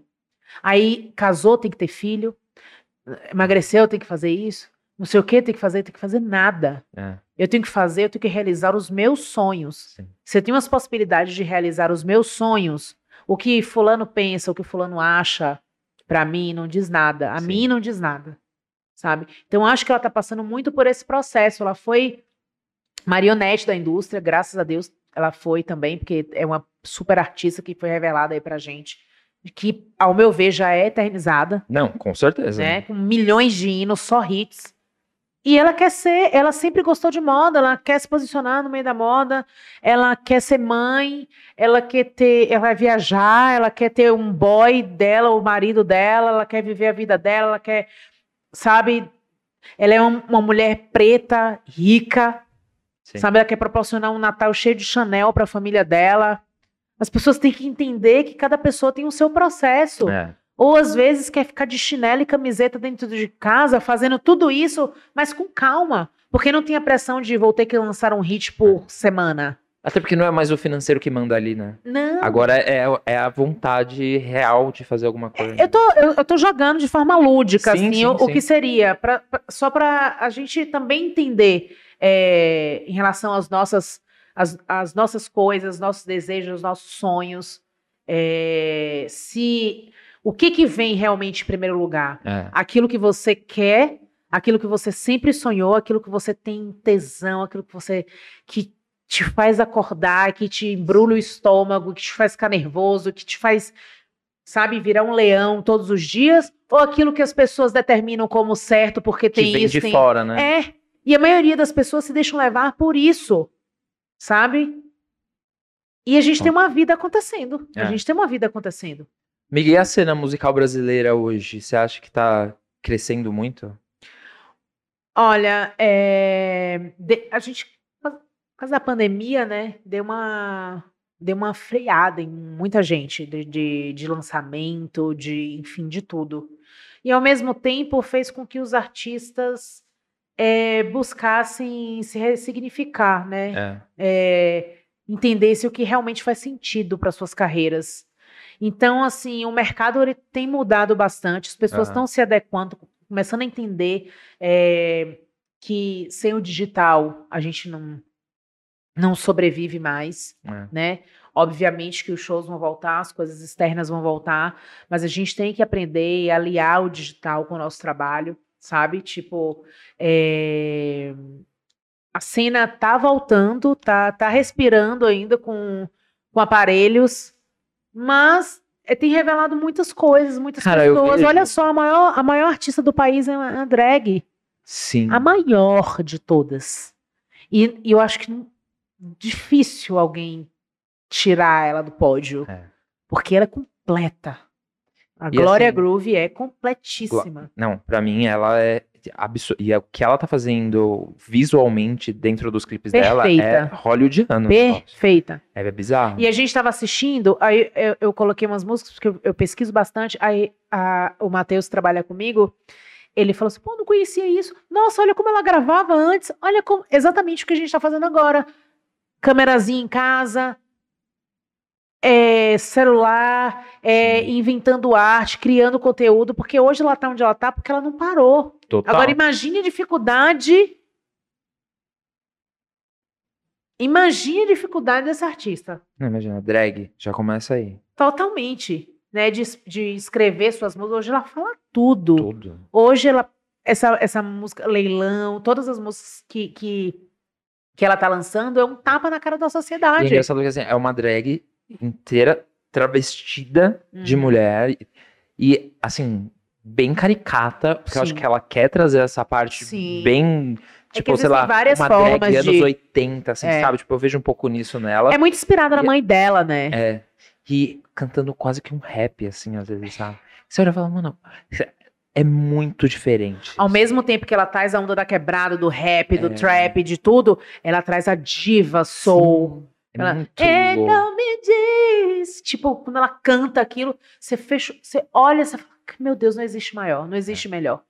Aí casou, tem que ter filho, emagreceu, tem que fazer isso, não sei o que, tem que fazer, tem que fazer nada. É, Eu tenho que fazer, eu tenho que realizar os meus sonhos. sim. Você tem umas possibilidades de realizar os meus sonhos. O que fulano pensa, o que fulano acha, pra mim não diz nada. A Sim. mim não diz nada. Sabe? Então acho que ela tá passando muito por esse processo. Ela foi marionete da indústria, graças a Deus ela foi também, porque é uma super artista que foi revelada aí pra gente, que ao meu ver já é eternizada, Não, com certeza. né? Com milhões de hinos, só hits. E ela quer ser, ela sempre gostou de moda, ela quer se posicionar no meio da moda, ela quer ser mãe, ela quer ter, ela vai viajar, ela quer ter um boy dela, o marido dela, ela quer viver a vida dela, ela quer, sabe? Ela é uma, uma mulher preta, rica, Sim. sabe? Ela quer proporcionar um Natal cheio de Chanel para a família dela. As pessoas têm que entender que cada pessoa tem o seu processo. É. Ou às vezes quer ficar de chinelo e camiseta dentro de casa, fazendo tudo isso, mas com calma. Porque não tem a pressão de vou ter que lançar um hit por semana. Até porque não é mais o financeiro que manda ali, né? Não. Agora é, é a vontade real de fazer alguma coisa. Eu tô, eu, eu tô jogando de forma lúdica, Sim, assim, sim, o, o sim. que seria, pra, pra- só para a gente também entender é, em relação às nossas, às, às nossas coisas, nossos desejos, nossos sonhos, é, se o que que vem realmente em primeiro lugar? É. aquilo que você quer, aquilo que você sempre sonhou, aquilo que você tem tesão, aquilo que você que te faz acordar, que te embrulha o estômago, que te faz ficar nervoso, que te faz, sabe, virar um leão todos os dias, ou aquilo que as pessoas determinam como certo porque Que tem vem isso, de tem fora, né? é. E a maioria das pessoas se deixam levar por isso, sabe? E a gente tem uma vida acontecendo. É. A gente tem uma vida acontecendo. Miguel, e a cena musical brasileira hoje, você acha que tá crescendo muito? Olha, é, de- a gente, por causa da pandemia, né, deu uma, deu uma freada em muita gente de, de, de lançamento, de, enfim, de tudo. E ao mesmo tempo fez com que os artistas é, buscassem se ressignificar, né? É. é, entendesse o que realmente faz sentido para suas carreiras. Então, assim, o mercado ele tem mudado bastante, as pessoas estão se adequando, começando a entender é, que sem o digital a gente não, não sobrevive mais, É. né? Obviamente que os shows vão voltar, as coisas externas vão voltar, mas a gente tem que aprender e aliar o digital com o nosso trabalho, sabe? Tipo, é, a cena tá voltando, tá, tá respirando ainda com, com aparelhos, mas é, tem revelado muitas coisas, muitas Cara, eu pessoas. Olha só, a maior, a maior artista do país é a drag. Sim. A maior de todas. E, e eu acho que difícil alguém tirar ela do pódio. É. Porque ela é completa. A E Glória assim, Groove é completíssima. Não, pra mim ela é. E é o que ela tá fazendo visualmente dentro dos clipes dela é Perfeita. hollywoodiano. Perfeita. É bizarro. E a gente estava assistindo, aí eu, eu coloquei umas músicas, porque eu, eu pesquiso bastante. Aí a- o Matheus trabalha comigo. Ele falou assim: pô, não conhecia isso. Nossa, olha como ela gravava antes. Olha como, exatamente o que a gente está fazendo agora. Câmerazinha em casa, é, celular, é, inventando arte, criando conteúdo, porque hoje ela tá onde ela tá, porque ela não parou. Total. Agora imagine a dificuldade. Imagine a dificuldade dessa artista. Não, imagina, drag, já começa aí. Totalmente. Né, de, de escrever suas músicas. Hoje ela fala tudo. Tudo. Hoje ela. Essa, essa música, Leilão, todas as músicas que, que, que ela tá lançando é um tapa na cara da E é sociedade. engraçado que assim, é uma drag inteira travestida de Uhum. mulher. E, assim, bem caricata, porque eu acho Sim. que ela quer trazer essa parte Sim. bem. É Tipo, sei existem lá, uma drag formas anos de- 80, assim, É. sabe? Tipo, eu vejo um pouco nisso nela. É muito inspirada na E- mãe dela, né? É. E cantando quase que um rap, assim, às vezes, sabe? Você olha e fala, mano, é muito diferente. Ao mesmo tempo que ela traz a onda da quebrada, do rap, do É. trap, de tudo, ela traz a diva soul. É Ela, Então louco. me diz. Tipo, quando ela canta aquilo, você fecha, você olha, você fala, meu Deus, não existe maior, não existe melhor.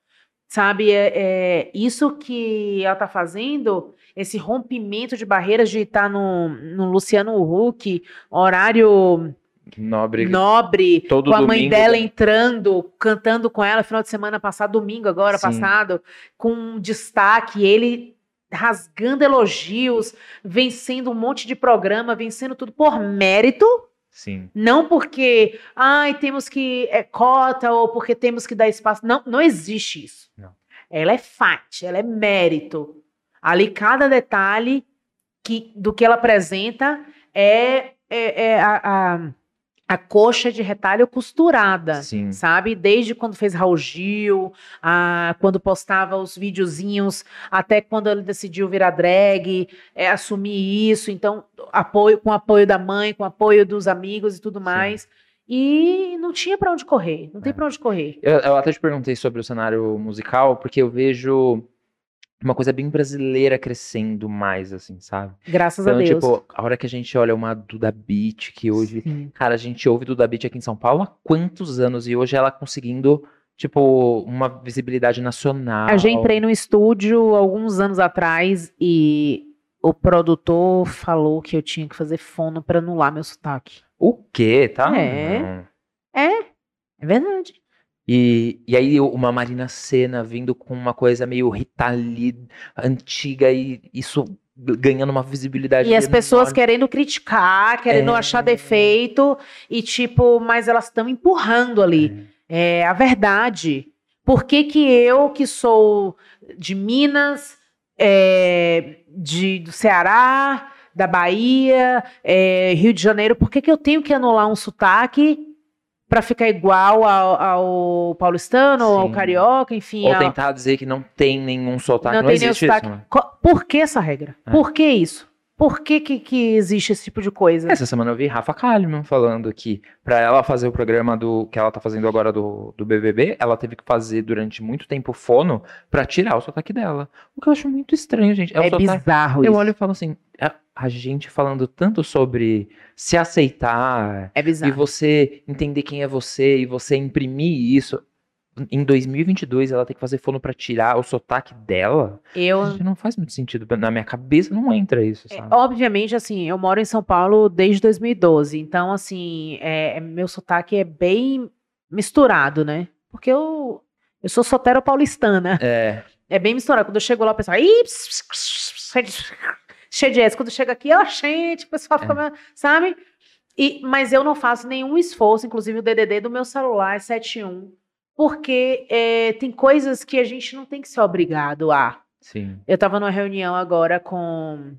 Sabe, é, é isso que ela tá fazendo, esse rompimento de barreiras de estar no, no Luciano Huck, horário Nobre. nobre, todo com a mãe domingo, dela né? entrando, cantando com ela final de semana passado, domingo agora Sim. passado, com um destaque, ele rasgando elogios, vencendo um monte de programa, vencendo tudo por mérito, Sim. não porque, ai, temos que é cota ou porque temos que dar espaço. Não, não existe isso. Não. Ela é fato, ela é mérito. Ali cada detalhe que, do que ela apresenta é, é, é a, a, a coxa de retalho costurada. Sim. Sabe? Desde quando fez Raul Gil, a, quando postava os videozinhos, até quando ele decidiu virar drag, é, assumir isso. Então, apoio com apoio da mãe, com apoio dos amigos e tudo Sim. mais. E não tinha pra onde correr. Não tem É. pra onde correr. Eu, eu até te perguntei sobre o cenário musical, porque eu vejo uma coisa bem brasileira crescendo mais, assim, sabe? Graças Então, a Deus. tipo, a hora que a gente olha uma Duda Beat, que hoje. Sim. Cara, a gente ouve Duda Beat aqui em São Paulo há quantos anos? E hoje ela conseguindo, tipo, uma visibilidade nacional. Eu já entrei no estúdio alguns anos atrás e o produtor falou que eu tinha que fazer fono pra anular meu sotaque. O quê, tá? É. Não. É verdade. E, e aí uma Marina Senna vindo com uma coisa meio Rita Lee antiga e isso ganhando uma visibilidade E as pessoas enorme. querendo criticar, querendo É. achar defeito, e tipo, mas elas estão empurrando ali. É a verdade. Por que, que eu, que sou de Minas, é, de, do Ceará, da Bahia, é, Rio de Janeiro, por que, que eu tenho que anular um sotaque para ficar igual ao, ao paulistano, ou ao Sim. carioca, enfim? Ou ao- tentar dizer que não tem nenhum sotaque. Não, não tem nenhum existe sotaque. isso, né? Por que essa regra? É. Por que isso? Por que, que, que existe esse tipo de coisa? Essa semana eu vi Rafa Kalimann falando que pra ela fazer o programa do que ela tá fazendo agora do, do BBB, ela teve que fazer durante muito tempo fono pra tirar o sotaque dela. O que eu acho muito estranho, gente. É, o É sotaque- bizarro Eu isso. olho e falo assim, a, a gente falando tanto sobre se aceitar É e você entender quem é você e você imprimir isso. em 2022 ela tem que fazer fono pra tirar o sotaque dela. Eu, Gente, não faz muito sentido. Na minha cabeça não entra isso, É, obviamente, assim, eu moro em São Paulo desde 2012, então, assim, é, meu sotaque é bem misturado, né? Porque eu, eu sou solteira paulistana. É, É bem misturado. Quando eu chego lá, o pessoal. Cheio de-. Quando chega aqui, ó, gente, o pessoal fica. meio- Sabe? E, mas eu não faço nenhum esforço, inclusive o DDD do meu celular é 71, porque é, tem coisas que a gente não tem que ser obrigado a. sim. Eu tava numa reunião agora com.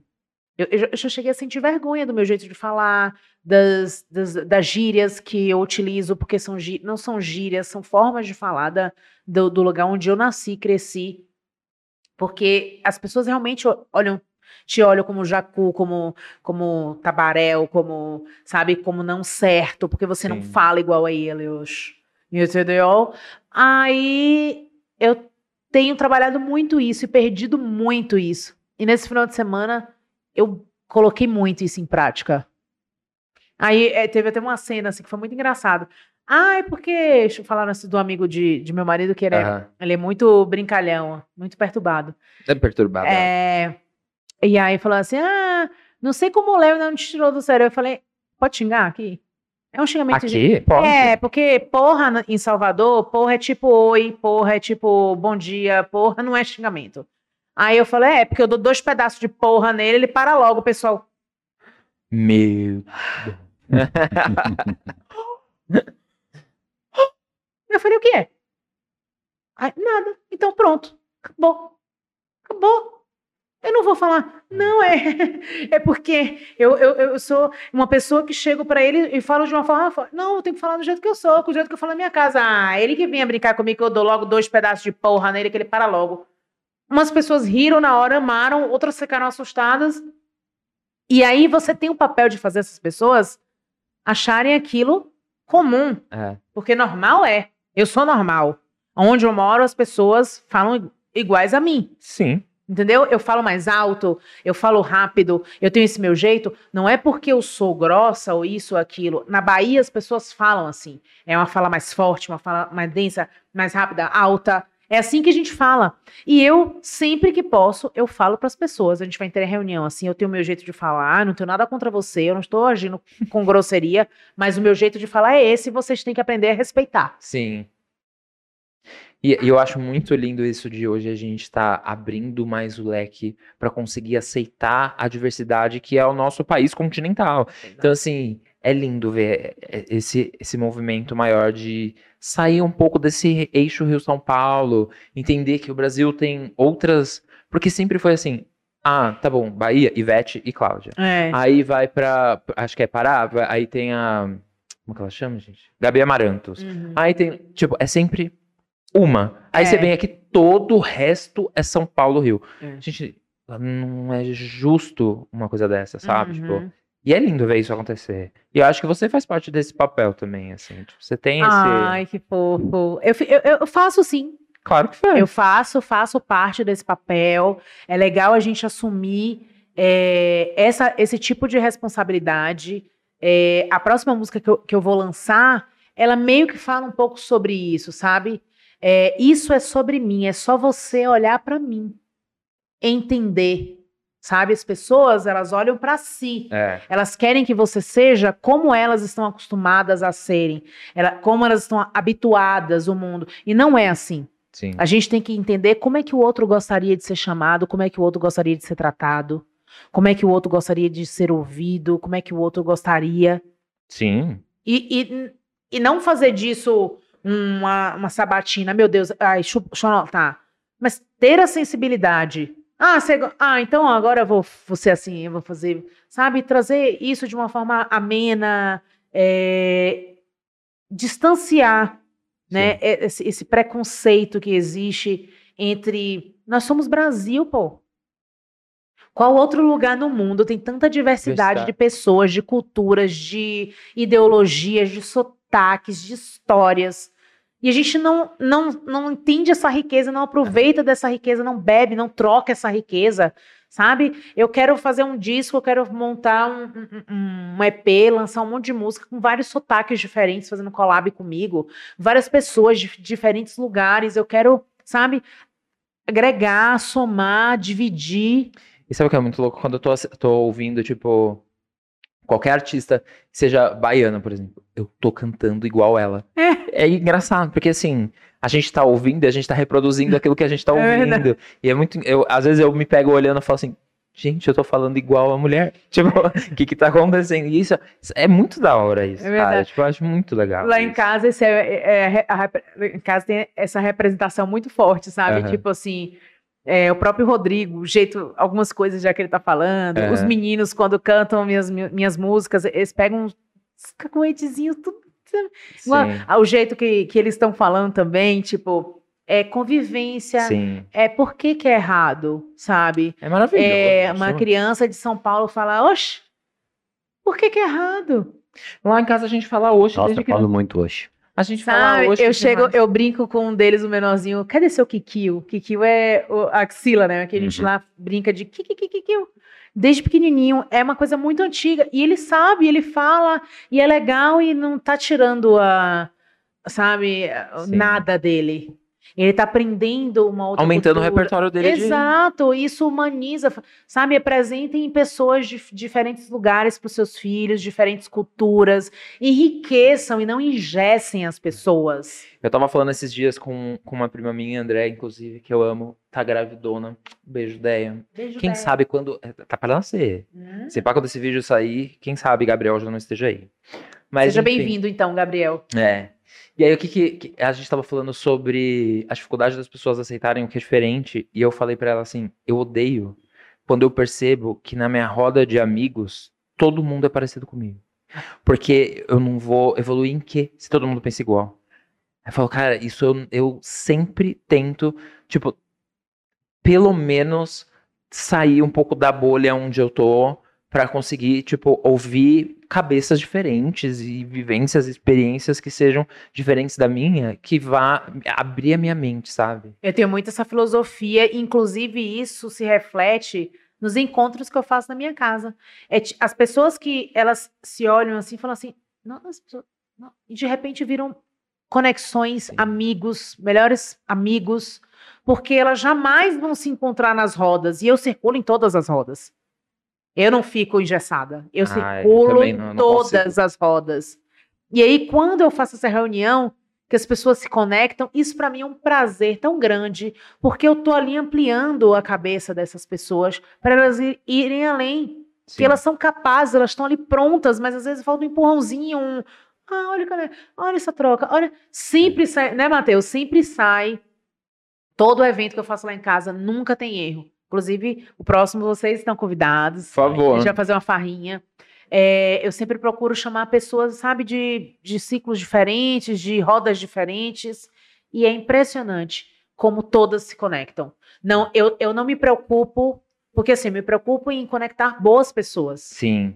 Eu, eu já- eu cheguei a sentir vergonha do meu jeito de falar, das, das, das gírias que eu utilizo, porque são não são gírias, são formas de falar da, do, do lugar onde eu nasci, cresci. Porque as pessoas realmente olham, te olham como jacu, como, como tabaréu, como, sabe, como não certo, porque você não Sim. fala igual a eles. Entendeu? Aí eu tenho trabalhado muito isso e perdido muito isso. E nesse final de semana eu coloquei muito isso em prática. Aí eh, teve até uma cena assim que foi muito engraçado. Ah, é porque falaram assim do amigo de, de meu marido que ele é, Aham. ele é muito brincalhão, muito perturbado. É perturbada. É, e aí falou assim: ah, não sei como o Léo não te tirou do sério. Eu falei, pode xingar aqui? É um xingamento de. Aqui? Pode. É, porque porra em Salvador, porra é tipo oi, porra é tipo bom dia, porra não é xingamento. Aí eu falei, é, porque eu dou dois pedaços de porra nele, ele para logo, o pessoal. Meu. Eu falei, o que é? Aí, nada. Então pronto. Acabou. Acabou. Eu não vou falar. Não, é. É porque eu, eu, eu sou uma pessoa que chego pra ele e falo de uma forma. fo- Não, eu tenho que falar do jeito que eu sou, do jeito que eu falo na minha casa. Ah, ele que vinha brincar comigo, que eu dou logo dois pedaços de porra nele, que ele para logo. Umas pessoas riram na hora, amaram, outras ficaram assustadas. E aí você tem o papel de fazer essas pessoas acharem aquilo comum. É. Porque normal é. Eu sou normal. Onde eu moro, as pessoas falam iguais a mim. Sim. Entendeu? Eu falo mais alto, eu falo rápido, eu tenho esse meu jeito. Não é porque eu sou grossa ou isso ou aquilo. Na Bahia, as pessoas falam assim. É uma fala mais forte, uma fala mais densa, mais rápida, alta. É assim que a gente fala. E eu, sempre que posso, eu falo para as pessoas. A gente vai ter reunião assim, eu tenho o meu jeito de falar, não tenho nada contra você, eu não estou agindo com grosseria, mas o meu jeito de falar é esse e vocês têm que aprender a respeitar. Sim. E, e eu acho muito lindo isso de hoje a gente estar abrindo mais o leque para conseguir aceitar a diversidade que é o nosso país continental. Então, assim, é lindo ver é, esse, esse movimento maior de sair um pouco desse eixo Rio-São Paulo, entender que o Brasil tem outras. Porque sempre foi assim. Ah, tá bom, Bahia, Ivete e Cláudia. É. Aí vai pra. Acho que é Pará, aí tem a. Como que ela chama, gente? Gabi Amarantos. Uhum. Aí tem, tipo, é sempre uma. Aí É. você vem aqui, todo o resto é São Paulo, Rio. É. Gente, não é justo uma coisa dessa, sabe? Tipo, Uhum. e é lindo ver isso acontecer. E eu acho que você faz parte desse papel também, assim. Tipo, você tem esse. Ai, que fofo. Eu, eu, eu faço sim. Claro que faz. Eu faço, faço parte desse papel. É legal a gente assumir é, essa, esse tipo de responsabilidade. É, a próxima música que eu, que eu vou lançar, ela meio que fala um pouco sobre isso, sabe? É, isso é sobre mim, é só você olhar pra mim, entender, sabe? As pessoas, elas olham pra si. É, Elas querem que você seja como elas estão acostumadas a serem, ela- como elas estão habituadas ao mundo. E não é assim. sim. A gente tem que entender como é que o outro gostaria de ser chamado, como é que o outro gostaria de ser tratado, como é que o outro gostaria de ser ouvido, como é que o outro gostaria. Sim. E, e, e não fazer disso uma, uma sabatina, meu Deus, ai, eu anotar. Mas ter a sensibilidade. Ah, você ah, então agora eu vou, vou ser assim, eu vou fazer, sabe? Trazer isso de uma forma amena, é, distanciar né, é- esse, esse preconceito que existe entre. Nós somos Brasil, pô. Qual outro lugar no mundo tem tanta diversidade Diversidade. de pessoas, de culturas, de ideologias, de sotaques, de histórias? E a gente não, não, não entende essa riqueza, não aproveita dessa riqueza, não bebe, não troca essa riqueza, sabe? Eu quero fazer um disco, eu quero montar um, um, um, EP, lançar um monte de música com vários sotaques diferentes, fazendo collab comigo, várias pessoas de diferentes lugares. Eu quero, sabe, agregar, somar, dividir. E sabe o que é muito louco? Quando eu tô, tô ouvindo, tipo, qualquer artista, seja baiana, por exemplo, eu tô cantando igual ela. É. é engraçado, porque assim, a gente tá ouvindo e a gente tá reproduzindo aquilo que a gente tá é ouvindo. É e é muito. Eu, às vezes eu me pego olhando e falo assim. Gente, eu tô falando igual a mulher. Tipo, o que que tá acontecendo? E isso é muito da hora isso, é cara. Tipo, eu acho muito legal. Lá isso. em casa, esse é, é, a, em casa tem essa representação muito forte, sabe? Uhum. Tipo assim, é, o próprio Rodrigo, o jeito, algumas coisas já que ele tá falando, é. os meninos, quando cantam minhas, minhas músicas, eles pegam uns cacoetezinhos, tudo. o jeito que, que eles estão falando também, tipo, é convivência, Sim. é por que, que é errado, sabe? É maravilhoso. É, uma criança de São Paulo fala, oxe, por que, que é errado? Lá em casa a gente fala oxe. Nossa, eu falo muito oxe. A gente fala hoje. Eu chego, eu brinco com um deles, o menorzinho. Cadê seu Kikio? Kikio é o, a axila, né? Que a gente uhum. lá brinca de Kikikikikio. Desde pequenininho. É uma coisa muito antiga. E ele sabe, ele fala, e é legal e não tá tirando a. Sabe? Sim. Nada dele. Ele está aprendendo uma outra Aumentando cultura. o repertório dele. Exato, de... isso humaniza, sabe? Apresentem pessoas de diferentes lugares para os seus filhos, diferentes culturas, enriqueçam e não ingessem as pessoas. Eu estava falando esses dias com, com uma prima minha, André, inclusive, que eu amo, tá gravidona. Beijo, Deia. Beijo, quem Deia. sabe quando. É, tá para nascer. Hum? Se pá, quando esse vídeo sair, quem sabe Gabriel já não esteja aí. Mas, Seja bem-vindo, então, Gabriel. É. E aí, o que, que, a gente estava falando sobre a dificuldade das pessoas aceitarem o que é diferente, e eu falei para ela assim: eu odeio quando eu percebo que na minha roda de amigos todo mundo é parecido comigo. Porque eu não vou evoluir em quê se todo mundo pensa igual? Aí eu falo, cara, isso eu, eu sempre tento, tipo, pelo menos sair um pouco da bolha onde eu tô para conseguir, tipo, ouvir cabeças diferentes e vivências, experiências que sejam diferentes da minha, que vá abrir a minha mente, sabe? Eu tenho muito essa filosofia, inclusive isso se reflete nos encontros que eu faço na minha casa. É, as pessoas que elas se olham assim, falam assim, não, e de repente viram conexões, Sim. amigos, melhores amigos, porque elas jamais vão se encontrar nas rodas, e eu circulo em todas as rodas. Eu não fico engessada. Eu ah, circulo em não, todas as rodas. E aí, quando eu faço essa reunião, que as pessoas se conectam, isso para mim é um prazer tão grande, porque eu tô ali ampliando a cabeça dessas pessoas para elas irem além. Sim. Que elas são capazes, elas estão ali prontas, mas às vezes falta um empurrãozinho, um. Ah, olha, olha essa troca, olha. Sempre sai, né, Matheus? Sempre sai. Todo evento que eu faço lá em casa nunca tem erro. Inclusive, o próximo vocês estão convidados. Por favor. A gente vai fazer uma farrinha. É, eu sempre procuro chamar pessoas, sabe, de, de ciclos diferentes, de rodas diferentes. E é impressionante como todas se conectam. Não, eu, eu não me preocupo, porque assim, me preocupo em conectar boas pessoas. Sim.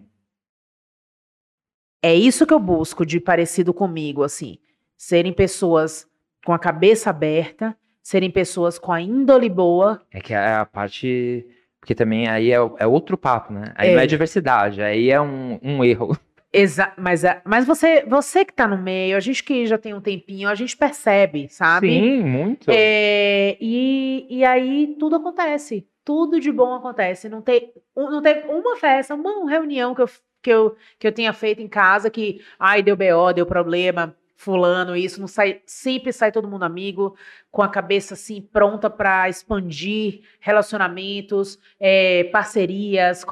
É isso que eu busco de parecido comigo, assim. Serem pessoas com a cabeça aberta, serem pessoas com a índole boa. É que é a parte. Porque também aí é, é outro papo, né? Aí é. não é diversidade, aí é um, um erro. Exa mas, é, mas você, você que tá no meio, a gente que já tem um tempinho, a gente percebe, sabe? Sim, muito. É, e, e aí tudo acontece. Tudo de bom acontece. Não, tem, não teve uma festa, uma reunião que eu, que, eu, que eu tenha feito em casa que, ai, deu BO, deu problema fulano, isso, não sai, sempre sai todo mundo amigo, com a cabeça assim pronta para expandir relacionamentos, é, parcerias,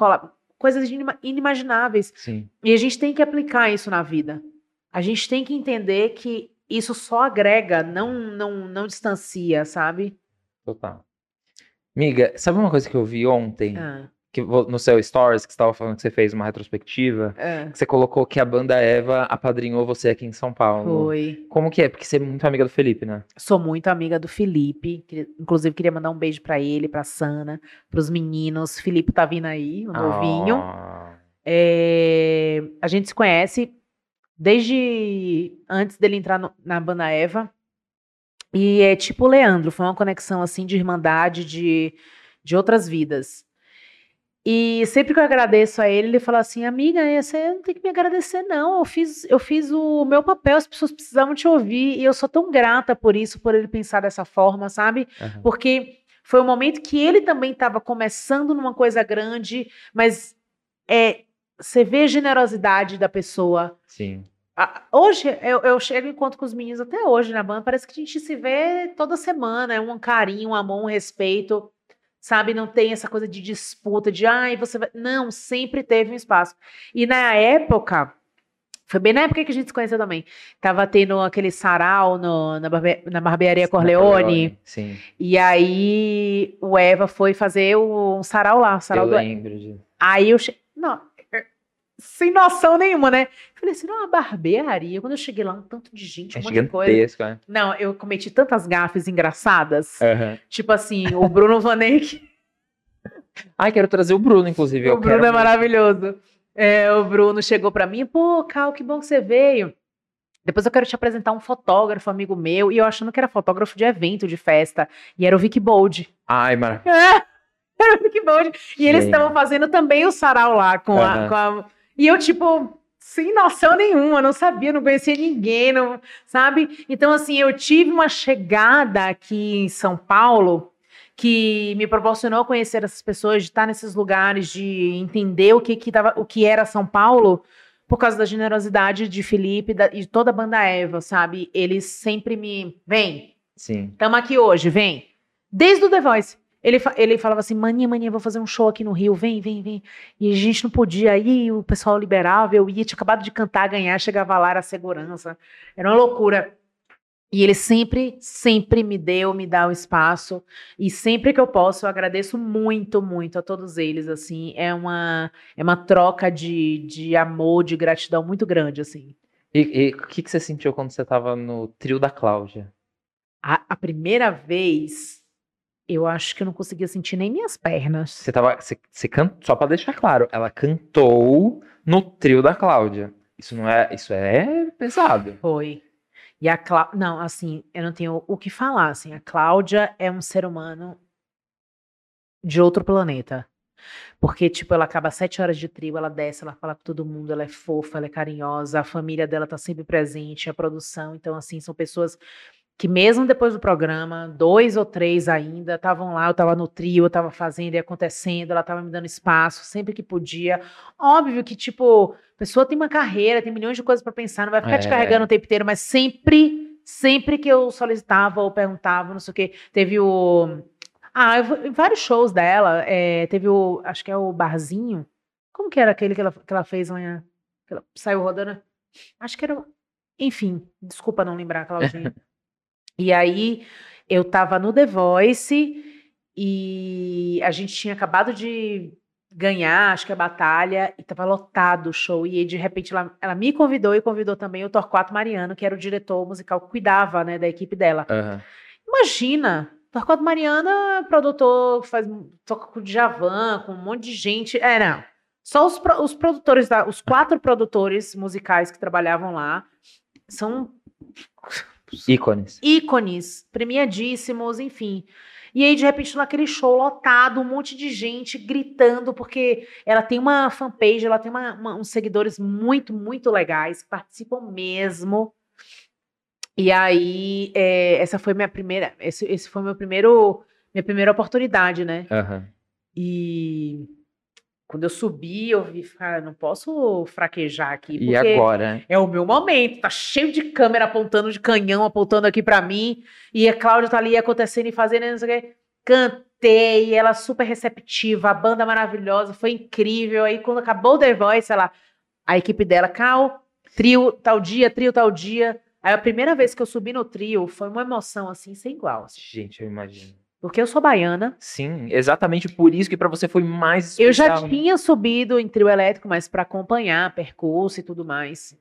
coisas inimagináveis. Sim. E a gente tem que aplicar isso na vida. A gente tem que entender que isso só agrega, não não não distancia, sabe? Total. Miga, sabe uma coisa que eu vi ontem? Ah que no seu stories que você estava falando que você fez uma retrospectiva, é. que você colocou que a banda Eva apadrinhou você aqui em São Paulo. Foi. Como que é? Porque você é muito amiga do Felipe, né? Sou muito amiga do Felipe. Inclusive queria mandar um beijo para ele, para Sana, para os meninos. Felipe tá vindo aí, o oh. novinho. É, a gente se conhece desde antes dele entrar no, na banda Eva. E é tipo o Leandro, foi uma conexão assim de irmandade de, de outras vidas. E sempre que eu agradeço a ele, ele fala assim: amiga, você não tem que me agradecer, não. Eu fiz, eu fiz o meu papel, as pessoas precisavam te ouvir. E eu sou tão grata por isso, por ele pensar dessa forma, sabe? Aham. Porque foi um momento que ele também estava começando numa coisa grande, mas é, você vê a generosidade da pessoa. Sim. Hoje, eu, eu chego e encontro com os meninos até hoje na banda, parece que a gente se vê toda semana, é um carinho, um amor, um respeito, sabe? Não tem essa coisa de disputa, de ai, você vai. Não, sempre teve um espaço. E na época, foi bem na época que a gente se conheceu também, tava tendo aquele sarau no- na, barbe- na barbearia Corleone, Sim. e aí o Eva foi fazer o- um sarau lá, o sarau Eu do lembro de. Aí eu cheguei. Não, sem noção nenhuma, né? Falei assim, não, uma barbearia. Quando eu cheguei lá, um tanto de gente, um É monte de coisa. né? Não, eu cometi tantas gafes engraçadas. Aham. Tipo assim, o Bruno Vanek, Ai, quero trazer o Bruno, inclusive. o Bruno é muito. maravilhoso. É, o Bruno chegou pra mim, pô, Cal, que bom que você veio. Depois eu quero te apresentar um fotógrafo, amigo meu, e eu achando que era fotógrafo de evento, de festa. E era o Vic Bold. Ai, maravilhoso. É, era o Vic Bold. E eles estavam fazendo também o sarau lá com, a, Aham. com a- E eu, tipo, sem noção nenhuma, não sabia, não conhecia ninguém, não, sabe? Então, assim, eu tive uma chegada aqui em São Paulo que me proporcionou conhecer essas pessoas, de estar nesses lugares, de entender o que, que, tava, o que era São Paulo, por causa da generosidade de Felipe da- e de toda a banda Eva, sabe? Eles sempre me. Vem, Sim. Estamos aqui hoje, vem. Desde o The Voice. Ele, ele falava assim, maninha, maninha, vou fazer um show aqui no Rio, vem, vem, vem. E a gente não podia ir, o pessoal liberava, eu ia, tinha acabado de cantar, ganhar, chegava lá, era segurança. Era uma loucura. E ele sempre, sempre me deu, me dá o espaço. E sempre que eu posso, eu agradeço muito, muito a todos eles, assim. É uma, é uma troca de, de amor, de gratidão muito grande, assim. E o que, que você sentiu quando você tava no trio da Cláudia? A, a primeira vez, eu acho que eu não conseguia sentir nem minhas pernas. Você tava. Você, você can... Só pra deixar claro, ela cantou no trio da Cláudia. Isso não é. Isso é pesado. Foi. E a Cláudia. Não, assim, eu não tenho o que falar. Assim, a Cláudia é um ser humano de outro planeta. Porque, tipo, ela acaba sete horas de trio, ela desce, ela fala com todo mundo, ela é fofa, ela é carinhosa, a família dela tá sempre presente, a produção. Então, assim, são pessoas que mesmo depois do programa, dois ou três ainda, estavam lá, eu tava no trio, eu tava fazendo e acontecendo, ela tava me dando espaço sempre que podia. Óbvio que, tipo, a pessoa tem uma carreira, tem milhões de coisas pra pensar, não vai ficar te É. carregando o tempo inteiro, mas sempre, sempre que eu solicitava ou perguntava, não sei o quê, teve o. Ah, eu vários shows dela, é, teve o. Acho que é o Barzinho. Como que era aquele que ela, que ela fez lá? Que ela saiu rodando? Acho que era. o- Enfim, desculpa não lembrar, Claudinha. E aí eu tava no The Voice e a gente tinha acabado de ganhar, acho que a batalha, e tava lotado o show. E de repente ela, ela me convidou e convidou também o Torquato Mariano, que era o diretor musical que cuidava, né, da equipe dela. Aham. Imagina, Torquato Mariano é produtor, faz, toca com o Djavan, com um monte de gente. É, não. Só os, os produtores, da- os quatro produtores musicais que trabalhavam lá são Ícones. ícones, premiadíssimos, enfim. E aí, de repente, naquele show lotado, um monte de gente gritando, porque ela tem uma fanpage, ela tem uma- uma- uns seguidores muito, muito legais, que participam mesmo. E aí, é, essa foi minha primeira, esse, esse foi meu primeiro, minha primeira oportunidade, né? Aham. E quando eu subi, eu vi, cara, não posso fraquejar aqui, E agora? é o meu momento, tá cheio de câmera apontando de canhão, apontando aqui pra mim, e a Cláudia tá ali acontecendo e fazendo, não sei o quê. Cantei, ela super receptiva, a banda maravilhosa, foi incrível. Aí quando acabou o The Voice, ela, a equipe dela, Cal, trio tal dia, trio tal dia. Aí a primeira vez que eu subi no trio foi uma emoção assim, sem igual. assim. Gente, eu imagino. Porque eu sou baiana, Sim, exatamente por isso que pra você foi mais eu já especial, né? tinha subido em trio elétrico, mas pra acompanhar percurso e tudo mais.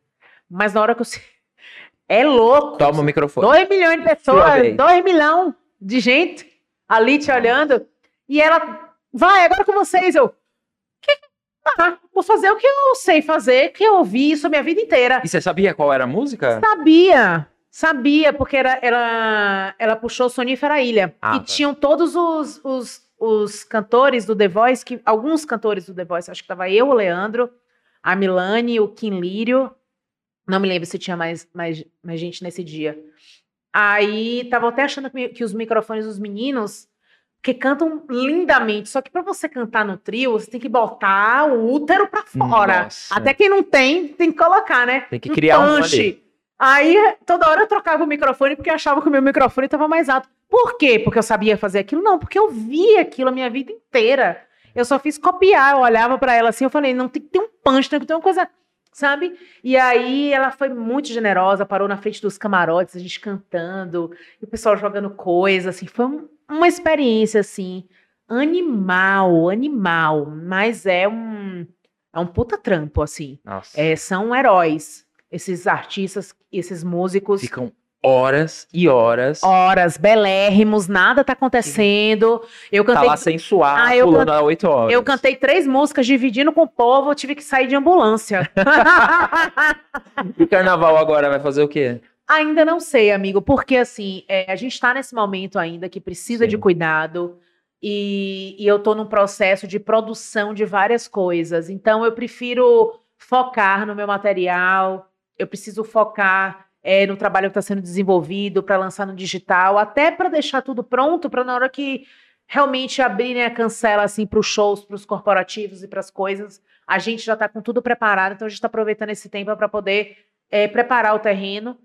Mas na hora que eu. É louco! Toma o microfone. Dois milhões de pessoas, dois milhões de gente ali te olhando. E ela, vai, agora com vocês. Eu, que? Ah, vou fazer o que eu sei fazer, que eu ouvi isso a minha vida inteira. E você sabia qual era a música? Sabia, sabia, porque era, ela, ela puxou Sonífera Ilha. Ah, e tá. tinham todos os, os os cantores do The Voice, que, alguns cantores do The Voice, acho que tava eu, o Leandro, a Milane, o Kim Lírio. Não me lembro se tinha mais, mais, mais gente nesse dia. Aí tava até achando que, que os microfones dos meninos que cantam lindamente. Só que para você cantar no trio, você tem que botar o útero para fora. Nossa. Até quem não tem, tem que colocar, né? Tem que criar um punch. ali. Aí, toda hora eu trocava o microfone porque achava que o meu microfone estava mais alto. Por quê? Porque eu sabia fazer aquilo? Não, porque eu vi aquilo a minha vida inteira. Eu só fiz copiar. Eu olhava para ela assim, eu falei, não, tem que ter um punch, tem que ter uma coisa, sabe? E aí ela foi muito generosa, parou na frente dos camarotes, a gente cantando, e o pessoal jogando coisa, assim. Foi um- uma experiência, assim, animal, animal. Mas é um, é um puta trampo, assim. É, são heróis. Esses artistas, esses músicos. Ficam horas e horas. Horas, belérrimos, nada tá acontecendo. Eu tá cantei, lá sem suar, Ah, eu pulando há oito horas. eu cantei três músicas dividindo com o povo, eu tive que sair de ambulância. E carnaval agora vai fazer o quê? ainda não sei, amigo, porque assim, é, a gente tá nesse momento ainda que precisa Sim. de cuidado. E, e eu tô num processo de produção de várias coisas. Então, eu prefiro focar no meu material, eu preciso focar é, no trabalho que está sendo desenvolvido para lançar no digital, até para deixar tudo pronto para na hora que realmente abrirem a cancela assim para os shows, para os corporativos e para as coisas, a gente já está com tudo preparado, então a gente está aproveitando esse tempo para poder é, preparar o terreno.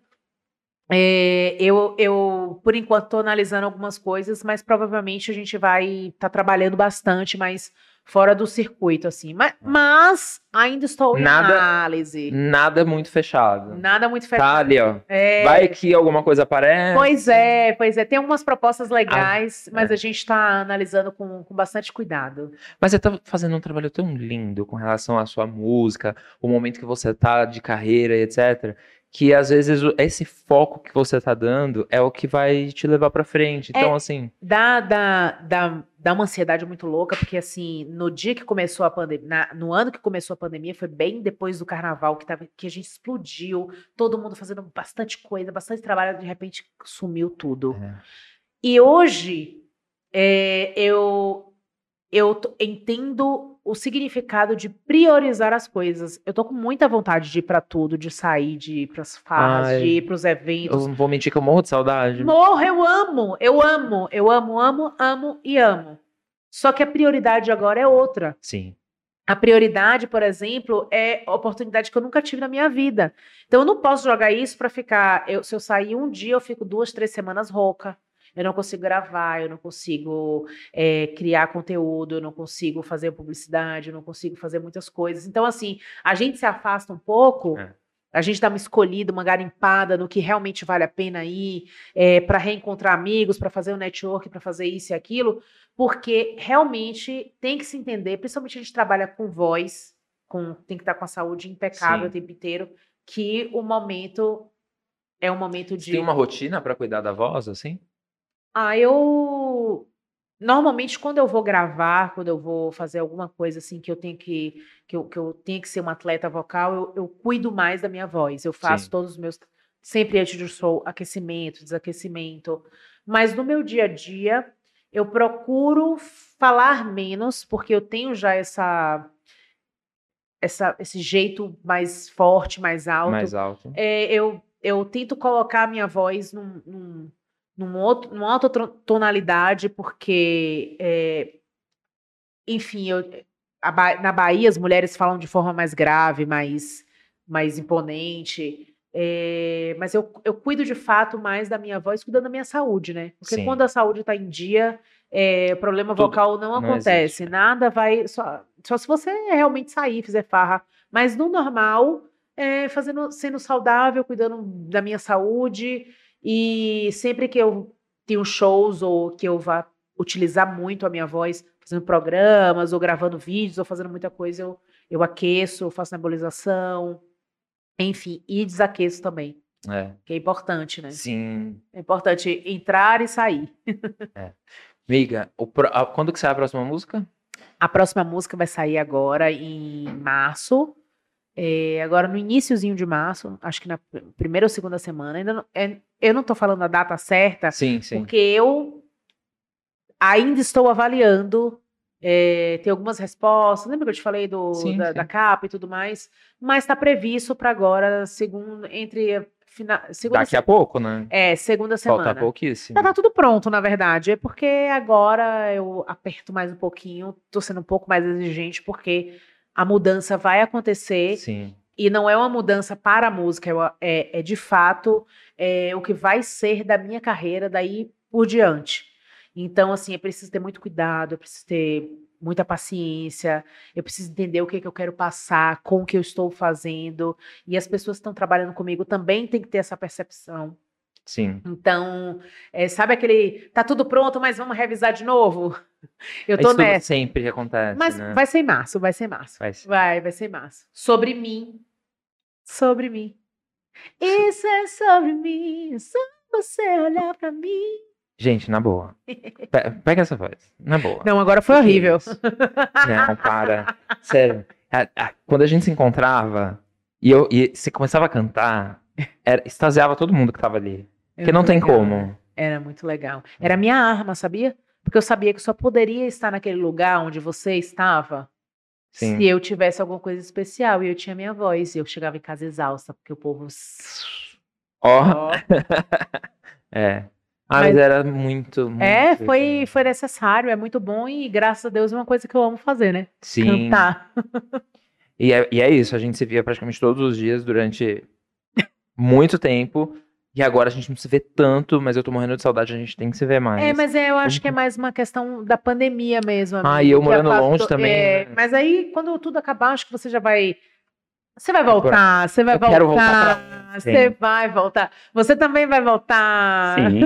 É, eu, eu, por enquanto, estou analisando algumas coisas, mas provavelmente a gente vai estar trabalhando bastante, mas fora do circuito, assim. Mas, mas ainda estou em Nada- análise. Nada muito fechado. Nada muito Tá fechado. ali, ó. É, Vai que alguma coisa aparece. Pois é, pois é. Tem algumas propostas legais, mas é. a gente está analisando com, com bastante cuidado. Mas você tá fazendo um trabalho tão lindo com relação à sua música, o momento que você tá de carreira e etc. Que às vezes esse foco que você tá dando é o que vai te levar pra frente. Então, assim, Dá, dá, dá, dá uma ansiedade muito louca, porque assim, no dia que começou a pandemia, no ano que começou a pandemia, foi bem depois do carnaval que, tava, que a gente explodiu, todo mundo fazendo bastante coisa, bastante trabalho, de repente sumiu tudo. é, E hoje é, eu, eu entendo o significado de priorizar as coisas. Eu tô com muita vontade de ir pra tudo, de sair, de ir pras farras, Ai, de ir pros eventos. eu não vou mentir que eu morro de saudade. Morro, eu amo, eu amo, eu amo, amo, amo e amo. Só que a prioridade agora é outra. Sim. A prioridade, por exemplo, é oportunidade que eu nunca tive na minha vida. Então eu não posso jogar isso pra ficar. eu- se eu sair um dia, eu fico duas, três semanas rouca. Eu não consigo gravar, eu não consigo é, criar conteúdo, eu não consigo fazer publicidade, eu não consigo fazer muitas coisas. Então, assim, a gente se afasta um pouco, É. a gente dá uma escolhida, uma garimpada no que realmente vale a pena ir, para reencontrar amigos, para fazer o network, para fazer isso e aquilo, porque realmente tem que se entender, principalmente a gente trabalha com voz, com, tem que estar com a saúde impecável Sim. o tempo inteiro, que o momento é um momento Você de. tem uma rotina pra cuidar da voz, assim? Ah, eu. Normalmente, quando eu vou gravar, quando eu vou fazer alguma coisa assim que eu tenho que. que eu, que eu tenho que ser uma atleta vocal, eu, eu cuido mais da minha voz. Eu faço Sim. todos os meus. Sempre antes do show, aquecimento, desaquecimento. Mas no meu dia a dia, eu procuro falar menos, porque eu tenho já essa. Essa, esse jeito mais forte, mais alto. Mais alto. É, eu, eu tento colocar a minha voz num, num, num outro, numa tro- tonalidade, porque, é, enfim, eu, a na Bahia as mulheres falam de forma mais grave, mais, mais imponente. é, mas eu, eu cuido de fato mais da minha voz, cuidando da minha saúde, né? Porque Sim. quando a saúde está em dia, é, problema Tudo vocal não, acontece. Nada vai. Só, só se você realmente sair, fizer farra. Mas no normal, é, fazendo, sendo saudável, cuidando da minha saúde. E sempre que eu tenho shows ou que eu vá utilizar muito a minha voz, fazendo programas, ou gravando vídeos, ou fazendo muita coisa, eu, eu aqueço, faço nebulização, enfim, e desaqueço também, É. que é importante, né? Sim. É importante entrar e sair. Miga, o pro- a- quando que sai a próxima música? A próxima música vai sair agora em março. É, agora no iníciozinho de março, acho que na pr- primeira ou segunda semana. Ainda não, é, eu não tô falando a data certa, Sim, sim. porque eu ainda estou avaliando. é, tem algumas respostas. Lembra que eu te falei do, Sim, da, da capa e tudo mais? Mas está previsto para agora, segundo, entre fina, segunda, Daqui a pouco, né? é, segunda semana. Falta pouquíssimo. Já tá tudo pronto, na verdade. É porque agora eu aperto mais um pouquinho, tô sendo um pouco mais exigente, porque a mudança vai acontecer Sim. e não é uma mudança para a música, é é, é de fato é, o que vai ser da minha carreira daí por diante. Então, assim, eu preciso ter muito cuidado, eu preciso ter muita paciência, eu preciso entender o que, que eu quero passar, com o que eu estou fazendo, e as pessoas que estão trabalhando comigo também têm que ter essa percepção. Sim. Então, é, sabe aquele. Tá tudo pronto, mas vamos revisar de novo? Eu tô Isso nessa. sempre que acontece, Mas né? vai ser em março, vai ser em março. Vai ser. Vai, vai ser em março. Sobre mim. Sobre mim. Isso é sobre mim. é Só você olhar pra mim. Gente, na boa. Pe- Pega essa voz. Na boa. Não, agora foi Que que é horrível. Não, para. Sério. Quando a gente se encontrava e, eu, e você começava a cantar, era, extasiava todo mundo que tava ali. Porque Era não tem legal. como. Era muito legal. Era a minha arma, sabia? Porque eu sabia que só poderia estar naquele lugar onde você estava Sim. se eu tivesse alguma coisa especial. E eu tinha minha voz. E eu chegava em casa exausta, porque o povo. Ó, Ó. é. Ah, mas, Mas- era muito, muito. É, foi, foi necessário, é muito bom e graças a Deus é uma coisa que eu amo fazer, né? Sim. Cantar. E é, e é isso, a gente se via praticamente todos os dias durante muito tempo. E agora a gente não se vê tanto, mas eu tô morrendo de saudade, a gente tem que se ver mais. É, mas é, eu acho que é mais uma questão da pandemia mesmo. Ah, amigo, e eu morando longe também, é, né? Mas aí, quando tudo acabar, acho que você já vai. Você vai voltar, você vai Eu voltar. quero voltar Você sempre. vai voltar. Você também vai voltar. Sim.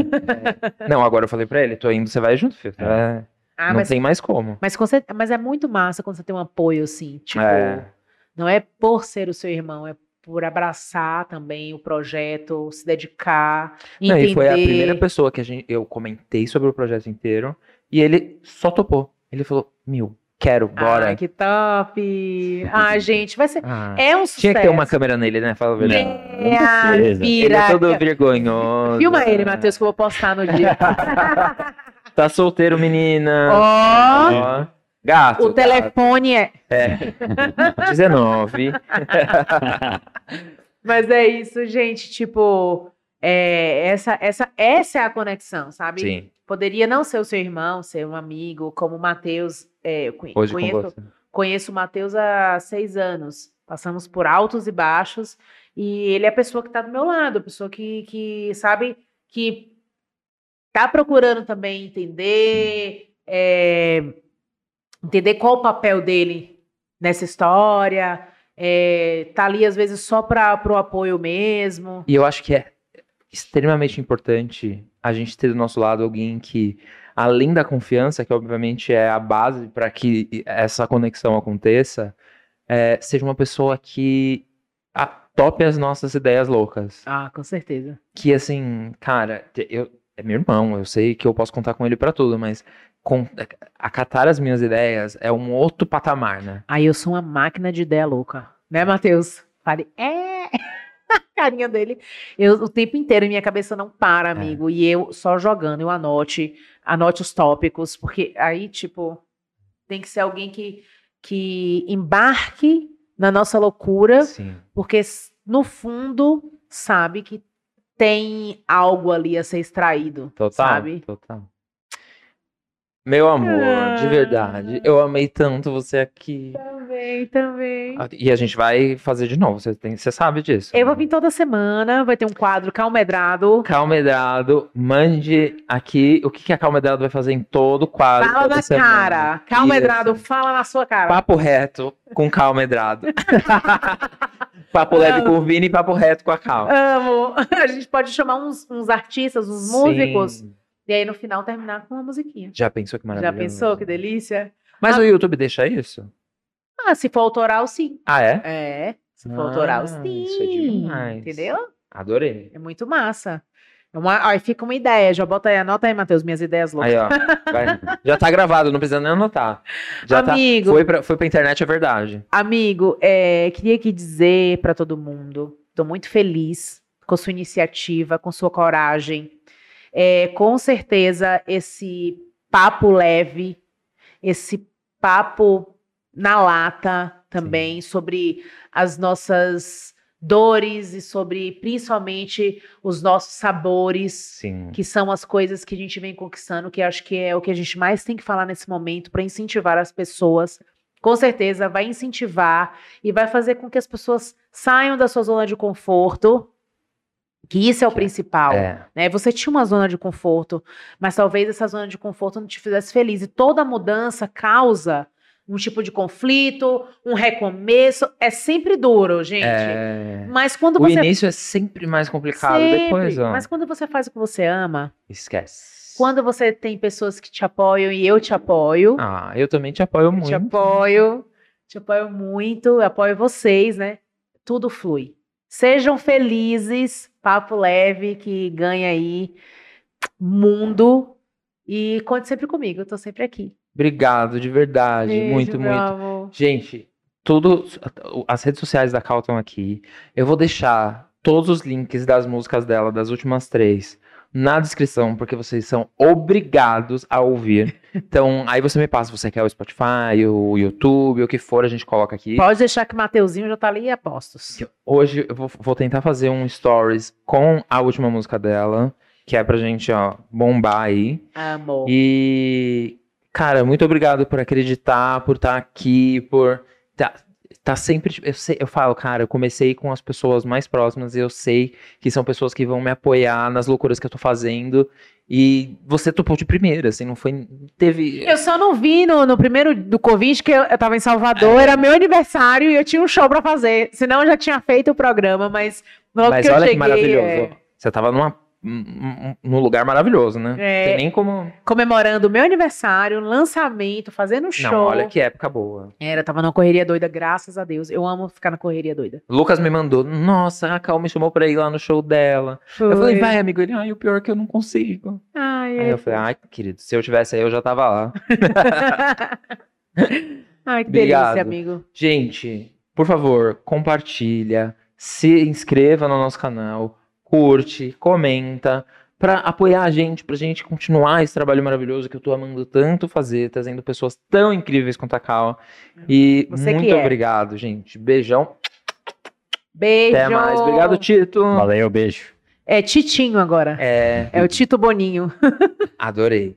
Não, agora eu falei pra ele, tô indo, você vai junto, filho. É, Ah, não mas, tem mais como. mas, mas é muito massa quando você tem um apoio assim. Tipo, É. não é por ser o seu irmão, é por abraçar também o projeto, se dedicar, Não, entender. e foi a primeira pessoa que a gente, eu comentei sobre o projeto inteiro e ele só topou. Ele falou, mil, quero, bora. Ai, que top! Ai, gente, vai ser. Ah, É um sucesso. tinha que ter uma câmera nele, né? Fala a verdade. É, a certeza. Ele é todo vergonhoso. Filma ele, Matheus, que eu vou postar no dia. Tá solteiro, menina. Ó, Ó. Gato. o telefone é. gato. 19. Mas é isso, gente. Tipo, é, essa, essa, essa é a conexão, sabe? Sim, Poderia não ser o seu irmão, ser um amigo, como o Matheus. é, eu conhe- hoje com conheço, conheço o Matheus há seis anos. Passamos por altos e baixos. E ele é a pessoa que está do meu lado, a pessoa que, que sabe, que tá procurando também entender, é, entender qual o papel dele nessa história. É, tá ali, às vezes, só para o apoio mesmo. E eu acho que é extremamente importante a gente ter do nosso lado alguém que, além da confiança, que obviamente é a base para que essa conexão aconteça, é, seja uma pessoa que tope as nossas ideias loucas. Ah, com certeza. Que assim, cara, eu, é meu irmão, eu sei que eu posso contar com ele para tudo, mas com, acatar as minhas ideias é um outro patamar, né? Aí eu sou uma máquina de ideia louca. Né, Matheus? Fale, é. A carinha dele. Eu, o tempo inteiro, minha cabeça não para, amigo. E eu só jogando, eu anote, anote os tópicos, porque aí, tipo, tem que ser alguém que, que embarque na nossa loucura, Sim. porque no fundo sabe que tem algo ali a ser extraído, Total, sabe? total. Meu amor, de Ah. verdade, eu amei tanto você aqui. Também, também. Ah, E a gente vai fazer de novo, você, tem, você sabe disso. Eu vou vir toda semana, vai ter um quadro calmedrado. Calmedrado, mande aqui o que, que a Calmedrado vai fazer em todo o quadro. Fala na semana. cara. Calmedrado, Isso. fala na sua cara. Papo reto com Calmedrado. papo leve com o Vini e papo reto com a Cal. Amo. A gente pode chamar uns, uns artistas, uns músicos, Sim. E aí no final terminar com uma musiquinha. Já pensou que maravilhoso? Já pensou? Que delícia? Mas Ah. o YouTube deixa isso? Ah, se for autoral, sim. Ah, é? É. Se for Ah, autoral, isso é sim. demais. Entendeu? Adorei. É muito massa. É uma, aí fica uma ideia. Já bota aí, anota aí, Matheus, minhas ideias loucas. Aí, ó. Já tá gravado, não precisa nem anotar. Já Amigo. tá. Foi pra, foi pra internet, é verdade. Amigo, é, queria aqui dizer para todo mundo, estou muito feliz com sua iniciativa, com sua coragem. É, com certeza, esse papo leve, esse papo na lata também sobre as nossas dores e sobre principalmente os nossos sabores, Sim. que são as coisas que a gente vem conquistando, que acho que é o que a gente mais tem que falar nesse momento para incentivar as pessoas. Com certeza vai incentivar e vai fazer com que as pessoas saiam da sua zona de conforto, que isso é o principal. É. Né? Você tinha uma zona de conforto, mas talvez essa zona de conforto não te fizesse feliz. E toda mudança causa um tipo de conflito, um recomeço. É sempre duro, gente. É. Mas quando O você. início é sempre mais complicado. Sempre, Depois, ó, Mas quando você faz o que você ama, esquece. quando você tem pessoas que te apoiam e eu te apoio, Ah, eu também te apoio muito. te apoio, te apoio muito, apoio vocês, né? Tudo flui. Sejam felizes, papo leve que ganha aí mundo e conte sempre comigo, eu tô sempre aqui. Obrigado, de verdade. Beijo, muito, meu muito. amor. Gente, tudo. As redes sociais da Cal estão aqui. Eu vou deixar todos os links das músicas dela, das últimas três, na descrição, porque vocês são obrigados a ouvir. Então, aí você me passa se você quer o Spotify, o YouTube, o que for, a gente coloca aqui. Pode deixar que o Mateuzinho já tá ali a postos. Hoje eu vou, vou tentar fazer um stories com a última música dela, que é pra gente, ó, bombar aí. Amor. E, cara, muito obrigado por acreditar, por estar aqui, por tá, tá sempre. Eu, sei- eu falo, cara, eu comecei com as pessoas mais próximas e eu sei que são pessoas que vão me apoiar nas loucuras que eu tô fazendo. E você topou de primeira, assim, não foi. Teve. Eu só não vi no, no primeiro do Covid, que eu, eu tava em Salvador, era meu aniversário e eu tinha um show pra fazer. Senão eu já tinha feito o programa, mas logo Mas que eu olha cheguei, que maravilhoso. é, Você tava numa, um- um- num lugar maravilhoso, né? É. Tem nem como. comemorando o meu aniversário, lançamento, fazendo um show. Não, olha que época boa. Era, tava numa correria doida, graças a Deus. Eu amo ficar na correria doida. Lucas me mandou, nossa, a Cal me chamou pra ir lá no show dela. Eu falei, vai, amigo. Ele, ai, o pior é que eu não consigo. Ai, Aí é eu falei, ai, querido, se eu tivesse aí, eu já tava lá. Ai, que Obrigado. delícia, amigo. Gente, por favor, compartilha, se inscreva no nosso canal, curte, comenta, pra apoiar a gente, pra gente continuar esse trabalho maravilhoso que eu tô amando tanto fazer, trazendo pessoas tão incríveis quanto a Cal. E Você muito é. obrigado, gente. Beijão. Beijo. Até mais. Obrigado, Tito. Valeu, beijo. É Titinho agora. É, É o Tito Boninho. adorei.